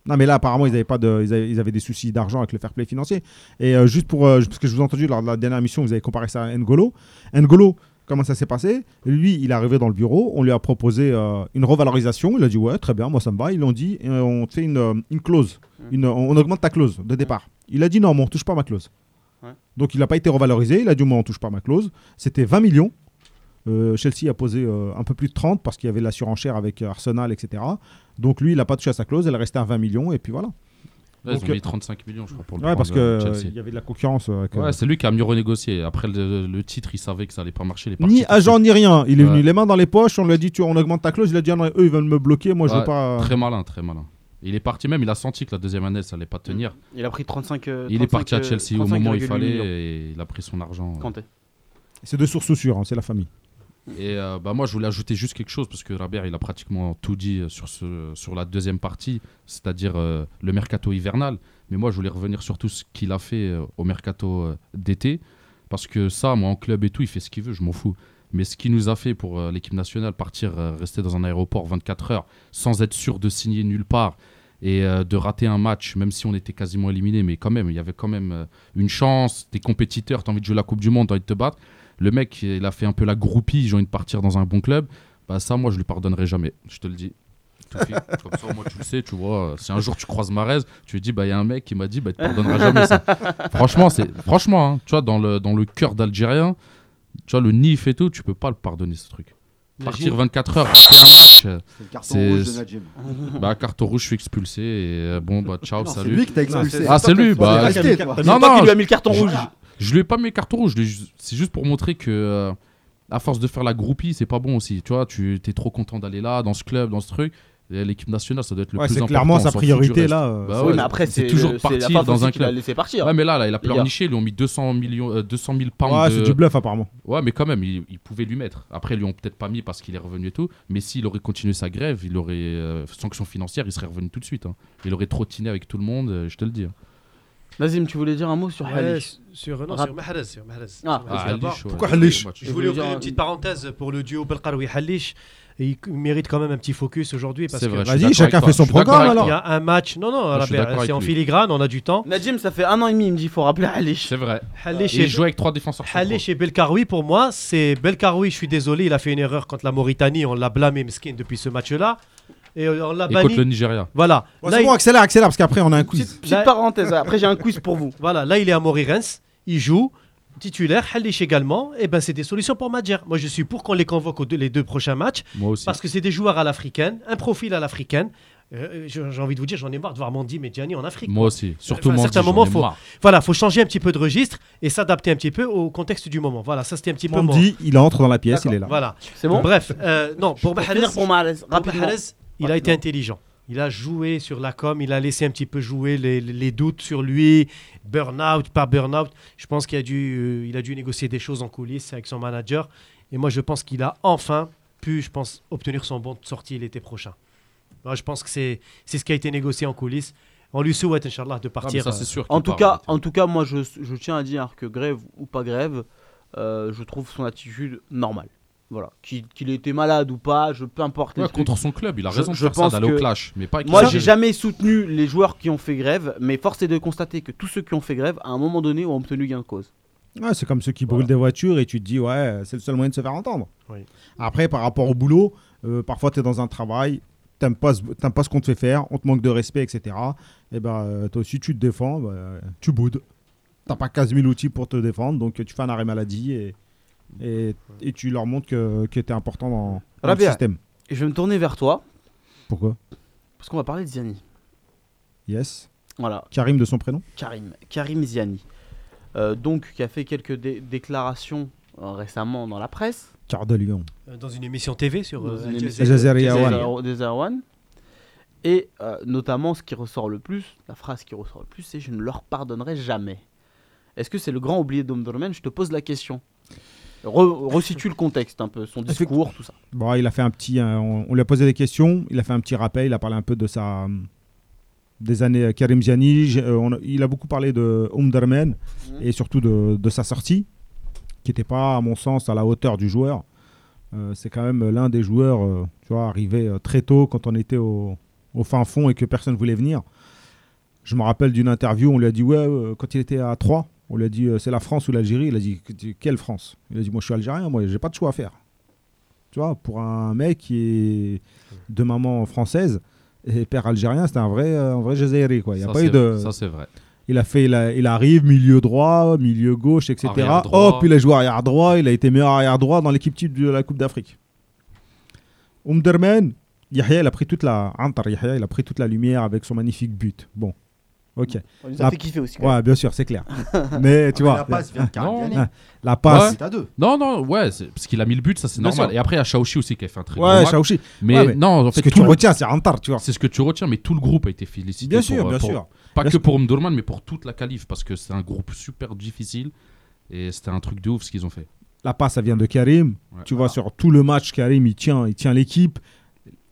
Non, mais là, apparemment, ils avaient, pas de, ils avaient, ils avaient des soucis d'argent avec le fair play financier. Et euh, juste pour. euh, parce que je vous ai entendu lors de la dernière émission, vous avez comparé ça à N'Golo. N'Golo, comment ça s'est passé? Lui, il est arrivé dans le bureau, on lui a proposé euh, une revalorisation. Il a dit Ouais, très bien, moi ça me va. Ils l'ont dit et on fait une, euh, une clause. Une, on augmente ta clause de départ. Il a dit Non, mais on touche pas ma clause. Ouais. Donc il n'a pas été revalorisé. Il a dit Moi, on touche pas ma clause. C'était 20 millions. Euh, Chelsea a posé euh, un peu plus de 30 parce qu'il y avait la surenchère avec euh, Arsenal, etc. Donc lui, il n'a pas touché à sa clause. Elle est restée à 20 millions et puis voilà. Là, ils Donc, ont mis 35 millions, je crois, pour le Ouais, parce prendre, euh, que euh, Chelsea. il y avait de la concurrence. avec, Ouais, c'est lui qui a mieux renégocié. Après le, le titre, il savait que ça allait pas marcher. parti ni agent ni rien. Il est Ouais. venu les mains dans les poches. On lui a dit tu, on augmente ta clause. Il a dit ah non, eux ils veulent me bloquer. Moi je veux pas. Très malin, très malin. Il est parti même, il a senti que la deuxième année, ça allait pas tenir. Il a pris 35. euh, Il est 35, parti à Chelsea au moment où il 35,8 fallait et il a pris son argent. C'est de sources sûres. hein, c'est la famille. Et euh, bah moi, je voulais ajouter juste quelque chose parce que Rabert, il a pratiquement tout dit euh, sur, ce, sur la deuxième partie, c'est-à-dire euh, le mercato hivernal. Mais moi, je voulais revenir sur tout ce qu'il a fait euh, au mercato d'été. Parce que ça, moi, en club et tout, il fait ce qu'il veut, je m'en fous. Mais ce qu'il nous a fait pour l'équipe nationale, partir, rester dans un aéroport 24 heures sans être sûr de signer nulle part et de rater un match, même si on était quasiment éliminé, mais quand même, il y avait quand même une chance. T'es compétiteur, t'as envie de jouer la Coupe du Monde, t'as envie de te battre. Le mec, il a fait un peu la groupie, j'ai envie de partir dans un bon club. Bah ça, moi, je lui pardonnerai jamais, je te le dis. Comme ça, moi, tu le sais, tu vois. Si un jour tu croises Marez, tu lui dis, bah il y a un mec qui m'a dit, bah il te pardonnera jamais ça. Franchement, c'est franchement, hein, tu vois, dans le dans le cœur d'Algérien, tu vois le nif et tout, tu peux pas le pardonner ce truc. Partir Imagine. 24 heures, rater un match, C'est le carton rouge de Najim. bah carton rouge, je suis expulsé et euh, bon bah ciao, Non, c'est salut. lui qui t'a expulsé. Ah c'est lui, bah Non, toi non, qui lui a mis le carton rouge. Je lui ai pas mis carton rouge, je lui ai ju- c'est juste pour montrer que euh, à force de faire la groupie, c'est pas bon aussi. Tu vois, tu es trop content d'aller là, dans ce club, dans ce truc. L'équipe nationale, ça doit être le Ouais, plus c'est important. clairement on sa priorité là. euh, Bah oui, mais après, c'est toujours c'est Faf dans un club. laissé partir. Ouais, mais là, là il a Les pleurniché, ils lui ont mis 200, millions, euh, 200 000 pounds. Ouais, de- c'est du bluff apparemment. Ouais, mais quand même, il, il pouvait lui mettre. Après, ils lui ont peut-être pas mis parce qu'il est revenu et tout. Mais s'il aurait continué sa grève, il aurait euh, sanction financière, il serait revenu tout de suite. hein. Il aurait trottiné avec tout le monde, euh, je te le dis. Nazim, tu voulais dire un mot sur Ouais, Halish sur, non, Rap- sur Mahrez. Sur Mahrez. Ah, Ah, d'abord. Halish, ouais. Pourquoi Halish. Je voulais ouvrir dire une petite parenthèse pour le duo Belkaroui Halish. Il mérite quand même un petit focus aujourd'hui parce C'est que vrai, suis Vas-y, chacun fait son programme, alors. il y a un match. Non, non, c'est en filigrane, on a du temps. Najim, ça fait un an et demi, il me dit il faut rappeler Halish. C'est vrai. Halish il joue avec trois défenseurs. Halish et Belkaroui, pour moi, c'est Belkaroui, je suis désolé, il a fait une erreur contre la Mauritanie, on l'a blâmé Meskin depuis ce match-là. Et euh, on l'a Et contre le banni. Nigeria. Voilà. Là, c'est il- bon, accélère, accélère, parce qu'après on a un quiz. Petite, petite Là- parenthèse, après j'ai un quiz pour vous. Voilà, là il est à Morirens, il joue, titulaire, Halish également, et ben c'est des solutions pour Madjer. Moi je suis pour qu'on les convoque aux deux- les deux prochains matchs, Moi aussi. parce que c'est des joueurs à l'africaine, un profil à l'africaine. Euh, j'ai j'ai envie de vous dire, j'en ai marre de voir Mandy Medjani en Afrique. Moi aussi. Surtout Enfin, à un Mandy, certain j'en moment, ai faut- marre. Voilà, faut changer un petit peu de registre et s'adapter un petit peu au contexte du moment. Voilà, ça c'était un petit peu mon- Mandy, il entre dans la pièce, il est là. Voilà. C'est bon? Bref, euh, non, pour Mahrez, pour. Mahrez, il a Rapidement. été intelligent. Il a joué sur la com, il a laissé un petit peu jouer les, doutes sur lui, burn-out, pas burn-out. Je pense qu'il a, dû, euh, il a dû négocier des choses en coulisses avec son manager. Et moi, je pense qu'il a enfin pu, je pense, obtenir son bon de sortie l'été prochain. Moi, je pense que c'est c'est ce qui a été négocié en coulisses. On lui souhaite, Inch'Allah, de Ah, partir. ça, euh, sûr. En tout, part, cas, en tout cas, moi je, je tiens à dire que grève ou pas grève, euh, je trouve son attitude normale. Voilà, qu'il était malade ou pas, je peu importe. les Ouais, trucs. contre son club, il a Je- raison de je faire ça, pense d'aller au clash, mais pas Moi, j'ai jamais soutenu les joueurs qui ont fait grève, mais force est de constater que tous ceux qui ont fait grève, à un moment donné, ont obtenu gain de cause. Ouais, c'est comme ceux qui brûlent des voitures et tu te dis, ouais, c'est le seul moyen de se faire entendre. Oui. Après, par rapport au boulot, euh, parfois tu es dans un travail, t'aimes pas, pas ce qu'on te fait faire, on te manque de respect, etc. Et ben, euh, toi aussi, tu te défends, bah, tu boudes. T'as pas 15 000 outils pour te défendre, donc tu fais un arrêt maladie et, et, et tu leur montres que, que tu es important dans, dans le Rabia, système. Et je vais me tourner vers toi, Pourquoi? Parce qu'on va parler de Ziani. Yes. Voilà, Karim de son prénom? Karim, Karim Ziani. Euh, donc, qui a fait quelques dé- déclarations euh, récemment dans la presse. Cœur de Lion. Euh, Dans une émission TV sur One. Et euh, notamment, ce qui ressort le plus, la phrase qui ressort le plus, c'est Je ne leur pardonnerai jamais. Est-ce que c'est le grand oublié d'Omdurman Je te pose la question. Re- resitue le contexte un peu, son discours, tout ça. Bon, il a fait un petit. euh, on, on lui a posé des questions, il a fait un petit rappel, il a parlé un peu de sa. des années euh, Karim Ziani. Euh, on il a beaucoup parlé de Omdurman et surtout de, de sa sortie, qui n'était pas, à mon sens, à la hauteur du joueur. Euh, c'est quand même l'un des joueurs, euh, tu vois, arrivé euh, très tôt quand on était au, au fin fond et que personne voulait venir. Je me rappelle d'une interview, on lui a dit, ouais, euh, quand il était à 3, on lui a dit, euh, c'est la France ou l'Algérie Il a dit, quelle France? Il a dit, moi je suis algérien, moi j'ai pas de choix à faire. Tu vois, pour un mec qui est de maman française et père algérien, c'était un vrai, euh, un vrai quoi. Il y a Ça, pas eu c'est- de. Ça, c'est vrai. Il a fait, il, a- il arrive milieu droit, milieu gauche, etc. Hop, il a joué arrière droit. Il a été meilleur arrière droit dans l'équipe type de la Coupe d'Afrique. Umderman, Yahya, il a pris toute la Antar Yahya, il a pris toute la lumière avec son magnifique but. Bon, ok. On nous a La- fait kiffer aussi, quand Ouais, bien sûr, c'est clair. Mais tu mais vois, la passe vient de Karim Non. La passe. C'est à deux. Non, non, ouais, parce qu'il a mis le but, ça c'est normal. sûr. Et après, il y a Shaoxi aussi qui a fait un très Ouais, match. Shaoxi. Mais, Ouais, mais non, en Ce fait, que tout tu le- retiens, c'est Antar, tu vois. c'est ce que tu retiens, mais tout le groupe a été félicité. Bien pour, sûr, euh, bien pour- sûr. Pas Bien que sûr. pour Omdurman, mais pour toute la qualif, parce que c'est un groupe super difficile. Et c'était un truc de ouf ce qu'ils ont fait. La passe, ça vient de Karim. Ouais. Tu vois, sur tout le match, Karim, il tient, il tient l'équipe.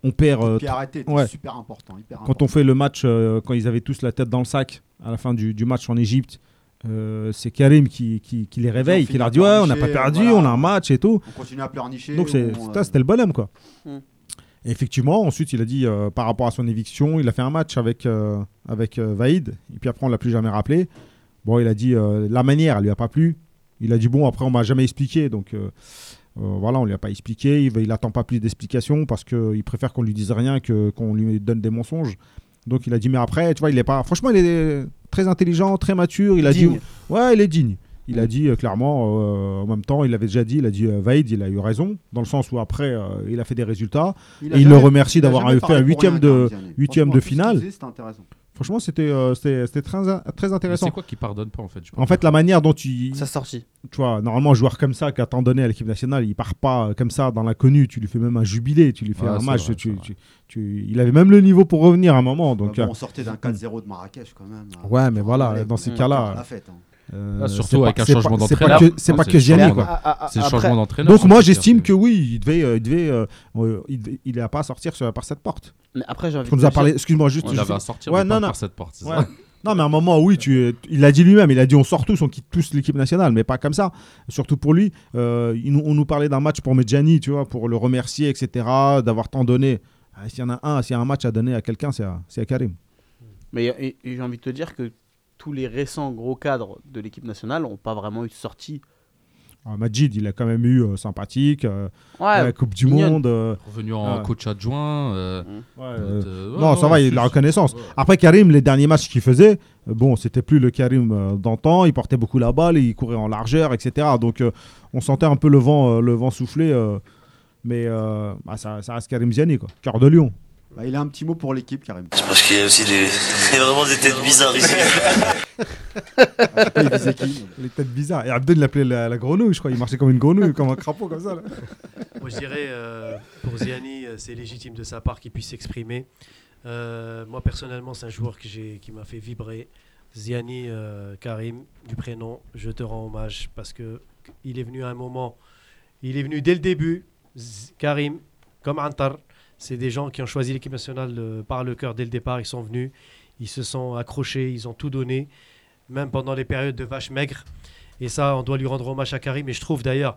On perd. euh, Pied arrêté, était ouais. super important. Hyper Quand important. on fait le match, euh, quand ils avaient tous la tête dans le sac à la fin du, du match en Égypte, euh, c'est Karim qui, qui, qui les réveille, qui leur dit Ouais, on n'a pas perdu, voilà. on a un match et tout. On continue à pleurnicher. Donc euh, c'était le bonhomme, quoi. Mm. Et effectivement, ensuite, il a dit euh, par rapport à son éviction, il a fait un match avec, euh, avec euh, Vaïd, et puis après, on l'a plus jamais rappelé. Bon, il a dit euh, la manière, elle lui a pas plu. Il a dit bon, après, on m'a jamais expliqué, donc. Euh, voilà, on lui a pas expliqué, il, il attend pas plus d'explications parce qu'il préfère qu'on lui dise rien que qu'on lui donne des mensonges. Donc il a dit mais après, tu vois, il est pas. Franchement, il est très intelligent, très mature. Il a Digne. dit ouais, il est digne. Il a dit euh, clairement, euh, en même temps, il avait déjà dit, il a dit euh, Vaïd, il a eu raison, dans le sens où après, il a fait des résultats. a et il jamais- le remercie il d'avoir fait un pour huitième de, huitième de finale. C'était intéressant. Franchement, c'était euh, c'était c'était très, intéressant. C'est quoi qui pardonne pas en fait je En fait, la manière dont tu. Sa sortie. Tu vois, normalement, un joueur comme ça, qu'à temps donné à l'équipe nationale, il part pas euh, comme ça dans l'inconnu. Tu lui fais même un jubilé, tu lui fais Ouais, un c'est match. vrai, tu, c'est vrai. tu- tu- il avait même le niveau pour revenir à un moment. Donc, Bah bon, euh, on sortait d'un 4-0 de Marrakech quand même. Ouais, mais voilà, dans ces cas-là, la fête, hein. Euh, Ah, c'est surtout pas- avec un changement c'est pas d'entraîneur. que- C'est pas que le Gianni, changement quoi. Ah, ah, ah, C'est le changement d'entraîneur. Donc moi j'estime que oui, il devait, euh, il devait, euh, il devait- il n'a pas à sortir sur- par cette porte. Mais après, j'ai envie nous a parlé, excuse-moi juste. Il avait à sortir Ouais, non, non. par cette porte. c'est Ouais. ça Non, mais à un moment, oui, tu, il l'a dit lui-même. Il a dit on sort tous, on quitte tous l'équipe nationale, mais pas comme ça. Surtout pour lui. Euh, il on nous parlait d'un match pour Medjani, tu vois, pour le remercier, etc., d'avoir tant donné. Ah, S'il y en a un, s'il y a un match à donner à quelqu'un, c'est à, c'est à Karim. Mais j'ai envie de te dire que tous les récents gros cadres de l'équipe nationale n'ont pas vraiment eu de sortie. Ah, Majid, il a quand même eu euh, sympathique, euh, Ouais, la Coupe du mignonne. Monde. euh, Revenu en Ouais. coach adjoint. euh, ouais, euh, euh, ouais, non, ça ouais, va, il y a de la reconnaissance. ouais. Après, Karim, les derniers matchs qu'il faisait, euh, bon, c'était plus le Karim euh, d'antan. Il portait beaucoup la balle, il courait en largeur, etc. Donc, euh, on sentait un peu le vent, euh, le vent souffler. euh, mais euh, bah, ça, ça reste Karim Ziani, quoi. Cœur de lion. Bah, il a un petit mot pour l'équipe, Karim. C'est parce qu'il y a aussi des, il y a vraiment des têtes bizarres ici. Il visait qui? Les têtes bizarres. Et Abdel l'appelait la, la grenouille, je crois. Il marchait comme une grenouille, comme un crapaud, comme ça. là. Moi, je dirais, euh, pour Ziani, euh, c'est légitime de sa part qu'il puisse s'exprimer. Euh, moi, personnellement, c'est un joueur que qui m'a fait vibrer. Ziani, euh, Karim, du prénom, je te rends hommage parce que il est venu à un moment, il est venu dès le début. Z- Karim, comme Antar, c'est des gens qui ont choisi l'équipe nationale euh, par le cœur dès le départ. Ils sont venus, ils se sont accrochés, ils ont tout donné, même pendant les périodes de vaches maigres. Et ça, on doit lui rendre hommage à Karim. Et je trouve d'ailleurs,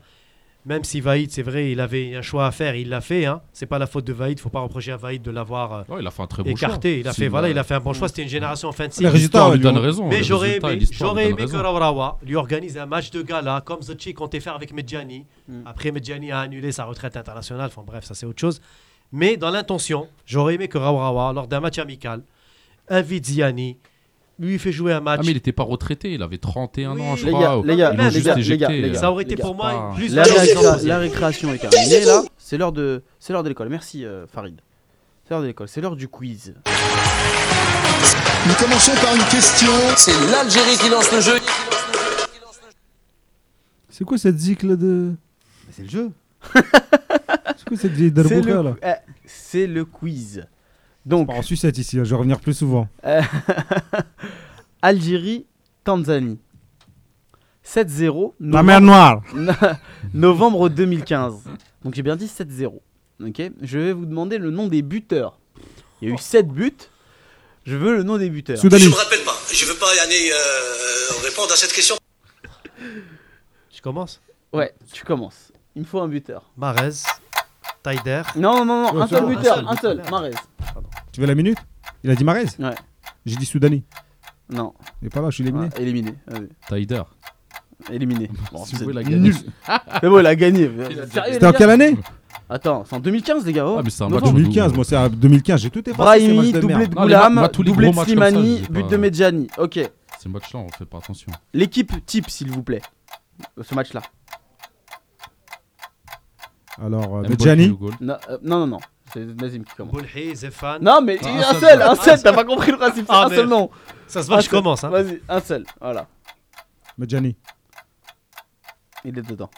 Même si Vaïd, c'est vrai, il avait un choix à faire, il l'a fait. Hein. C'est pas la faute de Vaïd. Faut pas reprocher à Vaïd de l'avoir euh, Ouais, il a fait un très bon écarté. choix. Il a Si, fait, voilà, il a fait un bon choix. C'était une génération en fin de Les cycle. lui donne raison. Mais j'aurais aimé, j'aurais aimé que. Rawrawa lui organise un match de gala comme Zotchi comptait faire avec Medjani. Après, Medjani a annulé sa retraite internationale. Enfin bref, ça c'est autre chose. Mais dans l'intention, j'aurais aimé que Rawrawa, lors d'un match amical, invite Ziani, lui fait jouer un match. Ah, mais il était pas retraité, il avait 31 ans, je Les crois. gars, les gars, les juste gars, les gars, les gars. Ça aurait été les pour gars. moi Pas- plus La, valorisant. récré- la récréation est terminée là. C'est l'heure de, c'est l'heure de l'école. Merci euh, Farid. C'est l'heure de l'école. C'est l'heure du quiz. Nous commençons par une question. C'est l'Algérie qui lance le jeu. C'est quoi cette zik là de. C'est le jeu. C'est le, c'est le quiz. Donc, Pas en sucette ici, hein, je vais revenir plus souvent. euh, Algérie, Tanzanie. 7-0. La mer Noire novembre 2015. Donc j'ai bien dit 7-0. Ok Je vais vous demander le nom des buteurs. Il y a eu 7 buts. Je veux le nom des buteurs. Je Soudani. me rappelle pas. Je veux pas aller euh, répondre à cette question. Je commence. Ouais, tu commences. Il me faut un buteur. Marez, Taider. Non, non, non, un c'est seul buteur, seul, un seul. Marez. Tu veux la minute? Il a dit Marez? Ouais. J'ai dit Soudani. Non, Il est pas là, je suis éliminé. Ah, éliminé. Vas-y. Taider. Éliminé. Bon, Si vous vous êtes voulez la gagner. nul. C'est bon, il a gagné. C'était en quelle année? Attends, c'est en 2015, les gars. oh. Ah, mais c'est match 2015, moi c'est à 2015, j'ai tout effacé. Brahimi, doublé de Goulam, doublé de Slimani, but de Medjani. Ok. Ces matchs-là, on fait pas attention. L'équipe type, s'il vous plaît. Ce match-là. Alors, euh, Medjani. Non, euh, non, non, non. C'est Nazim qui commence. Boulhi, Zefan. Non, mais Ah, un un seul, seul, un ah, seul, t'as pas compris le principe, c'est Ah, un seul merde. nom. Ça se Un voit, je seul. commence. Hein. Vas-y, un seul, voilà. Medjani. Il est dedans.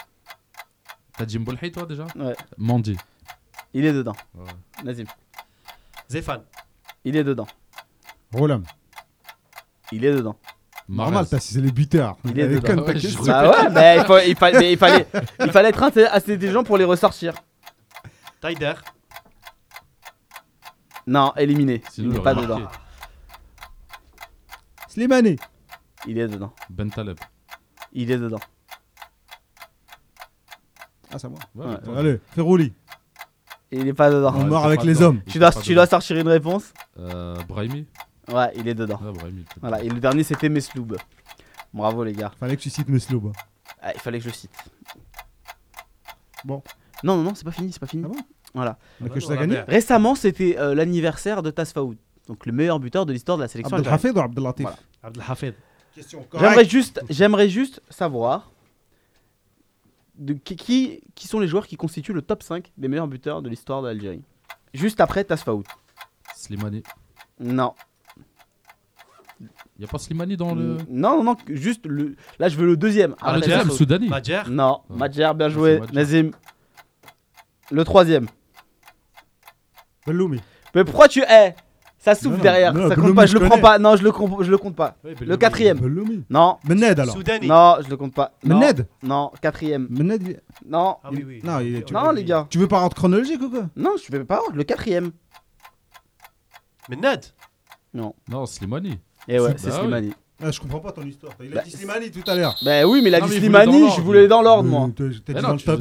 T'as dit Mbolhi, toi déjà Ouais, Mandi. il est dedans. Ouais. Nazim, Zefan. il est dedans. Rolam. Il est dedans. Normal, t'as c'est les buteurs. Il est dedans. ta Ouais, je. Bah ouais, mais il, faut- il fa- mais il fallait, il fallait être inté- assez intelligent pour les ressortir. Taider. Non, éliminé. Sinon, il n'est il pas dedans. marqué. Slimani. Il est dedans. Ben Taleb. Il est dedans. Ah, c'est à moi. Ouais, Ouais. toi. Allez, Ferrouli. Il est pas dedans. On Ouais, meurt t'es avec pas les dedans. hommes. Tu dois, pas tu dedans. dois sortir une réponse Euh, Brahimi. Ouais, il est dedans. Il était Voilà, et le dernier c'était Mesloub. Bravo les gars. Fallait que tu cites Mesloub. Ah, il fallait que je cite. Bon. Non, non, non, c'est pas fini, c'est pas fini. Ah bon? Voilà. On a bah que non, je t'ai on a gagné. Récemment, c'était euh, l'anniversaire de Tasfaoud. Donc le meilleur buteur de l'histoire de la sélection. Abdelhafid ou Voilà. J'aimerais juste, j'aimerais juste savoir de qui, qui, qui sont les joueurs qui constituent le top 5 des meilleurs buteurs de l'histoire de l'Algérie. Juste après Tasfaoud. Slimani. Non. Y a pas Slimani dans le. Non, non, non, juste le. Là, je veux le deuxième. Ah, le Après deuxième. Soudani. Madjer. Non. Madjer, bien Ah, joué. Nazim. Le troisième. Belloumi. Mais pourquoi tu es Ça souffle Non, non, derrière. non, ça compte Belloumi, pas. je Je le prends pas. Non, je le, comp- je le compte pas. Oui, Le quatrième. Belloumi. Non. Mened alors. Soudani. Non, je le compte pas. Non. Mened Non, quatrième. Mened. il- Non. Ah oui, oui. Non, il est- Non, les gars. Tu veux pas rendre chronologique ou quoi? Non, je vais pas. Le quatrième. Mais Ned. Non. Non, Slimani. Et ouais, Bah c'est oui. Slimani. ah, Je comprends pas ton histoire. Il a Bah, dit Slimani tout à l'heure. Bah oui, mais il a Non, dit Slimani. Je voulais dans l'ordre, moi.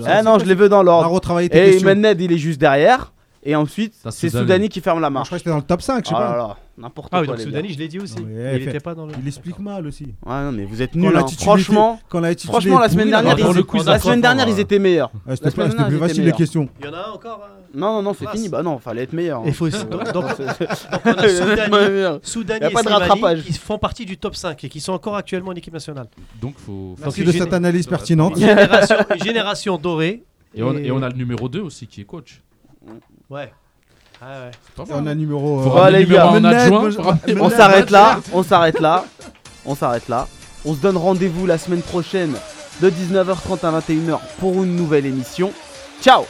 Ah non, je l'ai vu dans l'ordre. Et questions. Mened, il est juste derrière. Et ensuite, c'est Soudani. Qui ferme la marche. je crois que c'était dans le top 5, je sais là pas. N'importe Ah oui, quoi. donc les Soudani, je l'ai dit aussi. Non, Il eh, était pas dans le. Il explique mal aussi. Ouais, non, mais vous êtes Quand nuls. hein. Franchement, quand l'attitude franchement, la semaine dernière, ils la semaine dernière, euh, ils étaient meilleurs. La semaine c'était plus facile les questions. Il y en a un encore. hein. Non, non, non, c'est fini. Bah non, fallait être meilleur. Il faut- C'est- donc- donc- Donc Soudani, et pas de Slimani rattrapage. qui font partie du top 5 et qui sont encore actuellement en équipe nationale. Donc, faut. Merci. De cette analyse pertinente. Génération, dorée. Et on, et on a le numéro 2 aussi qui est coach. Ouais. Ah ouais. On a numéro. Euh, les gars. On s'arrête là, on s'arrête là, on s'arrête là. On se donne rendez-vous la semaine prochaine de 19h30 à 21h pour une nouvelle émission. Ciao